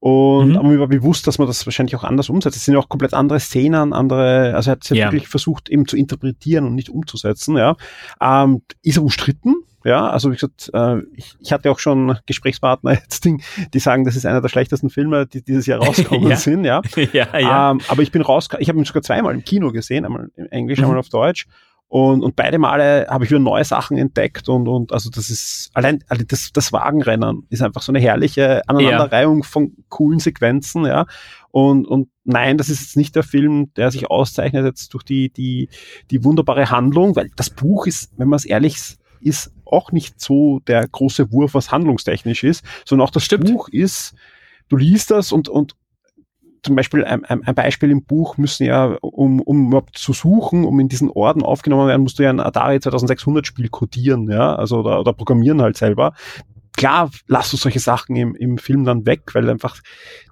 Und mhm. mir war bewusst, dass man das wahrscheinlich auch anders umsetzt. Es sind ja auch komplett andere Szenen, andere, also er hat es ja, ja, wirklich versucht eben zu interpretieren und nicht umzusetzen, ja. Ähm, ist er umstritten? Ja, also wie gesagt, äh, ich, ich hatte auch schon Gesprächspartner (laughs) jetzt, die, die sagen, das ist einer der schlechtesten Filme, die dieses Jahr (laughs) rausgekommen Ja. sind, ja. (laughs) ja, ja. Ähm, aber ich bin raus, ich habe ihn sogar zweimal im Kino gesehen, einmal im Englisch, Mhm. einmal auf Deutsch. Und, und beide Male habe ich wieder neue Sachen entdeckt und, und also das ist allein also das, das Wagenrennen ist einfach so eine herrliche Aneinanderreihung von coolen Sequenzen, ja. Und, und nein, das ist jetzt nicht der Film, der sich auszeichnet jetzt durch die, die, die wunderbare Handlung, weil das Buch ist, wenn man es ehrlich ist, auch nicht so der große Wurf, was handlungstechnisch ist, sondern auch das Stimmt. Buch ist, du liest das und, und zum Beispiel ein, ein, Beispiel im Buch müssen ja, um, um zu suchen, um in diesen Orden aufgenommen werden, musst du ja ein Atari 2600 Spiel codieren, ja, also oder, oder programmieren halt selber. Klar, lass du solche Sachen im, im Film dann weg, weil einfach,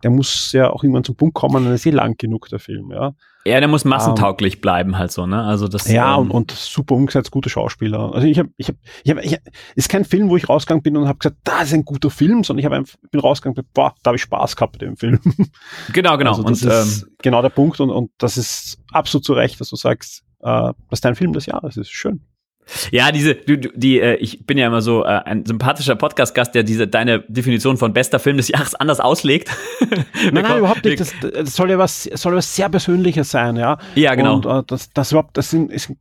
der muss ja auch irgendwann zum Punkt kommen, dann ist eh lang genug, der Film, ja. ja, der muss massentauglich bleiben halt so, ne? Also das Ja, ähm, und, und super umgesetzt, gute Schauspieler. Also ich habe, ich habe, ich habe, ich, ist kein Film, wo ich rausgegangen bin und habe gesagt, da ist ein guter Film, sondern ich habe einfach, bin rausgegangen, und boah, da habe ich Spaß gehabt mit dem Film. (laughs) genau, genau. Also das und ist ähm, genau der Punkt und, und das ist absolut zu Recht, dass du sagst, äh, das ist dein Film des Jahres, ist schön. Ja, diese, du, du, die, äh, ich bin ja immer so äh, ein sympathischer Podcast-Gast, der diese deine Definition von bester Film des Jahres anders auslegt. Nein, (laughs) nein, überhaupt nicht. Das, das soll ja was, soll was sehr Persönliches sein, ja. ja, genau. Und äh, das, das überhaupt, das sind, ist,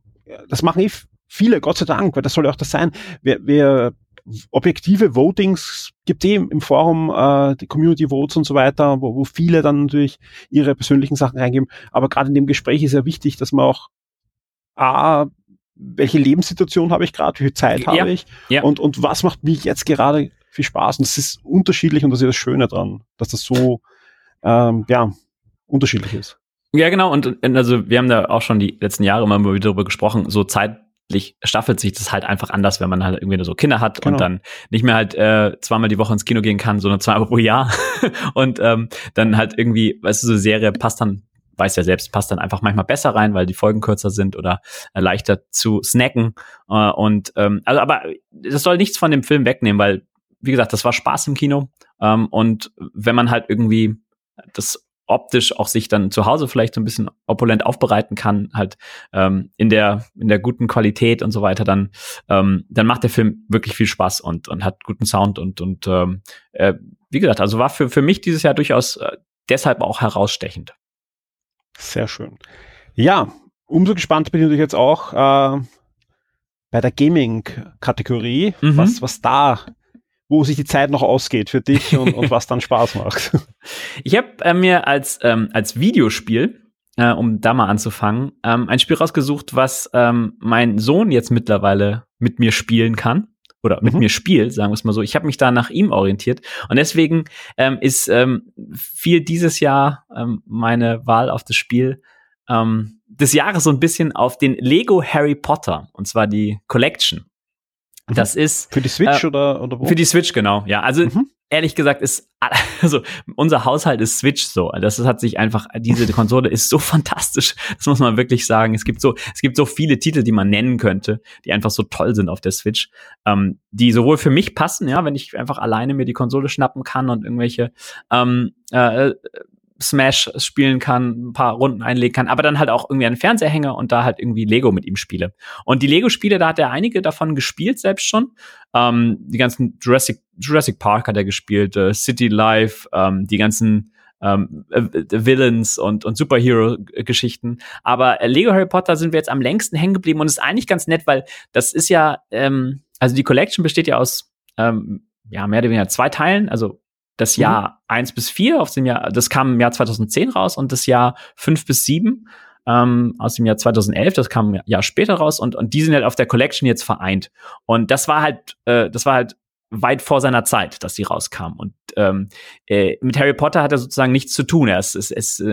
das machen eh viele, Gott sei Dank, weil das soll ja auch das sein. Wir, wir objektive Votings gibt eh im Forum, äh, die Community Votes und so weiter, wo, wo viele dann natürlich ihre persönlichen Sachen reingeben. Aber gerade in dem Gespräch ist ja wichtig, dass man auch A, welche Lebenssituation habe ich gerade, wie viel Zeit Ja, habe ich ja. und, und was macht mir jetzt gerade viel Spaß. Und das ist unterschiedlich und das ist das Schöne dran, dass das so ähm, ja, unterschiedlich ist. Ja, genau. Und, und also wir haben da auch schon die letzten Jahre immer wieder darüber gesprochen. So zeitlich staffelt sich das halt einfach anders, wenn man halt irgendwie nur so Kinder hat Genau. und dann nicht mehr halt äh, zweimal die Woche ins Kino gehen kann, sondern zweimal pro Jahr. (laughs) und ähm, dann halt irgendwie, weißt du, so eine Serie passt dann, weiß ja selbst, passt dann einfach manchmal besser rein, weil die Folgen kürzer sind oder äh, leichter zu snacken. Äh, und ähm, also, aber das soll nichts von dem Film wegnehmen, weil, wie gesagt, das war Spaß im Kino. Ähm, und wenn man halt irgendwie das optisch auch sich dann zu Hause vielleicht so ein bisschen opulent aufbereiten kann, halt ähm, in der in der guten Qualität und so weiter, dann ähm, dann macht der Film wirklich viel Spaß und und hat guten Sound und und ähm, äh, wie gesagt, also war für für mich dieses Jahr durchaus äh, deshalb auch herausstechend. Sehr schön. Ja, umso gespannt bin ich natürlich jetzt auch äh, bei der Gaming-Kategorie, Mhm. was, was da, wo sich die Zeit noch ausgeht für dich und, und (laughs) was dann Spaß macht. Ich habe äh, mir als, ähm, als Videospiel, äh, um da mal anzufangen, ähm, ein Spiel rausgesucht, was ähm, mein Sohn jetzt mittlerweile mit mir spielen kann. Oder mit Mhm. mir spielt, sagen wir es mal so. Ich habe mich da nach ihm orientiert. Und deswegen ähm, ist ähm, viel dieses Jahr ähm, meine Wahl auf das Spiel ähm, des Jahres so ein bisschen auf den Lego Harry Potter. Und zwar die Collection. Mhm. Das ist Für die Switch Äh, oder, oder wo? für die Switch, genau. Ja, also Mhm. Ehrlich gesagt ist, (laughs) also unser Haushalt ist Switch so. Das hat sich einfach, diese Konsole ist so fantastisch. Das muss man wirklich sagen. Es gibt so, es gibt so viele Titel, die man nennen könnte, die einfach so toll sind auf der Switch, ähm, die sowohl für mich passen, ja, wenn ich einfach alleine mir die Konsole schnappen kann und irgendwelche ähm, äh, Smash spielen kann, ein paar Runden einlegen kann, aber dann halt auch irgendwie einen Fernseher hänge und da halt irgendwie Lego mit ihm spiele. Und die Lego-Spiele, da hat er einige davon gespielt, selbst schon. Ähm, die ganzen Jurassic, Jurassic Park hat er gespielt, äh, City Life, ähm, die ganzen ähm, äh, äh, Villains und, und Superhero-Geschichten. Aber äh, Lego Harry Potter sind wir jetzt am längsten hängen geblieben und ist eigentlich ganz nett, weil das ist ja, ähm, also die Collection besteht ja aus ähm, ja, mehr oder weniger zwei Teilen, also das Mhm. Jahr eins bis vier aus dem Jahr, das kam im Jahr 2010 raus und das Jahr fünf bis sieben ähm, aus dem Jahr 2011, das kam ein Jahr später raus und, und die sind halt auf der Collection jetzt vereint. Und das war halt, äh, das war halt weit vor seiner Zeit, dass sie rauskam. Und ähm, äh, mit Harry Potter hat er sozusagen nichts zu tun. Er ist, ist, ist äh,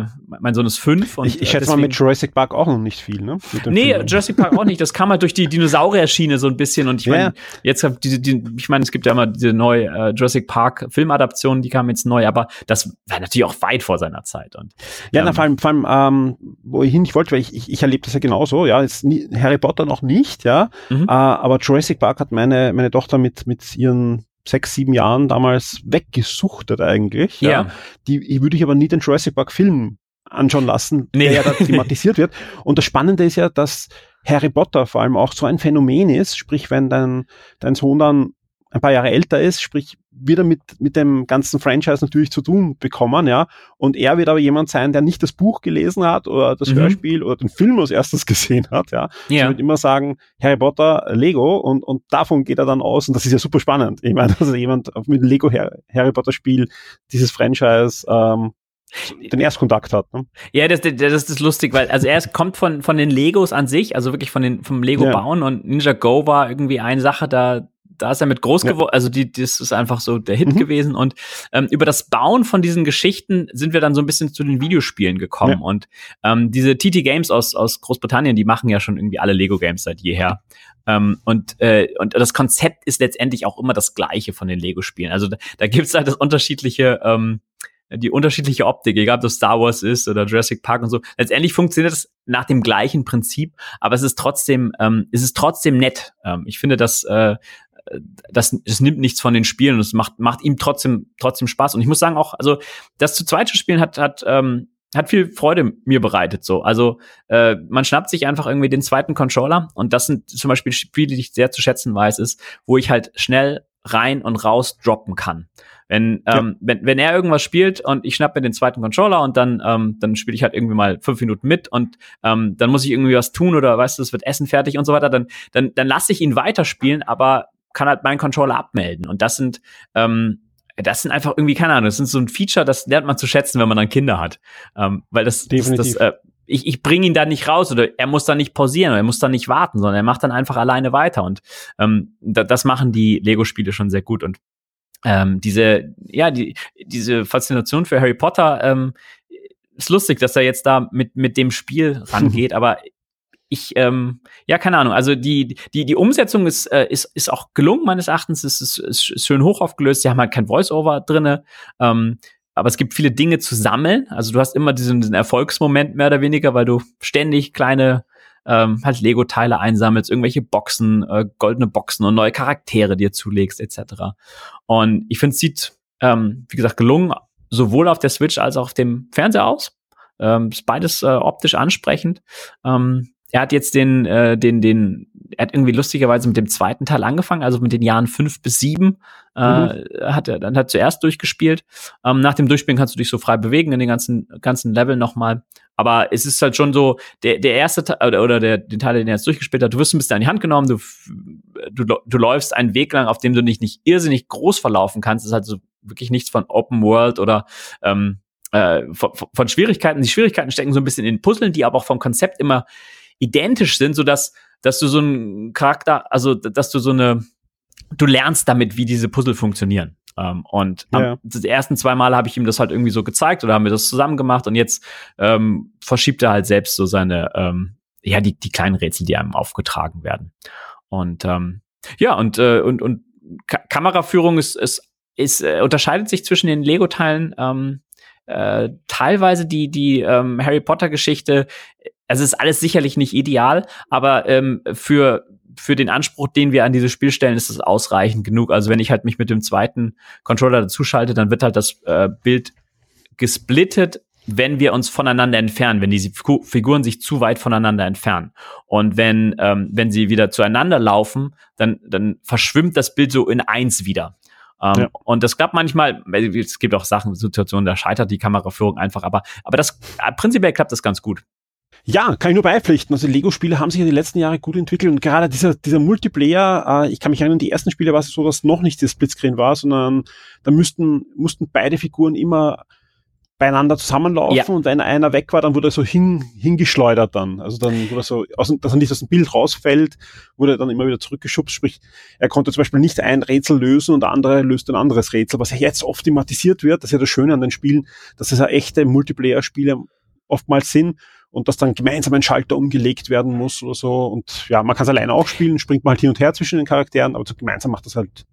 äh, mein Sohn ist fünf und ich, ich äh, schätze mal deswegen- mit Jurassic Park auch noch nicht viel, ne? Nee, Filmen. Jurassic Park auch nicht. Das kam halt durch die Dinosaurier-Schiene so ein bisschen. Und ich Ja, meine, ja. jetzt hab diese, die, ich meine, es gibt ja immer diese neue äh, Jurassic Park Filmadaption, die kam jetzt neu, aber das war natürlich auch weit vor seiner Zeit. Und Ja, ähm, na, vor allem, vor allem ähm, wo ich hin wollte, weil ich, ich, ich erlebe das ja genauso, ja, jetzt nie, Harry Potter noch nicht, ja, Mhm. äh, aber Jurassic Park hat meine, meine Tochter mit, mit ihren sechs, sieben Jahren damals weggesuchtet eigentlich, ja. Ja. Die ich würde ich aber nie den Jurassic Park Film anschauen lassen, Nee. der ja da thematisiert wird. Und das Spannende ist ja, dass Harry Potter vor allem auch so ein Phänomen ist, sprich, wenn dein, dein Sohn dann ein paar Jahre älter ist, sprich, wird er mit, mit dem ganzen Franchise natürlich zu tun bekommen, ja. Und er wird aber jemand sein, der nicht das Buch gelesen hat oder das mhm. Hörspiel oder den Film als erstes (laughs) gesehen hat, ja. Ja. Er wird immer sagen, Harry Potter, Lego und, und davon geht er dann aus und das ist ja super spannend. Ich meine, (laughs) dass jemand mit dem Lego Harry Potter Spiel dieses Franchise ähm, den Erstkontakt hat. Ne? Ja, das, das, das ist lustig, weil also er kommt von von den Legos an sich, also wirklich von den vom Lego bauen und Ninja Go war irgendwie eine Sache, da da ist er mit groß geworden, also die, das ist einfach so der Hit mhm. gewesen. Und ähm, über das Bauen von diesen Geschichten sind wir dann so ein bisschen zu den Videospielen gekommen. Ja. Und ähm, diese TT Games aus, aus Großbritannien, die machen ja schon irgendwie alle Lego-Games seit jeher. Ähm, und, äh, und das Konzept ist letztendlich auch immer das gleiche von den Lego-Spielen. Also da, da gibt es halt das unterschiedliche ähm, die unterschiedliche Optik, egal ob das Star Wars ist oder Jurassic Park und so. Letztendlich funktioniert es nach dem gleichen Prinzip, aber es ist trotzdem, ähm, es ist trotzdem nett. Ähm, ich finde, dass äh, das, das nimmt nichts von den Spielen und es macht, macht ihm trotzdem, trotzdem Spaß. Und ich muss sagen auch, also das zu zweit zu spielen hat, hat, ähm, hat viel Freude mir bereitet. So, also äh, man schnappt sich einfach irgendwie den zweiten Controller und das sind zum Beispiel Spiele, die ich sehr zu schätzen weiß, ist, wo ich halt schnell rein und raus droppen kann. Wenn, ähm, ja. wenn, wenn er irgendwas spielt und ich schnapp mir den zweiten Controller und dann, ähm, dann spiele ich halt irgendwie mal fünf Minuten mit und ähm, dann muss ich irgendwie was tun oder weißt du, es wird Essen fertig und so weiter, dann, dann, dann lasse ich ihn weiterspielen, aber kann halt meinen Controller abmelden. Und das sind, ähm, das sind einfach irgendwie, keine Ahnung, das sind so ein Feature, das lernt man zu schätzen, wenn man dann Kinder hat. Ähm, weil das, Definitiv. das, das äh, ich, ich bringe ihn da nicht raus oder er muss da nicht pausieren oder er muss da nicht warten, sondern er macht dann einfach alleine weiter. Und ähm, da, das machen die Lego-Spiele schon sehr gut. Und ähm, diese, ja, die, diese Faszination für Harry Potter ähm, ist lustig, dass er jetzt da mit, mit dem Spiel (laughs) rangeht, aber ich, ähm, ja, keine Ahnung. Also die, die, die Umsetzung ist, äh, ist, ist auch gelungen, meines Erachtens. Es ist, ist, ist schön hoch aufgelöst. Sie haben halt kein Voice-Over drinne. Ähm, aber es gibt viele Dinge zu sammeln. Also du hast immer diesen, diesen Erfolgsmoment mehr oder weniger, weil du ständig kleine ähm, halt Lego-Teile einsammelst, irgendwelche Boxen, äh, goldene Boxen und neue Charaktere dir zulegst, etc. Und ich finde, es sieht, ähm, wie gesagt, gelungen, sowohl auf der Switch als auch auf dem Fernseher aus. Ähm, ist beides äh, optisch ansprechend. Ähm, er hat jetzt den, äh, den, den, er hat irgendwie lustigerweise mit dem zweiten Teil angefangen, also mit den Jahren fünf bis sieben, äh, mhm. hat er dann hat zuerst durchgespielt. Ähm, nach dem Durchspielen kannst du dich so frei bewegen in den ganzen, ganzen Level nochmal. Aber es ist halt schon so, der, der erste Teil oder, oder der, den Teil, den er jetzt durchgespielt hat, du wirst ein bisschen an die Hand genommen, du, du, du läufst einen Weg lang, auf dem du dich nicht irrsinnig groß verlaufen kannst. Das ist halt so wirklich nichts von Open World oder ähm, äh, von, von Schwierigkeiten. Die Schwierigkeiten stecken so ein bisschen in Puzzeln, die aber auch vom Konzept immer identisch sind, so dass, dass du so einen Charakter, also dass du so eine, du lernst damit, wie diese Puzzle funktionieren. Um, ähm, und ja. am, die ersten zwei Male habe ich ihm das halt irgendwie so gezeigt oder haben wir das zusammen gemacht und jetzt ähm, verschiebt er halt selbst so seine, ähm, ja, die, die kleinen Rätsel, die einem aufgetragen werden. Und ähm, ja, und, äh, und, und Ka Kameraführung ist, ist, ist äh, unterscheidet sich zwischen den Lego-Teilen ähm, äh, teilweise die, die ähm, Harry Potter-Geschichte also ist alles sicherlich nicht ideal, aber ähm, für für den Anspruch, den wir an dieses Spiel stellen, ist es ausreichend genug. Also wenn ich halt mich mit dem zweiten Controller dazuschalte, dann wird halt das äh, Bild gesplittet, wenn wir uns voneinander entfernen, wenn die Figuren sich zu weit voneinander entfernen. Und wenn, ähm, wenn sie wieder zueinander laufen, dann, dann verschwimmt das Bild so in eins wieder. Ähm, ja. Und das klappt manchmal, es gibt auch Sachen, Situationen, da scheitert die Kameraführung einfach, aber, aber das prinzipiell klappt das ganz gut. Ja, kann ich nur beipflichten. Also Lego-Spiele haben sich in den letzten Jahren gut entwickelt und gerade dieser, dieser Multiplayer, äh, ich kann mich erinnern, die ersten Spiele war es so, dass noch nicht das Splitscreen war, sondern da müssten, mussten beide Figuren immer beieinander zusammenlaufen ja. und wenn einer weg war, dann wurde er so hin, hingeschleudert dann. Also dann wurde er so, aus, dass er nicht aus dem Bild rausfällt, wurde er dann immer wieder zurückgeschubst. Sprich, er konnte zum Beispiel nicht ein Rätsel lösen und der andere löst ein anderes Rätsel, was ja jetzt oft thematisiert wird. Das ist ja das Schöne an den Spielen, dass es ja echte Multiplayer-Spiele oftmals sind und dass dann gemeinsam ein Schalter umgelegt werden muss oder so. Und ja, man kann es alleine auch spielen, springt mal halt hin und her zwischen den Charakteren, aber so gemeinsam macht das halt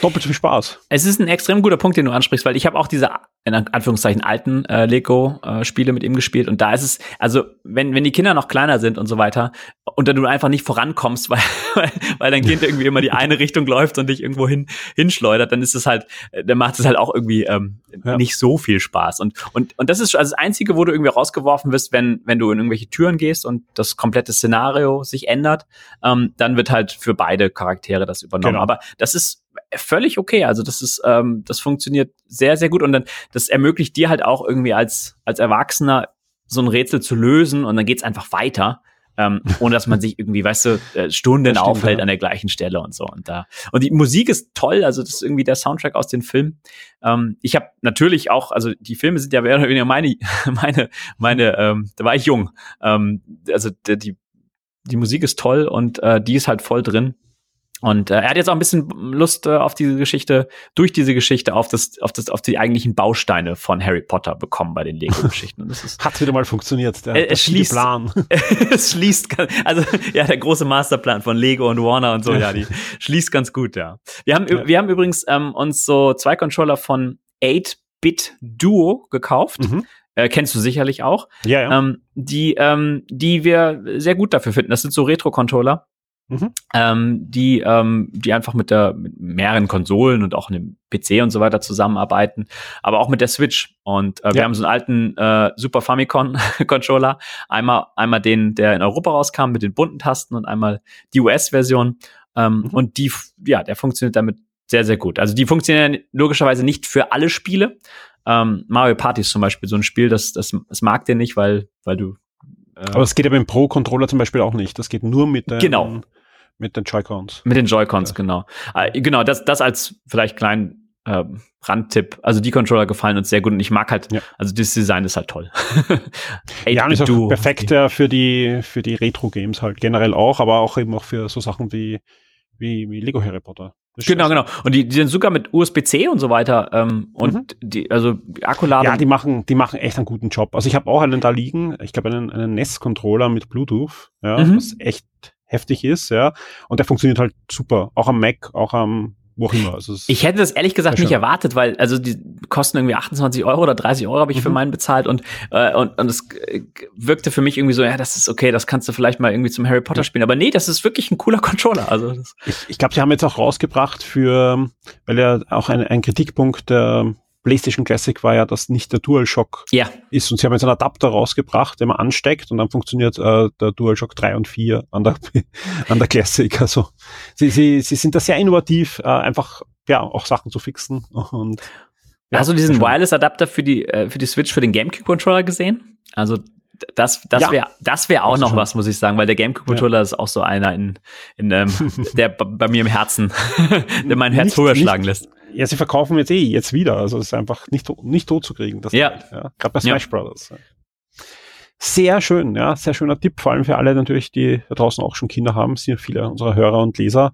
doppelt viel Spaß. Es ist ein extrem guter Punkt, den du ansprichst, weil ich habe auch diese in Anführungszeichen alten äh, Lego-Spiele äh, mit ihm gespielt und da ist es, also wenn, wenn die Kinder noch kleiner sind und so weiter und dann du einfach nicht vorankommst, weil, (laughs) weil, weil dein Kind irgendwie immer die (laughs) eine Richtung läuft und dich irgendwo hin, hinschleudert, dann ist es halt, dann macht es halt auch irgendwie ähm, ja. nicht so viel Spaß. Und, und, und das ist also das Einzige, wo du irgendwie rausgeworfen wirst, wenn, wenn du in irgendwelche Türen gehst und das komplette Szenario sich ändert, ähm, dann wird halt für beide Charaktere das übernommen. Genau. Aber das ist völlig okay. Also das ist, ähm, das funktioniert sehr, sehr gut und dann das ermöglicht dir halt auch irgendwie als als Erwachsener so ein Rätsel zu lösen und dann geht's einfach weiter. Ähm, (laughs) ohne dass man sich irgendwie, weißt du, äh, Stunden stimmt, aufhält ja. an der gleichen Stelle und so. Und da und die Musik ist toll, also das ist irgendwie der Soundtrack aus den Filmen. Ähm, ich habe natürlich auch, also die Filme sind ja mehr oder weniger meine, (laughs) meine, meine, ähm, da war ich jung. Ähm, also die, die Musik ist toll und äh, die ist halt voll drin. Und äh, er hat jetzt auch ein bisschen Lust äh, auf diese Geschichte, durch diese Geschichte auf das, auf das, auf die eigentlichen Bausteine von Harry Potter bekommen bei den Lego-Geschichten. (laughs) Hat wieder mal funktioniert. Der, äh, (laughs) es schließt, Plan. es schließt, also ja, der große Masterplan von Lego und Warner und so, ja, die (laughs) schließt ganz gut, ja. Wir haben, ja. wir haben übrigens ähm, uns so zwei Controller von 8-Bit Duo gekauft. Mhm. Äh, kennst du sicherlich auch. Ja, ja. Ähm, die, ähm, die wir sehr gut dafür finden. Das sind so Retro-Controller Mhm. Ähm, die, ähm, die einfach mit der mit mehreren Konsolen und auch einem PC und so weiter zusammenarbeiten, aber auch mit der Switch. Und äh, ja. wir haben so einen alten äh, Super Famicom (laughs) Controller, einmal einmal den, der in Europa rauskam mit den bunten Tasten und einmal die US-Version. Ähm, mhm. Und die, ja, der funktioniert damit sehr sehr gut. Also die funktionieren logischerweise nicht für alle Spiele. Ähm, Mario Party ist zum Beispiel so ein Spiel, das, das, das mag der nicht, weil, weil du aber es geht ja beim Pro-Controller zum Beispiel auch nicht. Das geht nur mit den, genau. mit den Joy-Cons. Mit den Joy-Cons, ja. genau. Äh, genau, das, das als vielleicht kleinen äh, Randtipp. Also die Controller gefallen uns sehr gut und ich mag halt, ja. also das Design ist halt toll. (laughs) ja, und ist auch perfekt ja, für die, für die Retro-Games halt generell auch, aber auch eben auch für so Sachen wie, wie, wie Lego Harry Potter. Genau, genau. Und die, die sind sogar mit USB-C und so weiter. Ähm, und mhm. die, also Akkuladung. Ja, die machen, die machen echt einen guten Job. Also ich habe auch einen da liegen. Ich glaube einen, einen NES-Controller mit Bluetooth, ja, mhm. was echt heftig ist, ja. Und der funktioniert halt super. Auch am Mac, auch am wo auch immer. Also ich hätte das ehrlich gesagt nicht erwartet, weil also die kosten irgendwie 28 Euro oder 30 Euro habe ich mhm. für meinen bezahlt und äh, und und es wirkte für mich irgendwie so, ja, das ist okay, das kannst du vielleicht mal irgendwie zum Harry Potter spielen, aber nee, das ist wirklich ein cooler (laughs) Controller. Also ich, ich glaube, sie haben jetzt auch rausgebracht für, weil ja auch ein, ein Kritikpunkt der PlayStation Classic war ja, dass nicht der DualShock ja. ist. Und sie haben jetzt einen Adapter rausgebracht, den man ansteckt und dann funktioniert äh, der DualShock 3 und 4 an der, (laughs) an der Classic. Also sie, sie, sie sind da sehr innovativ, äh, einfach ja auch Sachen zu fixen. Und, ja, Hast du diesen Wireless-Adapter für die, äh, für die Switch für den GameCube-Controller gesehen? Also das, das wäre das wäre auch noch schon. was, muss ich sagen, weil der GameCube-Controller ja. ist auch so einer, in, in ähm, (laughs) der bei mir im Herzen, (laughs) der mein Herz nicht, höher schlagen lässt. Ja, sie verkaufen jetzt eh jetzt wieder. Also es ist einfach nicht, nicht tot zu kriegen. Das ja. ja. Gerade bei Smash ja. Brothers. Sehr schön, ja, sehr schöner Tipp, vor allem für alle natürlich, die da draußen auch schon Kinder haben, sind viele unserer Hörer und Leser.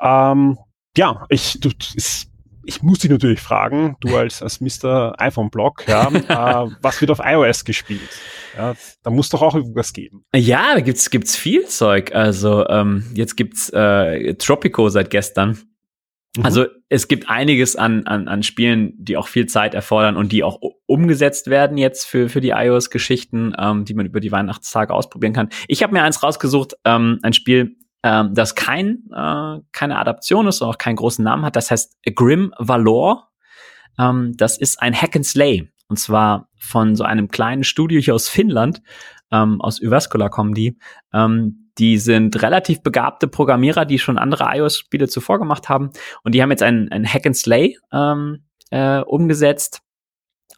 Ähm, ja, ich, du, ist, ich muss dich natürlich fragen, du als, als Mr. iPhone-Blog, ja, (laughs) äh, was wird auf iOS gespielt? Ja, da muss doch auch irgendwas geben. Ja, da gibt's, gibt's viel Zeug. Also ähm, jetzt gibt's äh, Tropico seit gestern. Mhm. Also es gibt einiges an, an, an Spielen, die auch viel Zeit erfordern und die auch umgesetzt werden jetzt für, für die iOS-Geschichten, ähm, die man über die Weihnachtstage ausprobieren kann. Ich habe mir eins rausgesucht, ähm, ein Spiel, ähm, das kein, äh, keine Adaption ist und auch keinen großen Namen hat. Das heißt Grim Valor. Ähm, das ist ein Hack and Slay. Und zwar von so einem kleinen Studio hier aus Finnland, ähm, aus Yvascola kommen die. Ähm, die sind relativ begabte Programmierer, die schon andere iOS-Spiele zuvor gemacht haben. Und die haben jetzt ein, ein Hack and Slay ähm, äh, umgesetzt.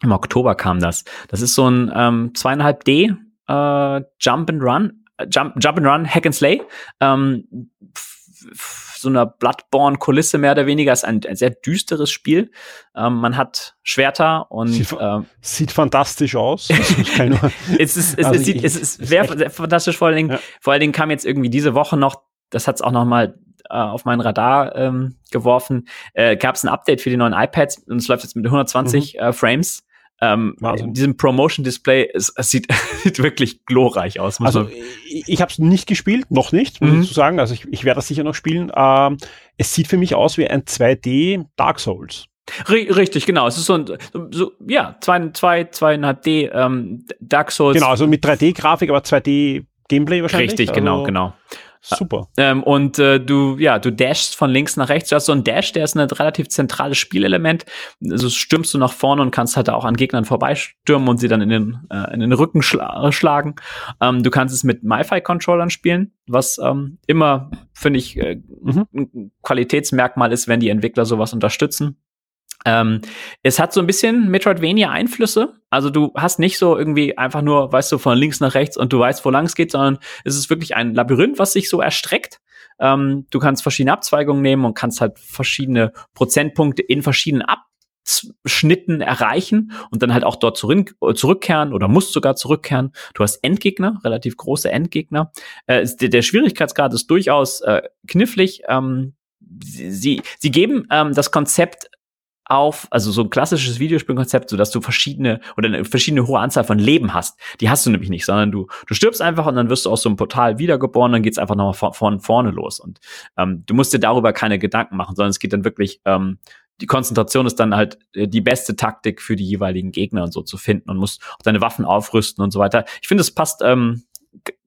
Im Oktober kam das. Das ist so ein ähm, 2,5D äh, Jump and Run. Äh, Jump, Jump and Run, Hack and Slay. Ähm, so einer Bloodborne-Kulisse mehr oder weniger. Ist ein, ein sehr düsteres Spiel. Ähm, man hat Schwerter und sieht, ähm, sieht fantastisch aus. (laughs) es ist, es, also es, sieht, es ist sehr, sehr, fantastisch. Vor allen Dingen, ja. vor allen Dingen kam jetzt irgendwie diese Woche noch, das hat es auch noch mal äh, auf mein Radar ähm, geworfen, äh, gab es ein Update für die neuen iPads und es läuft jetzt mit 120 mhm. äh, Frames ähm, diesem Promotion-Display, es, es sieht, (laughs) sieht, wirklich glorreich aus. Also ich, ich habe es nicht gespielt, noch nicht, muss mhm. ich zu sagen. Also ich, ich werde das sicher noch spielen. Ähm, es sieht für mich aus wie ein 2D Dark Souls. Richtig, genau. Es ist so ein, so, ja, zwei, zwei, zweieinhalb D ähm, Dark Souls. Genau, also mit 3D-Grafik, aber 2D Gameplay wahrscheinlich. Richtig, genau, also, genau. Super. Ähm, und äh, du, ja, du dashst von links nach rechts. Du hast so einen Dash, der ist ein relativ zentrales Spielelement. Also stürmst du nach vorne und kannst halt auch an Gegnern vorbeistürmen und sie dann in den, äh, in den Rücken schla schlagen. Ähm, du kannst es mit MiFi-Controllern spielen, was ähm, immer, finde ich, äh, mhm. ein Qualitätsmerkmal ist, wenn die Entwickler sowas unterstützen. Ähm, es hat so ein bisschen Metroidvania-Einflüsse. Also du hast nicht so irgendwie einfach nur, weißt du, von links nach rechts und du weißt, wo lang es geht, sondern es ist wirklich ein Labyrinth, was sich so erstreckt. Ähm, du kannst verschiedene Abzweigungen nehmen und kannst halt verschiedene Prozentpunkte in verschiedenen Abschnitten erreichen und dann halt auch dort zurück, zurückkehren oder musst sogar zurückkehren. Du hast Endgegner, relativ große Endgegner. Äh, der, der, Schwierigkeitsgrad ist durchaus äh, knifflig. Ähm, sie, sie geben ähm, das Konzept auf, also so ein klassisches Videospielkonzept, so dass du verschiedene oder eine verschiedene hohe Anzahl von Leben hast. Die hast du nämlich nicht, sondern du, du stirbst einfach und dann wirst du aus so einem Portal wiedergeboren, dann geht's einfach nochmal von, von vorne los. Und ähm, du musst dir darüber keine Gedanken machen, sondern es geht dann wirklich, ähm, die Konzentration ist dann halt äh, die beste Taktik für die jeweiligen Gegner und so zu finden und musst auch deine Waffen aufrüsten und so weiter. Ich finde, es passt ähm,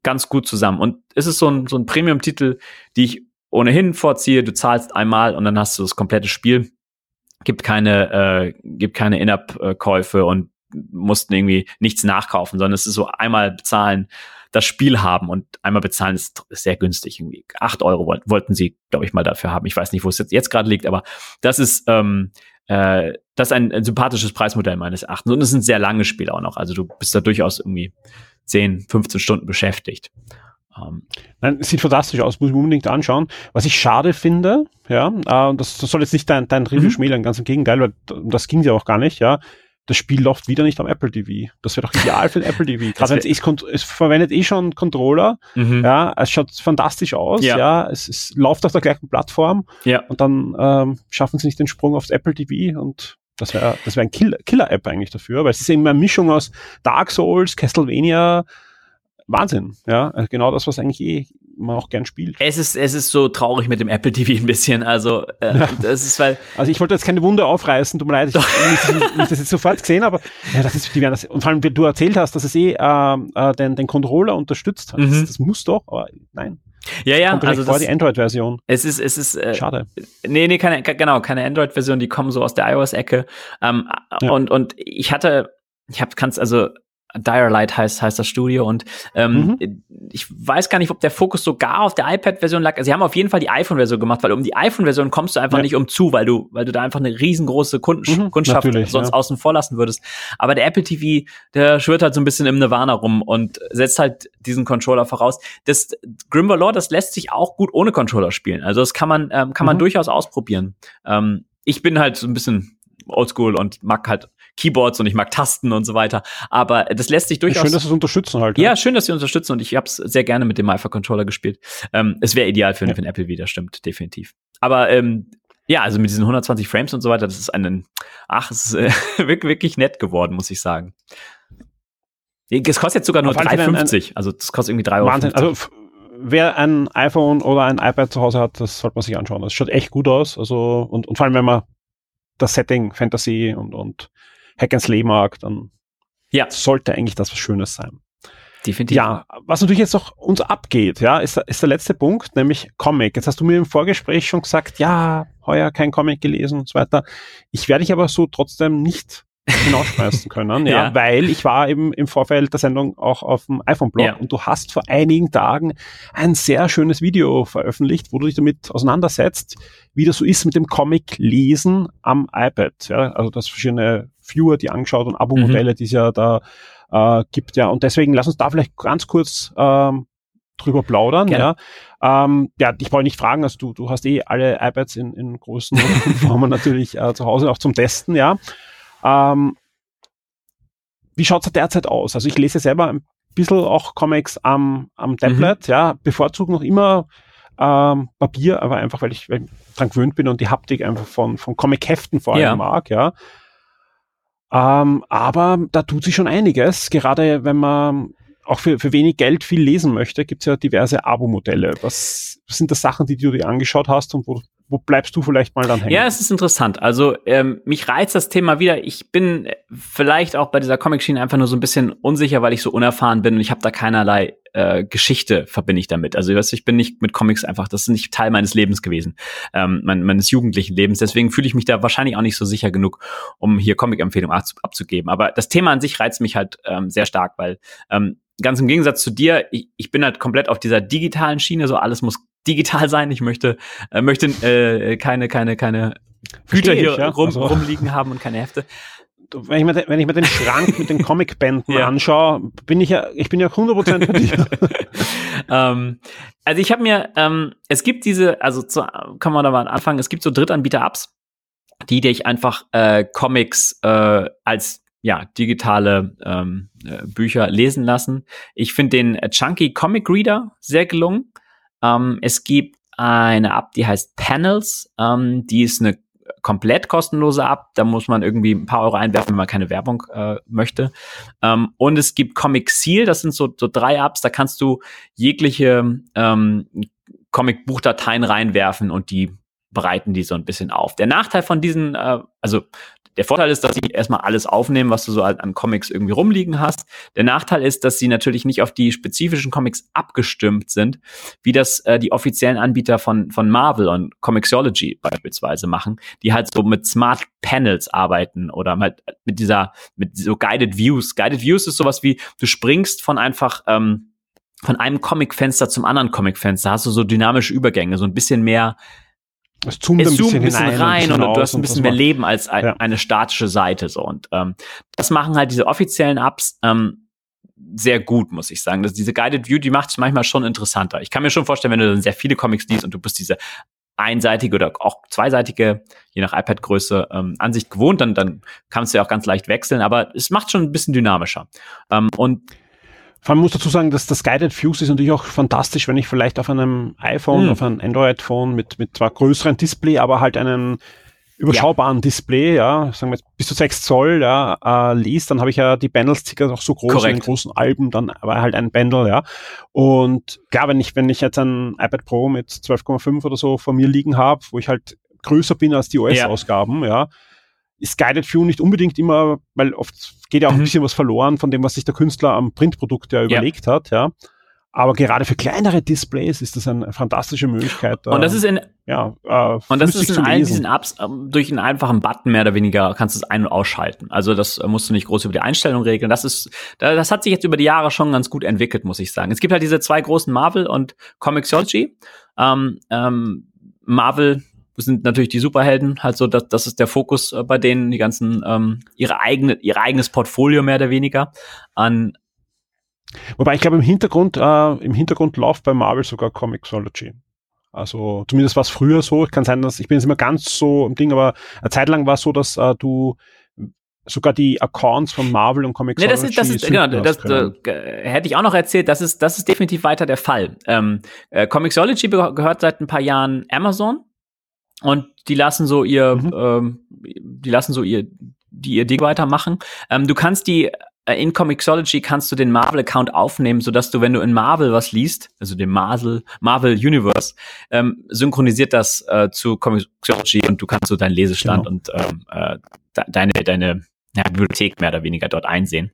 ganz gut zusammen. Und es ist so ein, so ein Premium-Titel, die ich ohnehin vorziehe. Du zahlst einmal und dann hast du das komplette Spiel gibt keine, äh, gibt keine In-App-Käufe und mussten irgendwie nichts nachkaufen, sondern es ist so einmal bezahlen, das Spiel haben und einmal bezahlen ist, sehr günstig. Irgendwie acht Euro wollten, wollten sie, glaube ich, mal dafür haben. Ich weiß nicht, wo es jetzt, jetzt gerade liegt, aber das ist, ähm, äh, das ist ein, ein sympathisches Preismodell meines Erachtens. Und es sind sehr lange Spiele auch noch. Also du bist da durchaus irgendwie 10, 15 Stunden beschäftigt. Ähm, Nein, sieht fantastisch aus, muss ich unbedingt anschauen. Was ich schade finde, ja, äh, das, das soll jetzt nicht dein, dein Review mhm. schmälern, ganz im Gegenteil, weil das ging ja auch gar nicht, ja. Das Spiel läuft wieder nicht am Apple TV. Das wäre doch ideal für den Apple TV. (laughs) Gerade wenn es, es verwendet eh schon Controller, mhm. ja, es schaut fantastisch aus, ja, ja es, es läuft auf der gleichen Plattform ja. und dann ähm, schaffen sie nicht den Sprung aufs Apple TV und das wäre das wäre ein Killer-App Killer eigentlich dafür, weil es ist eben eine Mischung aus Dark Souls, Castlevania, Wahnsinn, ja. Also genau das, was eigentlich eh man auch gern spielt. Es ist, es ist so traurig mit dem Apple TV ein bisschen. Also, äh, ja. das ist, weil. Also, ich wollte jetzt keine Wunde aufreißen, tut mir leid, ich habe das jetzt sofort gesehen, aber ja, das ist, die werden das, und vor allem, wie du erzählt hast, dass es eh äh, äh, den, den Controller unterstützt hat. Mhm. Das, das, muss doch, aber nein. Ja, ja, also das, die Android-Version. Es ist, es ist, äh, schade. Nee, nee, keine, genau, keine Android-Version, die kommen so aus der iOS-Ecke. Ähm, ja. und, und ich hatte, ich habe, kannst also Direlight heißt, heißt das Studio und ähm, mhm. ich weiß gar nicht, ob der Fokus sogar auf der iPad-Version lag. Also sie haben auf jeden Fall die iPhone-Version gemacht, weil um die iPhone-Version kommst du einfach ja. nicht um zu, weil du, weil du da einfach eine riesengroße Kunden mhm, Kundschaft sonst ja. außen vor lassen würdest. Aber der Apple TV, der schwirrt halt so ein bisschen im Nirvana rum und setzt halt diesen Controller voraus. Das Grimvalor, das lässt sich auch gut ohne Controller spielen. Also das kann man, ähm, kann man mhm. durchaus ausprobieren. Ähm, ich bin halt so ein bisschen oldschool und mag halt Keyboards und ich mag Tasten und so weiter. Aber das lässt sich durchaus. Schön, dass sie es unterstützen halt. Ja, ja schön, dass sie unterstützen und ich habe es sehr gerne mit dem MIFA Controller gespielt. Ähm, es wäre ideal für, ja. für Apple wieder, stimmt, definitiv. Aber ähm, ja, also mit diesen 120 Frames und so weiter, das ist ein, ach, es ist äh, (laughs) wirklich, wirklich nett geworden, muss ich sagen. Es kostet jetzt sogar nur 3,50. Also das kostet irgendwie 3 Euro. Wahnsinn. Also wer ein iPhone oder ein iPad zu Hause hat, das sollte man sich anschauen. Das schaut echt gut aus. Also, und, und vor allem, wenn man das Setting Fantasy und, und Hack and Slay mag, dann ja. sollte eigentlich das was Schönes sein. Definitiv. Ja, was natürlich jetzt noch uns abgeht, ja, ist, ist der letzte Punkt, nämlich Comic. Jetzt hast du mir im Vorgespräch schon gesagt, ja, heuer kein Comic gelesen und so weiter. Ich werde dich aber so trotzdem nicht hinausschmeißen (laughs) können, ja, ja, weil ich war eben im Vorfeld der Sendung auch auf dem iPhone-Blog ja. und du hast vor einigen Tagen ein sehr schönes Video veröffentlicht, wo du dich damit auseinandersetzt, wie das so ist mit dem Comic-Lesen am iPad. Ja, also das verschiedene Viewer, die angeschaut und Abo-Modelle, mhm. die es ja da äh, gibt, ja. Und deswegen lass uns da vielleicht ganz kurz ähm, drüber plaudern. Ja, ähm, ja, ich wollte nicht fragen, also du, du hast eh alle iPads in, in großen Formen (laughs) natürlich äh, zu Hause auch zum Testen, ja. Ähm, wie schaut's derzeit aus? Also ich lese selber ein bisschen auch Comics am, am Tablet, mhm. ja, bevorzuge noch immer ähm, Papier, aber einfach, weil ich, weil ich dran gewöhnt bin und die Haptik einfach von, von Comic-Heften vor allem ja. mag, ja. Ähm, aber da tut sich schon einiges, gerade wenn man auch für, für wenig Geld viel lesen möchte, gibt es ja diverse Abo-Modelle. Was, was sind das Sachen, die du dir angeschaut hast und wo, wo bleibst du vielleicht mal dann hängen? Ja, es ist interessant. Also ähm, mich reizt das Thema wieder. Ich bin vielleicht auch bei dieser Comic-Schiene einfach nur so ein bisschen unsicher, weil ich so unerfahren bin und ich habe da keinerlei äh, Geschichte verbinde ich damit. Also ich bin nicht mit Comics einfach, das ist nicht Teil meines Lebens gewesen, ähm, mein, meines jugendlichen Lebens. Deswegen fühle ich mich da wahrscheinlich auch nicht so sicher genug, um hier Comic-Empfehlungen abzugeben. Aber das Thema an sich reizt mich halt ähm, sehr stark, weil ähm, ganz im Gegensatz zu dir, ich, ich bin halt komplett auf dieser digitalen Schiene, so alles muss digital sein. Ich möchte, äh, möchte äh, keine, keine, keine Güter hier ja? rum, also. rumliegen haben und keine Hefte. Wenn ich, mir, wenn ich mir den Schrank mit den (laughs) Comicbänden ja. anschaue, bin ich ja, ich bin ja 100% bei dir. ähm, also ich habe mir, ähm, es gibt diese, also zu, kann man da mal anfangen, es gibt so Drittanbieter-Apps, die dich einfach äh, Comics äh, als ja, digitale ähm, äh, Bücher lesen lassen. Ich finde den Chunky Comic Reader sehr gelungen. Ähm, es gibt eine App, die heißt Panels. Ähm, die ist eine komplett kostenlose App. Da muss man irgendwie ein paar Euro einwerfen, wenn man keine Werbung äh, möchte. Ähm, und es gibt Comic Seal. Das sind so, so drei Apps. Da kannst du jegliche ähm, Comic-Buchdateien reinwerfen und die bereiten die so ein bisschen auf. Der Nachteil von diesen, äh, also der Vorteil ist, dass sie erstmal alles aufnehmen, was du so an Comics irgendwie rumliegen hast. Der Nachteil ist, dass sie natürlich nicht auf die spezifischen Comics abgestimmt sind, wie das äh, die offiziellen Anbieter von, von Marvel und Comixology beispielsweise machen, die halt so mit Smart Panels arbeiten oder halt mit dieser, mit so Guided Views. Guided Views ist sowas wie, du springst von einfach, ähm, von einem Comicfenster zum anderen Comicfenster hast du so dynamische Übergänge, so ein bisschen mehr es zoomt, es ein bisschen, ein bisschen rein und, und, du hast ein bisschen mehr Leben als ein, ja. eine statische Seite so und ähm, das machen halt diese offiziellen Apps ähm, sehr gut, muss ich sagen. Das, diese Guided View, die macht es manchmal schon interessanter. Ich kann mir schon vorstellen, wenn du dann sehr viele Comics liest und du bist diese einseitige oder auch zweiseitige, je nach iPad-Größe, ähm, Ansicht gewohnt, dann, dann kannst du ja auch ganz leicht wechseln, aber es macht schon ein bisschen dynamischer. Ähm, und vor allem muss dazu sagen, dass das Guided Fuse ist natürlich auch fantastisch, wenn ich vielleicht auf einem iPhone, mhm. auf einem Android-Phone mit, mit zwar größeren Display, aber halt einen überschaubaren ja. Display, ja, sagen wir jetzt bis zu 6 Zoll, ja, äh, liest, dann habe ich ja die Bundles circa auch so groß Korrekt. in den großen Alben, dann war halt ein Bundle, ja. Und klar, wenn ich, wenn ich jetzt ein iPad Pro mit 12,5 oder so vor mir liegen habe, wo ich halt größer bin als die OS-Ausgaben, ja. ja, ist Guided View nicht unbedingt immer, weil oft geht ja auch mhm. ein bisschen was verloren von dem, was sich der Künstler am Printprodukt ja überlegt ja. hat, ja. Aber gerade für kleinere Displays ist das eine fantastische Möglichkeit. Und das ist in, ja, äh, und das ist in allen diesen Apps äh, durch einen einfachen Button mehr oder weniger kannst du es ein- und ausschalten. Also das äh, musst du nicht groß über die Einstellung regeln. Das ist, das hat sich jetzt über die Jahre schon ganz gut entwickelt, muss ich sagen. Es gibt halt diese zwei großen Marvel und Comixology. Ähm, ähm, Marvel sind natürlich die Superhelden, halt so, das, das ist der Fokus äh, bei denen, die ganzen, ähm, ihre eigene, ihr eigenes Portfolio mehr oder weniger an. Wobei ich glaube, im Hintergrund, äh, im Hintergrund läuft bei Marvel sogar Comixology. Also zumindest war es früher so. Kann sein, dass ich bin jetzt immer ganz so im Ding, aber eine Zeit lang war es so, dass äh, du sogar die Accounts von Marvel und Comics. Nee, das ist, das ist genau, das, das äh, hätte ich auch noch erzählt, das ist, das ist definitiv weiter der Fall. Ähm, äh, Comixology gehört seit ein paar Jahren Amazon und die lassen so ihr, mhm. ähm, die lassen so ihr, die ihr Ding weitermachen. Ähm, du kannst die äh, in Comixology kannst du den Marvel-Account aufnehmen, sodass du, wenn du in Marvel was liest, also dem Marvel, Marvel Universe, ähm, synchronisiert das äh, zu Comixology und du kannst so deinen Lesestand genau. und ähm, äh, deine, deine ja, Bibliothek mehr oder weniger dort einsehen.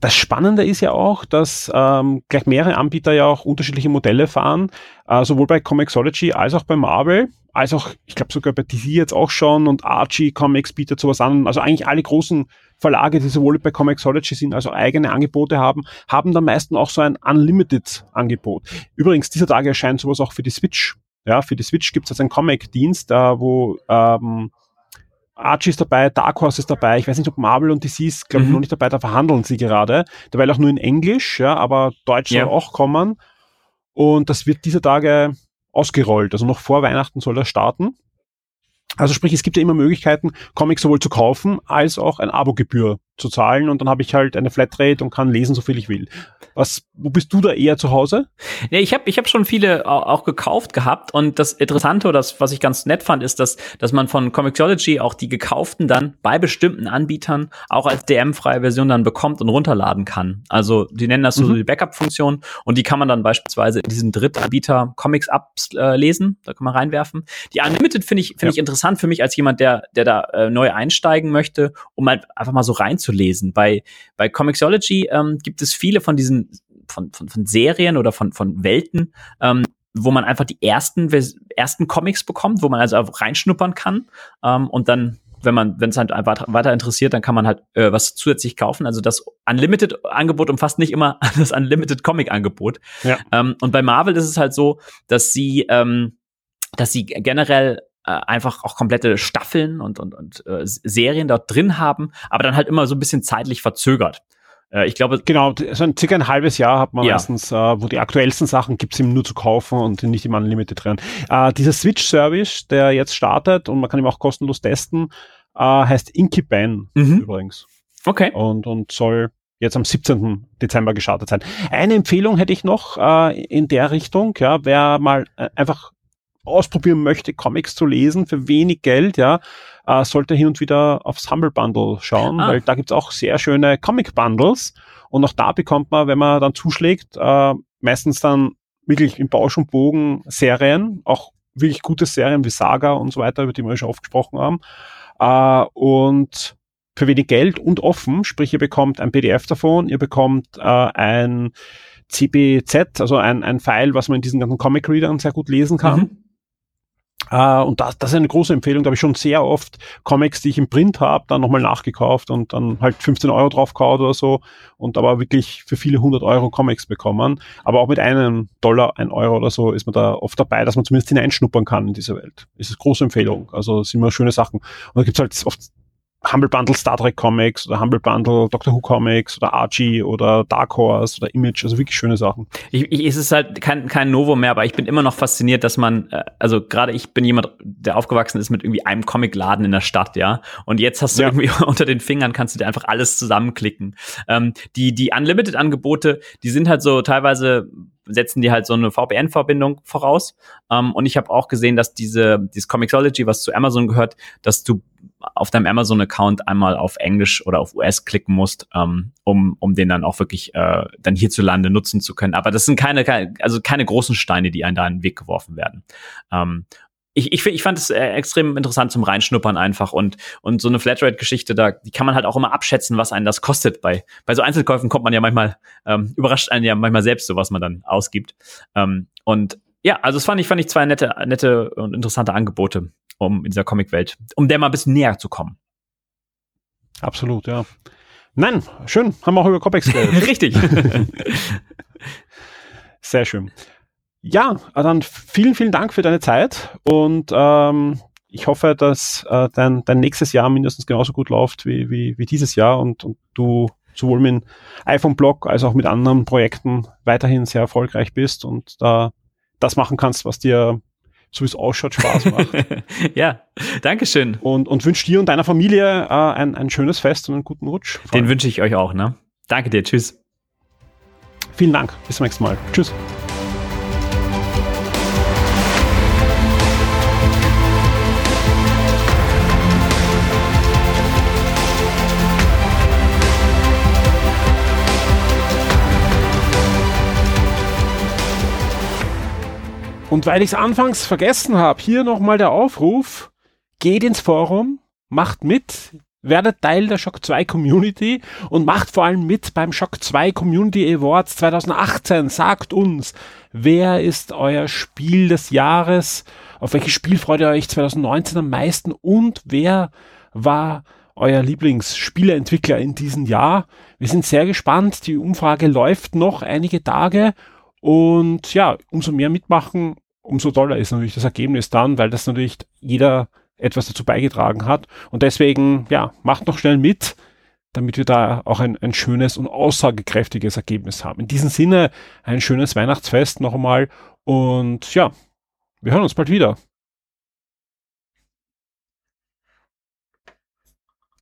Das Spannende ist ja auch, dass ähm, gleich mehrere Anbieter ja auch unterschiedliche Modelle fahren, äh, sowohl bei Comixology als auch bei Marvel, als auch, ich glaube sogar bei DC jetzt auch schon und Archie Comics bietet sowas an. Also eigentlich alle großen Verlage, die sowohl bei Comixology sind, also eigene Angebote haben, haben dann meistens auch so ein Unlimited-Angebot. Übrigens, dieser Tage erscheint sowas auch für die Switch. Ja, für die Switch gibt es jetzt einen Comic-Dienst, da wo ähm, Archie ist dabei, Dark Horse ist dabei. Ich weiß nicht, ob Marvel und DC ist, glaube ich, mhm. noch nicht dabei. Da verhandeln sie gerade. Dabei auch nur in Englisch, ja, aber Deutsch ja. soll auch kommen. Und das wird dieser Tage ausgerollt. Also noch vor Weihnachten soll das starten. Also sprich, es gibt ja immer Möglichkeiten, Comics sowohl zu kaufen als auch ein Abogebühr zu zahlen und dann habe ich halt eine Flatrate und kann lesen, so viel ich will. Was, wo bist du da eher zu Hause? Ja, ich habe ich hab schon viele auch gekauft gehabt und das Interessante oder das, was ich ganz nett fand, ist, dass, dass man von Comixology auch die gekauften dann bei bestimmten Anbietern auch als DM-freie Version dann bekommt und runterladen kann. Also die nennen das so mhm. die Backup-Funktion und die kann man dann beispielsweise in diesen Drittanbieter Comics ablesen, äh, da kann man reinwerfen. Die Unlimited finde ich, finde ja. ich interessant für mich als jemand, der, der da äh, neu einsteigen möchte, um halt einfach mal so reinzulesen. Bei, bei Comixology ähm, gibt es viele von diesen von, von, von Serien oder von, von Welten, ähm, wo man einfach die ersten, ersten Comics bekommt, wo man also reinschnuppern kann ähm, und dann wenn man, wenn es halt weiter interessiert, dann kann man halt äh, was zusätzlich kaufen. Also das Unlimited-Angebot umfasst nicht immer (laughs) das Unlimited-Comic-Angebot. Ja. Ähm, und bei Marvel ist es halt so, dass sie, ähm, dass sie generell äh, einfach auch komplette Staffeln und, und, und äh, Serien dort drin haben, aber dann halt immer so ein bisschen zeitlich verzögert. Äh, ich glaube, genau, so ein circa ein halbes Jahr hat man ja. meistens, äh, wo die aktuellsten Sachen gibt's ihm nur zu kaufen und nicht im Unlimited drin. Äh, dieser Switch-Service, der jetzt startet und man kann ihn auch kostenlos testen, äh, heißt Inkiban mhm. übrigens. Okay. Und, und soll jetzt am 17. Dezember gestartet sein. Eine Empfehlung hätte ich noch äh, in der Richtung, ja, wer mal äh, einfach ausprobieren möchte, Comics zu lesen für wenig Geld, ja, äh, sollte hin und wieder aufs Humble Bundle schauen, ah. weil da gibt's auch sehr schöne Comic Bundles und auch da bekommt man, wenn man dann zuschlägt, äh, meistens dann wirklich im Bausch und Bogen Serien, auch wirklich gute Serien wie Saga und so weiter, über die wir schon oft gesprochen haben. Äh, und für wenig Geld und offen, sprich ihr bekommt ein PDF davon, ihr bekommt äh, ein CBZ, also ein, ein File, was man in diesen ganzen Comic-Readern sehr gut lesen kann. Mhm. Uh, und das, das ist eine große Empfehlung. Da habe ich schon sehr oft Comics, die ich im Print habe, dann nochmal nachgekauft und dann halt 15 Euro draufgehauen oder so und aber wirklich für viele hundert Euro Comics bekommen. Aber auch mit einem Dollar, ein Euro oder so ist man da oft dabei, dass man zumindest hineinschnuppern kann in diese Welt. Ist eine große Empfehlung. Also sind immer schöne Sachen. Und da gibt's halt oft Humble Bundle Star Trek Comics oder Humble Bundle Doctor Who Comics oder Archie oder Dark Horse oder Image, also wirklich schöne Sachen. Ich, ich, es ist halt kein, kein Novo mehr, aber ich bin immer noch fasziniert, dass man, äh, also gerade ich bin jemand, der aufgewachsen ist mit irgendwie einem Comicladen in der Stadt, ja. Und jetzt hast du ja. irgendwie (laughs) unter den Fingern kannst du dir einfach alles zusammenklicken. Ähm, die, die Unlimited-Angebote, die sind halt so teilweise setzen die halt so eine VPN-Verbindung voraus. Ähm, und ich habe auch gesehen, dass diese dieses Comixology, was zu Amazon gehört, dass du auf deinem Amazon-Account einmal auf Englisch oder auf US klicken musst, ähm, um, um den dann auch wirklich äh, dann hierzulande nutzen zu können. Aber das sind keine, keine, also keine großen Steine, die einen da in den Weg geworfen werden. Ähm, ich, ich, ich fand es äh, extrem interessant zum Reinschnuppern einfach und, und so eine Flatrate-Geschichte, da die kann man halt auch immer abschätzen, was einen das kostet. Bei, bei so Einzelkäufen kommt man ja manchmal, ähm, überrascht einen ja manchmal selbst so, was man dann ausgibt. Ähm, und ja, also es fand ich, fand ich zwei nette, nette und interessante Angebote um in dieser Comicwelt, um der mal ein bisschen näher zu kommen. Absolut, ja. Nein, schön. Haben wir auch über Comics geredet. (laughs) Richtig. (laughs) Sehr schön. Ja, dann vielen, vielen Dank für deine Zeit und ähm, ich hoffe, dass äh, dein, dein nächstes Jahr mindestens genauso gut läuft wie, wie, wie dieses Jahr und, und du sowohl mit dem iPhone-Blog als auch mit anderen Projekten weiterhin sehr erfolgreich bist und da das machen kannst, was dir so wie es ausschaut, Spaß macht. (laughs) ja, Dankeschön. Und, und wünsche dir und deiner Familie äh, ein, ein schönes Fest und einen guten Rutsch. Den wünsche ich euch auch, ne? Danke dir, tschüss. Vielen Dank, bis zum nächsten Mal. Tschüss. Und weil ich es anfangs vergessen habe, hier nochmal der Aufruf, geht ins Forum, macht mit, werdet Teil der Shock 2 Community und macht vor allem mit beim Shock 2 Community Awards 2018. Sagt uns, wer ist euer Spiel des Jahres, auf welches Spiel freut ihr euch 2019 am meisten und wer war euer Lieblingsspieleentwickler in diesem Jahr. Wir sind sehr gespannt. Die Umfrage läuft noch einige Tage. Und ja, umso mehr mitmachen, umso toller ist natürlich das Ergebnis dann, weil das natürlich jeder etwas dazu beigetragen hat. Und deswegen, ja, macht noch schnell mit, damit wir da auch ein, ein schönes und aussagekräftiges Ergebnis haben. In diesem Sinne ein schönes Weihnachtsfest noch einmal und ja, wir hören uns bald wieder.